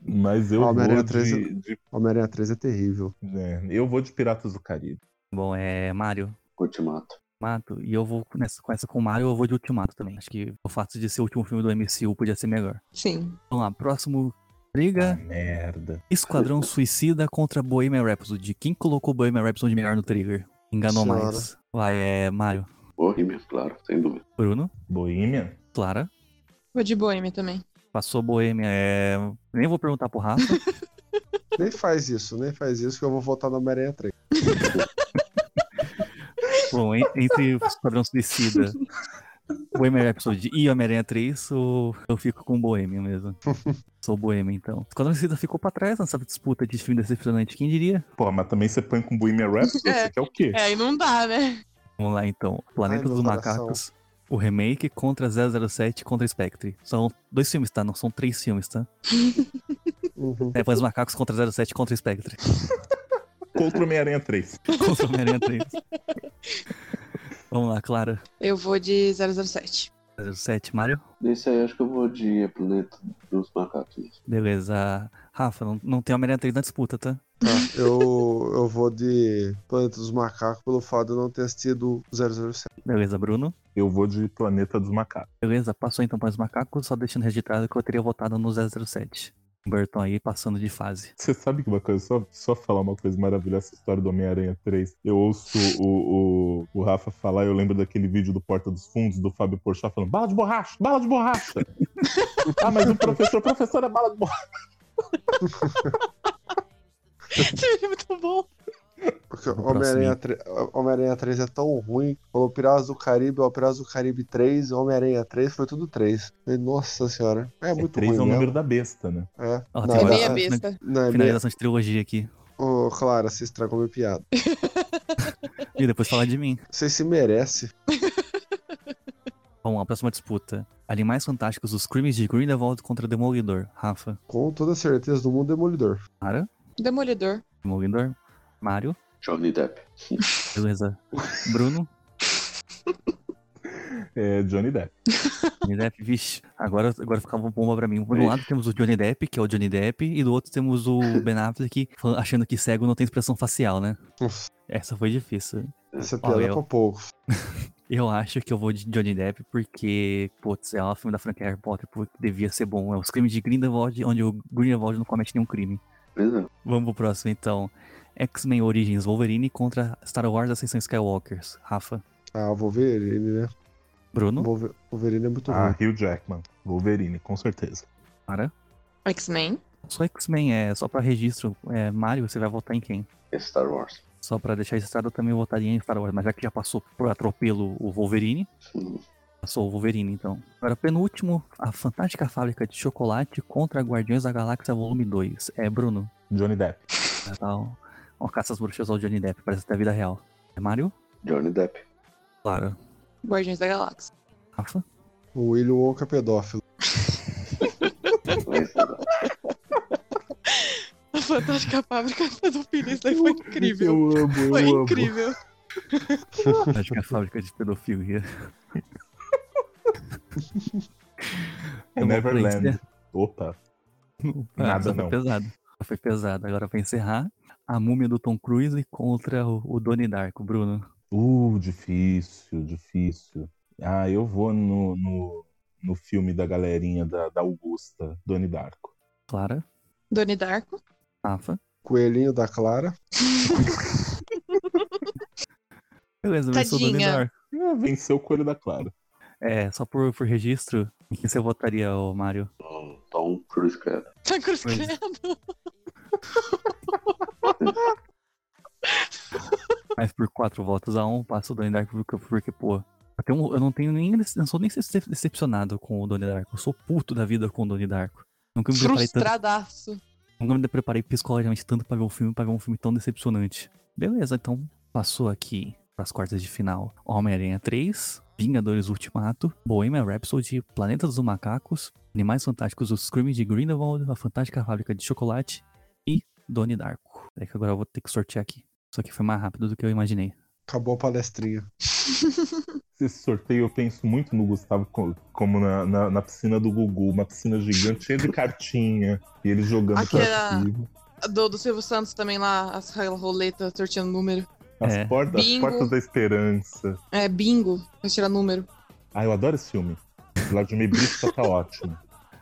mas eu vou Homem-Aranha de, 3 de- Homem-Aranha 3 é terrível. é, eu vou de Piratas do Caribe. Bom, é Mario. Ultimato. Ultimato. E eu vou nessa, com essa com o Mario, eu vou de Ultimato também. Acho que o fato de ser o último filme do MCU podia ser melhor. Sim. Vamos lá, próximo. Ah, Briga merda. Esquadrão Suicida contra Bohemian Rhapsody. Quem colocou Bohemian Rhapsody melhor no trigger? Enganou Senhora. mais. Vai, é Mario. Bohemian, claro, sem dúvida. Bruno. Bohemian? Clara. Vou de Boêmia também. Passou Bohemian. É... Nem vou perguntar pro Rafa. Nem faz isso, nem faz isso que eu vou votar no Homem-Aranha 3. Bom, en- entre o Esquadrão Suicida, Bohemian Rhapsody e Homem-Aranha 3, o- eu fico com Bohemian mesmo. Sou Bohemian, então. Esquadrão Suicida ficou pra trás nessa disputa de filme decepcionante. Quem diria? Pô, mas também você põe com Bohemian Rhapsody, É. você quer o quê? É, aí não dá, né? Vamos lá, então. Planeta Ai, dos meu coração. O remake contra 007 contra Spectre. São dois filmes, tá? Não são três filmes, tá? Uhum. É, dos Macacos contra 07 contra Spectre. Contra o Homem-Aranha 3. Contra Homem-Aranha 3. Vamos lá, Clara. Eu vou de 007. 07, Mario. Nesse aí acho que eu vou de Planeta dos Macacos. Beleza. Rafa, não, não tem Homem-Aranha 3 na disputa, tá? Tá, eu, eu vou de Planeta dos Macacos pelo fato de eu não ter assistido 007. Beleza, Bruno. Eu vou de Planeta dos Macacos. Beleza, passou então para os macacos, só deixando registrado que eu teria votado no 007. Burton aí passando de fase. Você sabe que uma coisa, só, só falar uma coisa maravilhosa, essa história do Homem-Aranha 3. Eu ouço o, o, o Rafa falar, eu lembro daquele vídeo do Porta dos Fundos, do Fábio Porchat falando, bala de borracha, bala de borracha. ah, mas o professor, professor é bala de borracha. é muito bom. Porque Homem-Aranha 3, Homem-Aranha 3 é tão ruim. Falou Piratas do Caribe, o Piratas do Caribe 3, Homem-Aranha 3, foi tudo 3. Falei, Nossa senhora, é É, muito 3 ruim é o mesmo. número da besta, né? É. Ó, Não, tem É é- meia Ah, besta. Não, é meia... Finalização de trilogia aqui. Ô, Clara, você estragou minha piada. E depois falar de mim. Você se merece. Vamos lá, próxima disputa. Animais Fantásticos, os crimes de Grindelwald contra Demolidor. Rafa. Com toda a certeza do mundo, Demolidor. Mara. Demolidor. Demolidor. Mário. Johnny Depp. Beleza. Bruno. É Johnny Depp. Johnny Depp, vixe. Agora, agora ficava bomba pra mim. Por um lado temos o Johnny Depp, que é o Johnny Depp, e do outro temos o Ben Affleck, achando que cego não tem expressão facial, né? Nossa, Essa foi difícil. essa piada é pra poucos. Eu acho que eu vou de Johnny Depp porque, putz, é um filme da franquia Harry Potter, porque devia ser bom. É os crimes de Grindelwald, onde o Grindelwald não comete nenhum crime. É. Vamos pro próximo, então. X-Men Origins Wolverine contra Star Wars Ascensão Skywalkers. Rafa. Ah, o Wolverine, né? Bruno. Wolver- Wolverine é muito Ah, ruim. Hugh Jackman. Wolverine, com certeza. Mara. X-Men. Só X-Men, é só pra registro. É, Mario, você vai votar em quem? É Star Wars. Só pra deixar registrado, eu também votaria em Star Wars, mas já que já passou por atropelo o Wolverine, Hum, passou o Wolverine, então. Agora, penúltimo, a Fantástica Fábrica de Chocolate contra Guardiões da Galáxia Volume 2. É, Bruno. Johnny Depp. Já tá um, uma caça às bruxas ao Johnny Depp, parece até a vida real. É Mario? Johnny Depp. Claro. Guardiões da Galáxia. Rafa? O William Wonka é pedófilo. É. A Fantástica Fábrica de Pedofilia. Isso daí foi incrível. Eu amo, eu Foi amo. incrível. Fantástica Fábrica de Pedofilia. É Neverland. Opa. Ah, Nada não. Foi pesado. Foi pesado. Agora pra encerrar, a múmia do Tom Cruise contra o, o Donnie Darko, Bruno. Uh, difícil, difícil. Ah, eu vou no, no, no filme da galerinha da, da Augusta, Doni Darko. Clara, Doni Darko. Rafa. Coelhinho da Clara. Beleza, venceu o Donnie. Darko. Ah, venceu o Coelho da Clara. É, só por, por registro, em quem você votaria, ô Mário? Tom- Tom Cruise, cara. Tá cruz Pois. credo. Mas por quatro votos a um, passa o Donnie Darko porque, porque pô. Até um, eu não tenho nem. Não sou nem decep- decepcionado com o Donnie Darko. Eu sou puto da vida com o Donnie Darko. Nunca me preparei tanto. Nunca me preparei psicologicamente tanto pra ver um filme, pra ver um filme tão decepcionante. Beleza, então passou aqui pras quartas de final Homem-Aranha 3, Vingadores Ultimato, Bohemian Rhapsody, Planeta dos Macacos, Animais Fantásticos, Os Crimes de Grindelwald, A Fantástica Fábrica de Chocolate e Donnie Darko. É que agora eu vou ter que sortear aqui. Isso aqui foi mais rápido do que eu imaginei. Acabou a palestrinha. Esse sorteio eu penso muito no Gustavo co- como na, na, na piscina do Gugu, uma piscina gigante cheia de cartinha, e ele jogando Aquela- pra cima. Do, do Silvio Santos também lá, as aquela roleta sorteando número. As, É. portas, as portas da esperança. É, bingo, pra tirar número. Ah, eu adoro esse filme. Vladimir Brista tá ótimo.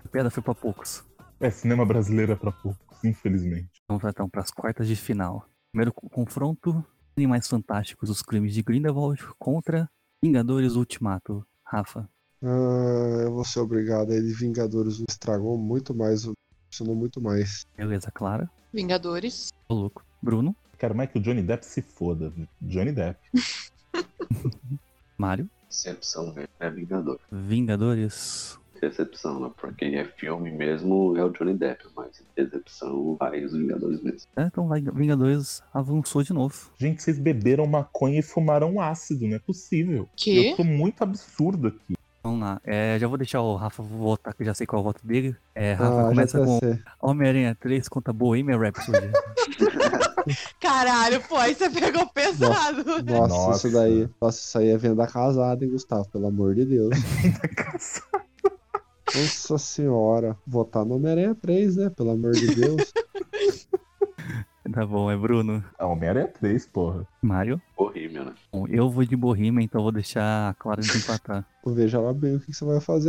A piada foi pra poucos. É cinema brasileiro é pra poucos, infelizmente. Vamos então para as quartas de final. Primeiro co- confronto: Animais Fantásticos, os crimes de Grindelwald contra Vingadores Ultimato. Rafa, Ah, eu vou ser obrigado. Ele Vingadores me estragou muito mais, funcionou muito mais. beleza, Clara, Vingadores. ô louco. Bruno, Quero mais que o Johnny Depp se foda. Johnny Depp. Mário, Decepção mesmo é Vingador. Vingadores. Decepção, né? Pra quem é filme mesmo é o Johnny Depp, mas decepção vai os Vingadores mesmo. É, então vai, Vingadores avançou de novo. Gente, vocês beberam maconha e fumaram ácido, não é possível. Que? Eu tô muito absurdo aqui. Vamos lá. É, já vou deixar o Rafa votar, que eu já sei qual é o voto dele. É, Rafa Ah, começa com JC. Homem-Aranha 3 contra Bohemian Rhapsody. Caralho, pô, aí você pegou pesado. Nossa, Nossa. isso daí. Nossa, isso aí é venda casada, hein, Gustavo? Pelo amor de Deus. Nossa senhora. Votar no Homem-Aranha 3, né? Pelo amor de Deus. tá bom, é Bruno. A Homem-Aranha 3, porra. Mário. Horrível, né? Bom, eu vou de Bohemian, então vou deixar a Clara desempatar. Veja lá bem o que você vai fazer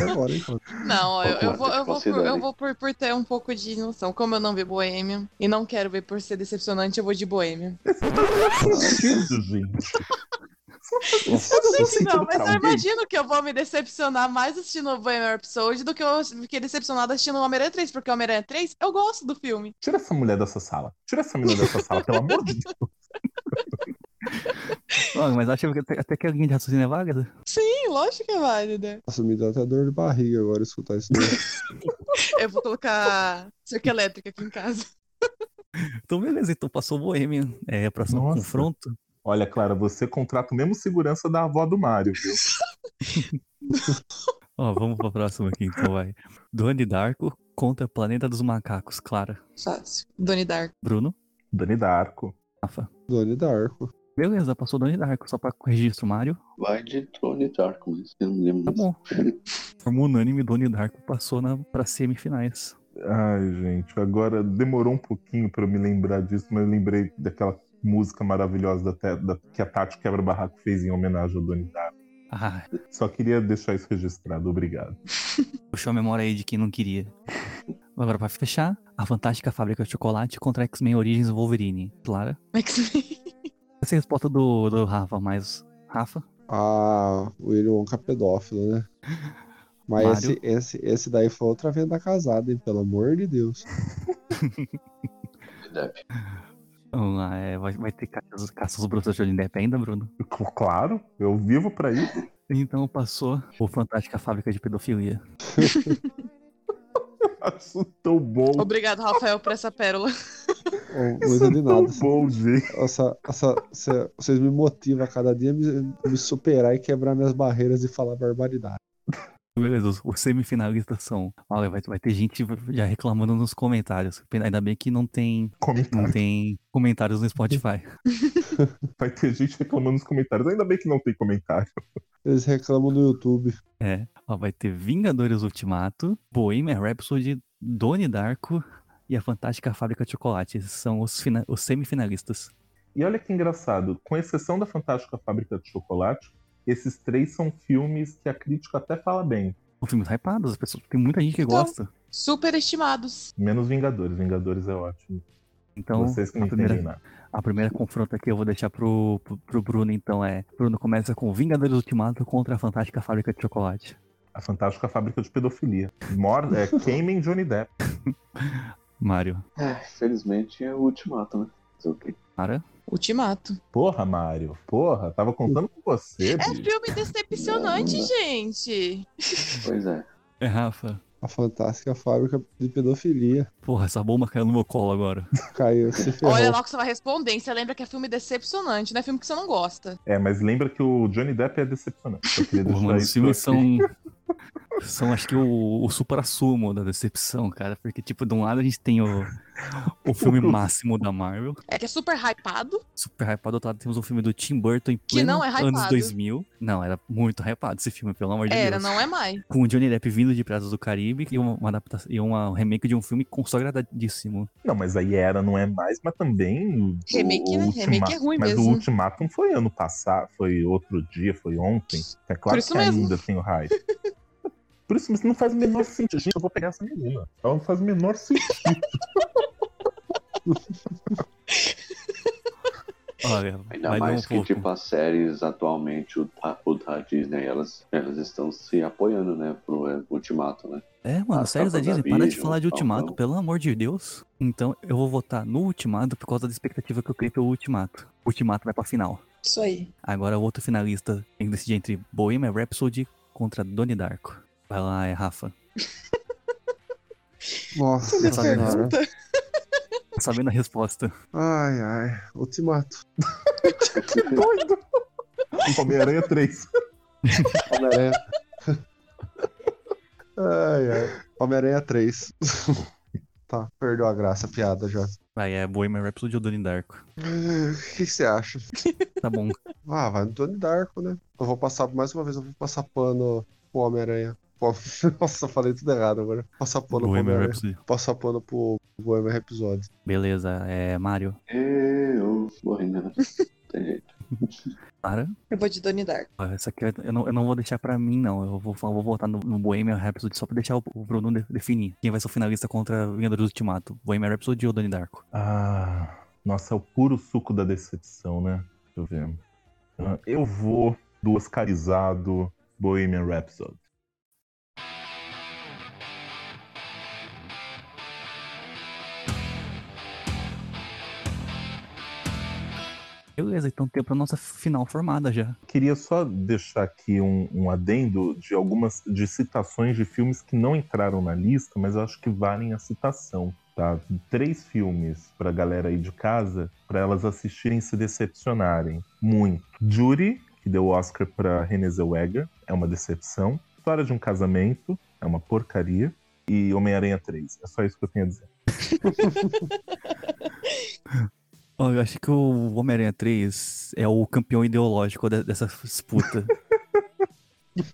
agora, hein. Não, eu, eu vou, eu vou, por, eu vou por, por ter um pouco de noção. Como eu não vi Bohemian e não quero ver por ser decepcionante, eu vou de Bohemian. Sentido, gente. Eu sei que sentido não, mas eu alguém. imagino que eu vou me decepcionar mais assistindo o Bohemian Rhapsody do que eu fiquei decepcionada assistindo o Homem-Aranha 3, porque o Homem-Aranha 3 eu gosto do filme. Tira essa mulher dessa sala. Tira essa menina dessa sala, pelo amor de Deus. Mas acho que até, que a linha de raciocínio é válida. Sim, lógico que é válida. Nossa, me dá até dor de barriga agora escutar isso daí. Eu vou colocar cerca elétrica aqui em casa. Então, beleza, então passou o Bohemian. É, próximo Nossa. confronto. Olha, Clara, você contrata o mesmo segurança da avó do Mário, viu? Ó, vamos pra próxima aqui, então vai. Donnie Darko contra Planeta dos Macacos. Clara. Fácil. Donnie Dark. Bruno. Dani Darko. Rafa. Donnie Darko. Beleza, passou Donnie Darko. Só pra registro, Mário. Vai de Tony Dark, mas eu não lembro. Tá bom. Forma unânime, Donnie Darko passou na, pra semifinais. Ai, gente, agora demorou um pouquinho pra eu me lembrar disso, mas eu lembrei daquela música maravilhosa da, da- que a Tati Quebra-Barraco fez em homenagem ao Doni Darko. Ah, Só queria deixar isso registrado, obrigado. puxou a memória aí de quem não queria. Agora, pra fechar, a Fantástica Fábrica de Chocolate contra X-Men Origins Wolverine. Clara. X-Men. Essa é a resposta do, do Rafa, mas. Rafa? Ah, o Willy Wonka pedófilo, né? Mas Mário? esse, esse, esse daí foi outra venda casada, hein? Pelo amor de Deus. Depp. Vamos lá, é, vai, vai ter caças, caças brutas de Johnny Depp ainda, Bruno? Claro, eu vivo pra isso. Então passou o Fantástica Fábrica de Pedofilia. Acho tão bom. Obrigado, Rafael, por essa pérola. Ô, Isso Muito é de tão nada. bom, gente. Essa, essa, cê- vocês me motivam a cada dia a me, me superar e quebrar minhas barreiras e falar barbaridade. Beleza, os, os semifinalistas são. Olha, vai, vai ter gente já reclamando nos comentários. Ainda bem que não tem, não Comentário. tem comentários no Spotify. Vai ter gente reclamando nos comentários. Ainda bem que não tem comentário. Eles reclamam no YouTube. É, ó, vai ter Vingadores Ultimato, Bohemian Rhapsody, Donnie Darko e a Fantástica Fábrica de Chocolate. Esses são os, fina- os semifinalistas. E olha que engraçado, com exceção da Fantástica Fábrica de Chocolate, esses três são filmes que a crítica até fala bem. São filmes hypados, as pessoas, tem muita gente que Então. gosta. Super estimados. Menos Vingadores. Vingadores é ótimo. Então, Vocês que não a primeira, nada. a primeira confronta aqui eu vou deixar pro, pro, pro Bruno, então é. Bruno começa com Vingadores Ultimato contra a Fantástica Fábrica de Chocolate. A Fantástica Fábrica de Pedofilia. Mor é, queimem Johnny Depp. Mário. É, felizmente é o ultimato, né? Fazer o quê? Para. Ultimato. Porra, Mário. Porra, tava contando com você, É bicho. filme decepcionante, gente. Pois é. É, Rafa. A fantástica fábrica de pedofilia. Porra, essa bomba caiu no meu colo agora. Caiu, se ferrou. Olha lá o que você vai responder? Você lembra que é filme decepcionante, não é filme que você não gosta. É, mas lembra que o Johnny Depp é decepcionante. Porra, mano, os filmes são. São, acho que, o, o supra-sumo da decepção, cara. Porque, tipo, de um lado a gente tem o, o filme máximo da Marvel, É que é super hypado. super hypado. Do outro lado temos um filme do Tim Burton em Que pleno não é hypado. anos 2000. Não, era muito hypado esse filme, pelo amor de Era, Deus. não é mais. Com o Johnny Depp vindo de Piratas do Caribe e uma, uma adaptação e uma um remake de um filme consagradíssimo. Não, mas aí era, não é mais, mas também. o- Remake, o né? Ultima- Remake é ruim mas mesmo. o Ultimatum foi ano passado, foi outro dia, foi ontem. É claro que mesmo. ainda tem o hype. Por isso, mas não faz o menor sentido. Gente, eu vou pegar essa menina. Ela não faz o menor sentido. Olha, Ainda dar um mais que, pouco. tipo, as séries atualmente, o da, o da Disney, elas, elas estão se apoiando, né, pro é, Ultimato, né? É, mano, as séries da capas da Disney, para de falar de Ultimato, pelo amor de Deus. Então eu vou votar no Ultimato por causa da expectativa que eu criei pelo Ultimato. O Ultimato vai pra final. Isso aí. Agora o outro finalista tem que decidir entre Bohemian Rhapsody contra Donnie Darko. Vai lá, é Rafa. Nossa senhora. Tá sabendo a resposta. Ai, ai. Ultimato. Doido! Homem-Aranha 3. Homem-Aranha. ai, ai. Homem-Aranha 3. tá, perdeu a graça, a piada já. Vai, é Bohemian Rhapsody ou Donnie Darko. O que você acha? Tá bom. Ah, vai no Tony Darko, né? Eu vou passar, mais uma vez, eu vou passar pano pro Homem-Aranha. Nossa, falei tudo errado agora. Passar pano pro Bohemian. Rhapsody. Passar pano pro Bohemian Episódio. Beleza, é Mario. Eu morri, né? Tem jeito. Para. Eu vou de Donnie Darko. Ah, Essa aqui eu não, eu não vou deixar pra mim, não. Eu vou, eu vou votar no, no Bohemian Rhapsody só pra deixar o, o Bruno de- definir quem vai ser o finalista contra Vingadores Ultimato. Bohemian Rhapsody ou Donnie Darko? Ah, nossa, é o puro suco da decepção, né? Deixa eu ver. Ah, Eu vou do oscarizado Bohemian Rhapsody. Beleza, então tem pra nossa final formada já. Queria só deixar aqui um, um adendo de algumas de citações de filmes que não entraram na lista, mas eu acho que valem a citação. Tá? Três filmes pra galera aí de casa, pra elas assistirem e se decepcionarem. Muito. Judy, que deu Oscar pra Renée Zellweger, é uma decepção. História de um casamento, é uma porcaria. E Homem-Aranha 3. É só isso que eu tenho a dizer. Eu acho que o Homem-Aranha 3 é o campeão ideológico de- dessa disputa.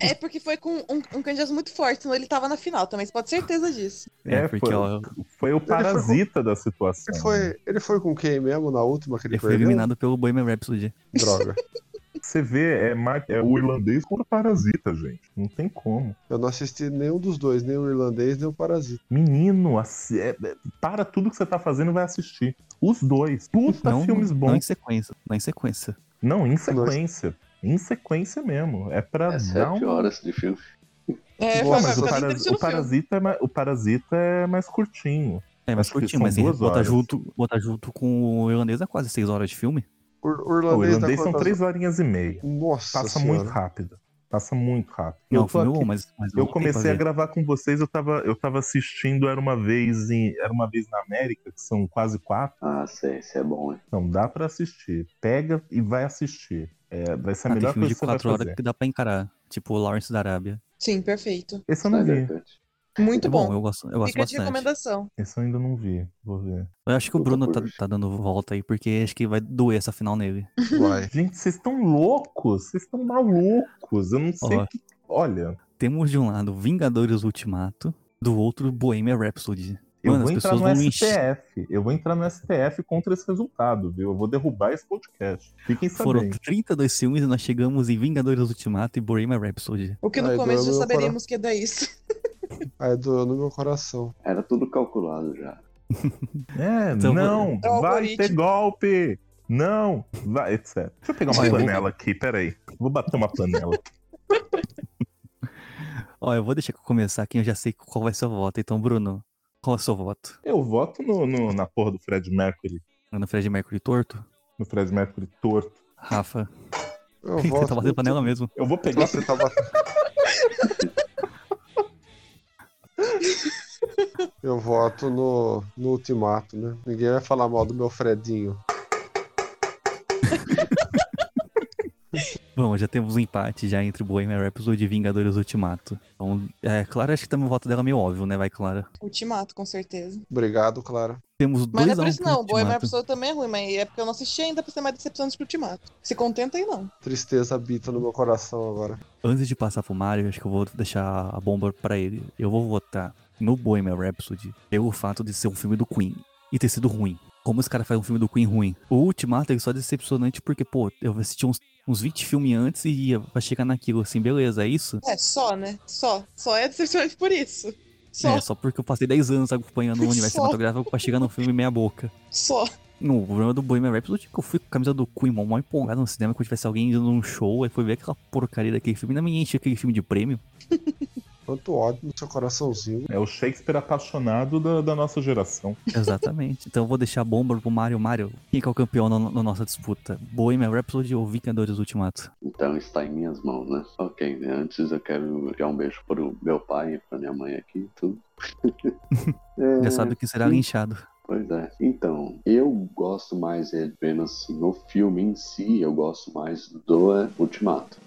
É porque foi com um, um candidato muito forte, senão ele tava na final também, você pode ter certeza disso. É, porque foi, ó, foi o foi- parasita da situação. Ele foi, ele foi com quem mesmo na última que ele, ele foi eliminado pelo Bohemian Rhapsody. Droga. Você vê, é, é o irlandês contra o parasita, gente. Não tem como. Eu não assisti nenhum dos dois, nem o irlandês, nem o parasita. Menino, assi- é- é- para tudo que você tá fazendo e vai assistir. Os dois. Puta Não, filmes não em bons. sequência. Não em sequência. Não, em sequência. Em sequência mesmo. É pra É dar sete um. horas de filme. É, Nossa, Mas o, paras- o parasita é mais, o parasita é mais curtinho. É, que curtinho, mas botar horas. junto, botar junto com o irlandês é quase 6 horas de filme. O, o O irlandês, irlandês são quantas- três horinhas e meia. Nossa Passa senhora. muito rápido. Passa muito rápido. Não, eu, o tô filme aqui- bom, mas, mas eu comecei a gravar com vocês, eu tava, eu tava assistindo Era Uma Vez em. Era uma vez na América, que são quase quatro. Ah, sei, isso é bom, hein? Não, dá pra assistir. Pega e vai assistir. É, vai ser a Ah, tem melhor filme coisa de que você vai 4 horas fazer. que dá pra encarar. Tipo o Lawrence da Arábia. Sim, perfeito. Esse eu não vi. Muito É bom. eu gosto, eu gosto Fica de bastante. recomendação. Esse eu ainda não vi. Vou ver. Eu acho que o Bruno tá, tá dando volta aí, porque acho que vai doer essa final nele. Vai. Gente, vocês estão loucos. Vocês estão malucos. Eu não sei Ó. o que. Olha, Temos de um lado Vingadores Ultimato, do outro Bohemian Rhapsody. eu Mano, vou as entrar pessoas no. STF. Eu vou entrar no STF contra esse resultado, viu? Eu vou derrubar esse podcast. Fiquem Foram sabendo. 32 filmes e nós chegamos em Vingadores Ultimato e Bohemian Rhapsody. O que no Ai, começo já saberíamos que é isso. Aí doeu no meu coração. Era tudo calculado já. É, Então, não, É vai ter golpe. Não, vai, etc. Deixa eu pegar uma panela aqui, peraí. Vou bater uma panela. Ó, eu vou deixar que eu começar aqui, eu já sei qual vai ser o voto. Então, Bruno, qual é o seu voto? Eu voto no, no- na porra do Fred Mercury. No Fred Mercury torto? No Fred Mercury torto. Rafa, Eu você voto tá batendo panela mesmo. Eu vou pegar. Você tá batendo. Eu voto no, no ultimato, né? Ninguém vai falar mal do meu Fredinho. Bom, já temos um empate já entre Bohemian Rhapsody e Vingadores Ultimato. Então, é, Clara, acho que também o voto dela é meio óbvio, né? Vai, Clara. Ultimato, com certeza. Obrigado, Clara. Temos Mas dois não é por um isso não, Bohemian. Rhapsody também é ruim, mas é porque eu não assisti ainda pra ser mais decepcionante que o Ultimato. Se contenta aí não. Tristeza habita no meu coração agora. Antes de passar pro Mario, acho que eu vou deixar a bomba pra ele. Eu vou votar no Bohemian Rhapsody pelo fato de ser um filme do Queen e ter sido ruim. Como os caras fazem um filme do Queen ruim? O Ultimato é só decepcionante porque, pô, eu assisti uns, uns 20 filmes antes e ia pra chegar naquilo assim, beleza, é isso? É, só, né? Só. Só é decepcionante por isso. Só. É, só porque eu passei 10 anos acompanhando o universo Só. cinematográfico pra chegar no filme meia boca. Só. No problema do Bohemian Rhapsody é que eu fui com a camisa do Queen, mó empolgado no cinema, quando tivesse alguém indo num show, aí foi ver aquela porcaria daquele filme, ainda me enche aquele filme de prêmio. Quanto ódio no seu coraçãozinho. É o Shakespeare apaixonado da, da nossa geração. Exatamente. então eu vou deixar a bomba pro Mario. Mario, quem que é o campeão na, na nossa disputa? Bohemian Rhapsody ou Vingadores Ultimato? Então está em minhas mãos, né? Ok, né? antes eu quero enviar um beijo pro meu pai e pra minha mãe aqui e tudo. É, Já sabe que será sim. linchado. Pois é. Então, eu gosto mais, é, vendo assim, o filme em si, eu gosto mais do Ultimato.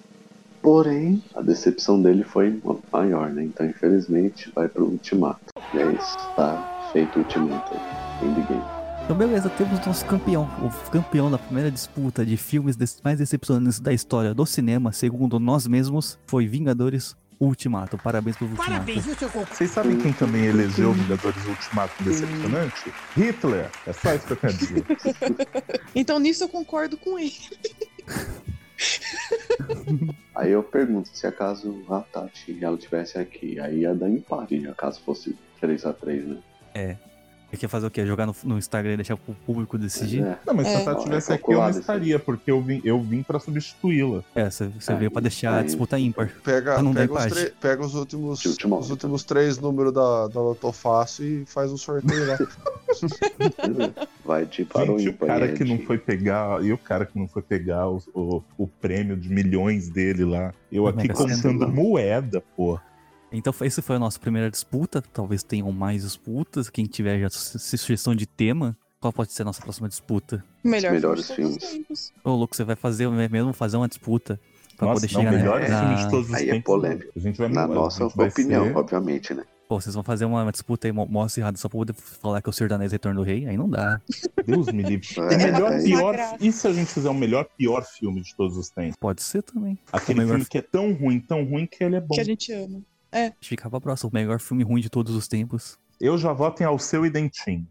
Porém, a decepção dele foi maior, né? Então, infelizmente, vai pro Ultimato. E é isso. Tá feito o Ultimato. Endgame. Então beleza, temos nosso campeão. O campeão da primeira disputa de filmes mais decepcionantes da história do cinema, segundo nós mesmos, foi Vingadores Ultimato. Parabéns pro Ultimato. Vocês sabem quem também elegeu Vingadores Ultimato decepcionante? Hitler. É só isso que eu quero dizer. Então nisso eu concordo com ele. Aí eu pergunto se acaso a Tati ela tivesse aqui, aí ia dar empate, acaso fosse 3x3, né? Você quer fazer o quê? Jogar no, no Instagram e deixar pro público decidir? É. Não, mas se É. a Tati Ó, é estivesse aqui, eu não estaria, porque eu vim, eu vim pra substituí-la. É, você, veio pra deixar a disputa ímpar. Pega, não pega, os, tre- pega os últimos, os últimos três números da, da Loto Fácil e faz um sorteio lá. Vai de para o Gente, o ímpar, cara é que não foi pegar, e o cara que não foi pegar o, o, o prêmio de milhões dele lá. Eu O aqui contando moeda, pô. Então esse foi a nossa primeira disputa. Talvez tenham mais disputas. Quem tiver já su- sugestão de tema, qual pode ser a nossa próxima disputa? Melhor melhores filmes. Ô, louco, você vai fazer mesmo fazer uma disputa pra Nossa, poder não, chegar melhor na... filme de todos os Aí é tempos. polêmico. A gente vai Na nossa opinião, ser- obviamente, né? Pô, vocês vão fazer uma disputa aí, mó acirrada, só pra poder falar que é o Senhor da Anéis Retorno do Rei? Aí não dá. Deus me livre. É, melhor, é, pior. E se a gente fizer o melhor, pior filme de todos os tempos? Pode ser também. Aquele melhor filme que é tão ruim, tão ruim que ele é bom. Que a gente ama. A gente fica pra próxima. O melhor filme ruim de todos os tempos. Eu já voto em Alceu e Dentinho.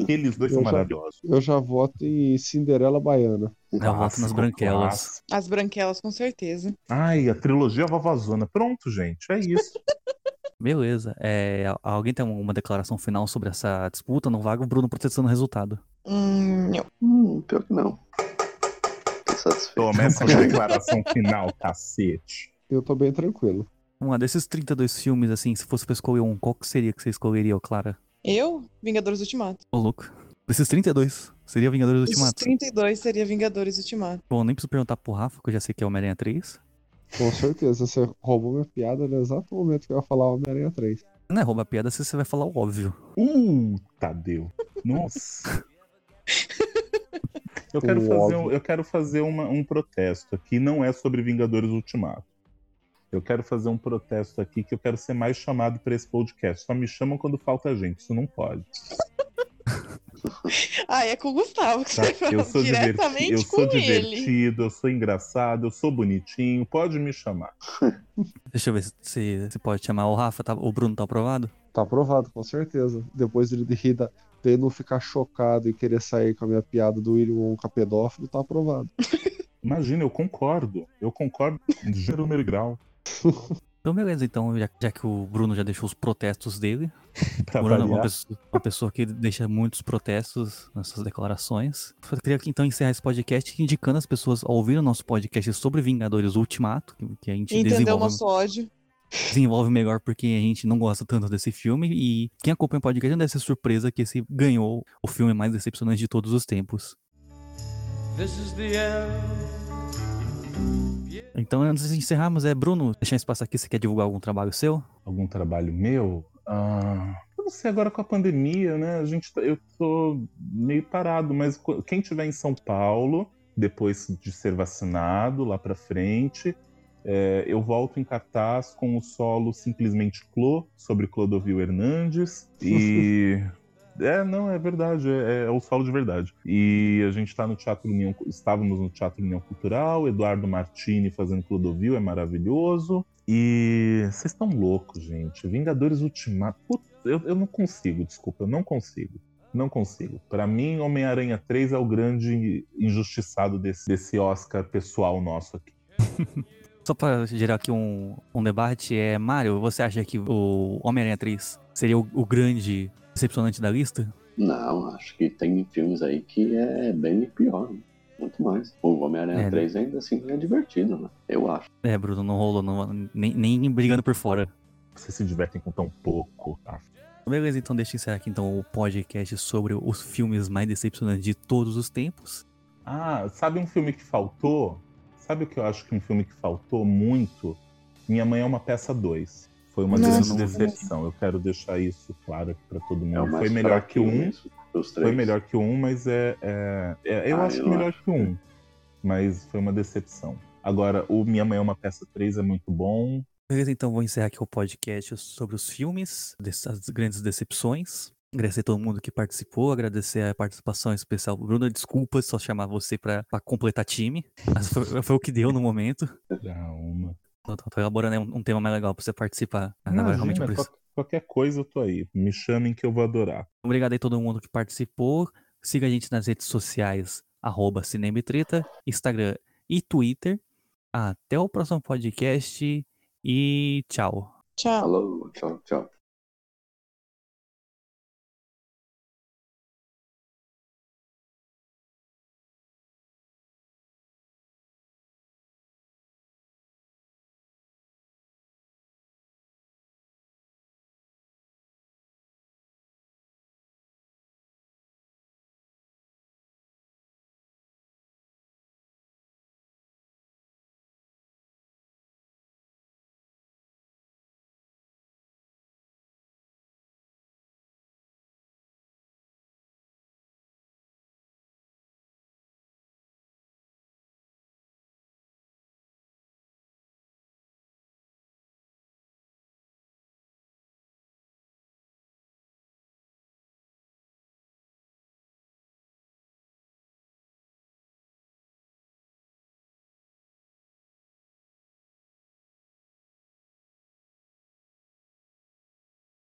Aqueles dois Eu são já- maravilhosos. Eu já voto em Cinderela Baiana. Eu voto nas branquelas. As branquelas, com certeza. Ai, a trilogia Vovozona. Pronto, gente, é isso. Beleza. É, alguém tem uma declaração final sobre essa disputa? Não vaga o Bruno protestando o resultado. Hum, não. Hum, pior que não. Tô satisfeito. Toma essa declaração final, cacete. Eu tô bem tranquilo. Vamos lá, desses 32 filmes, assim, se fosse pra escolher um, qual que seria que você escolheria, ô Clara? Eu, Vingadores Ultimato. Ô, louco. Desses 32, seria Vingadores Os Ultimato. 32 seria Vingadores Ultimato. Bom, nem preciso perguntar pro Rafa, que eu já sei que é Homem-Aranha 3. Com certeza, você roubou minha piada no exato momento que eu ia falar Homem-Aranha 3. Não é roubar piada se você vai falar o óbvio. Uh, Tadeu. Nossa. Eu quero O fazer, um, óbvio. eu quero fazer uma- um protesto aqui, não é sobre Vingadores Ultimato. Eu quero fazer um protesto aqui que eu quero ser mais chamado para esse podcast. Só me chamam quando falta gente, isso não pode. Ah, é com o Gustavo que tá? você fala Eu sou, diverti diretamente eu com sou ele. divertido, eu sou engraçado, eu sou bonitinho, pode me chamar. Deixa eu ver se, se, pode chamar o Rafa, tá, o Bruno tá aprovado? Tá aprovado, com certeza. Depois de ele rir da- de ele não ficar chocado e querer sair com a minha piada do William Wonka pedófilo, tá aprovado. Imagina, eu concordo. Eu concordo de gênero, número e grau. Então, beleza, então, já, já que o Bruno já deixou os protestos dele, Pra o Bruno é uma pessoa, uma pessoa que deixa muitos protestos nas suas declarações. Eu queria então encerrar esse podcast indicando as pessoas a ouvir o nosso podcast sobre Vingadores Ultimato, que, que a gente Entendeu desenvolve, nosso ódio. desenvolve melhor porque a gente não gosta tanto desse filme. E quem acompanha o podcast não deve ser surpresa que esse ganhou o filme mais decepcionante de todos os tempos. This is the end. Então, antes de encerrarmos, é Bruno, deixar espaço aqui, você quer divulgar algum trabalho seu? algum trabalho meu, ah, Eu não sei, agora com a pandemia, né? A gente, tá- eu tô meio parado, mas qu- quem tiver em São Paulo, depois de ser vacinado, lá pra frente, é, eu volto em cartaz com o solo Simplesmente Clô, sobre Clodovil Hernandes. E. É, não, é verdade, é, é o solo de verdade. E a gente tá no Teatro União, estávamos no Teatro União Cultural, Eduardo Martini fazendo Clodovil, é maravilhoso. E vocês estão loucos, gente. Vingadores Ultimato. Puta, eu, eu não consigo, desculpa, eu não consigo. Não consigo. Pra mim, Homem-Aranha 3 é o grande injustiçado desse, desse Oscar pessoal nosso aqui. Só pra gerar aqui um, um debate, é Mário, você acha que o Homem-Aranha 3 seria o, o grande decepcionante da lista? Não, acho que tem filmes aí que é bem pior, né? Muito mais. O Homem-Aranha É, né? 3 ainda assim é divertido, né? Eu acho. É, Bruno, não rolou, não- nem, nem brigando por fora. Vocês se divertem com tão pouco, tá? Beleza, então deixa eu encerrar aqui então o podcast sobre os filmes mais decepcionantes de todos os tempos. Ah, sabe um filme que faltou? Sabe o que eu acho que um filme que faltou muito? Minha Mãe é uma peça 2. Foi uma Nossa. grande decepção. Eu quero deixar isso claro aqui pra todo É mundo. mais Foi melhor que o fraquinho 1, mesmo, dos três. Foi melhor que 1, mas é. é- é- eu Ah, acho eu que melhor acho. que 1. Mas foi uma decepção. Agora, o Minha Mãe é uma peça 3 é muito bom. Beleza, então vou encerrar aqui o podcast sobre os filmes, dessas grandes decepções. Agradecer a todo mundo que participou, agradecer a participação especial do Bruno. Desculpa só chamar você pra, pra completar time, mas foi, foi o que deu no momento. Calma. Tô, tô elaborando um, um tema mais legal pra você participar. Agora realmente Imagina, preciso. qual- qualquer coisa eu tô aí. Me chamem que eu vou adorar. Obrigado aí a todo mundo que participou. Siga a gente nas redes sociais, arroba Cinema e Treta, Instagram e Twitter. Até o próximo podcast e tchau. Tchau. Falou, tchau, tchau.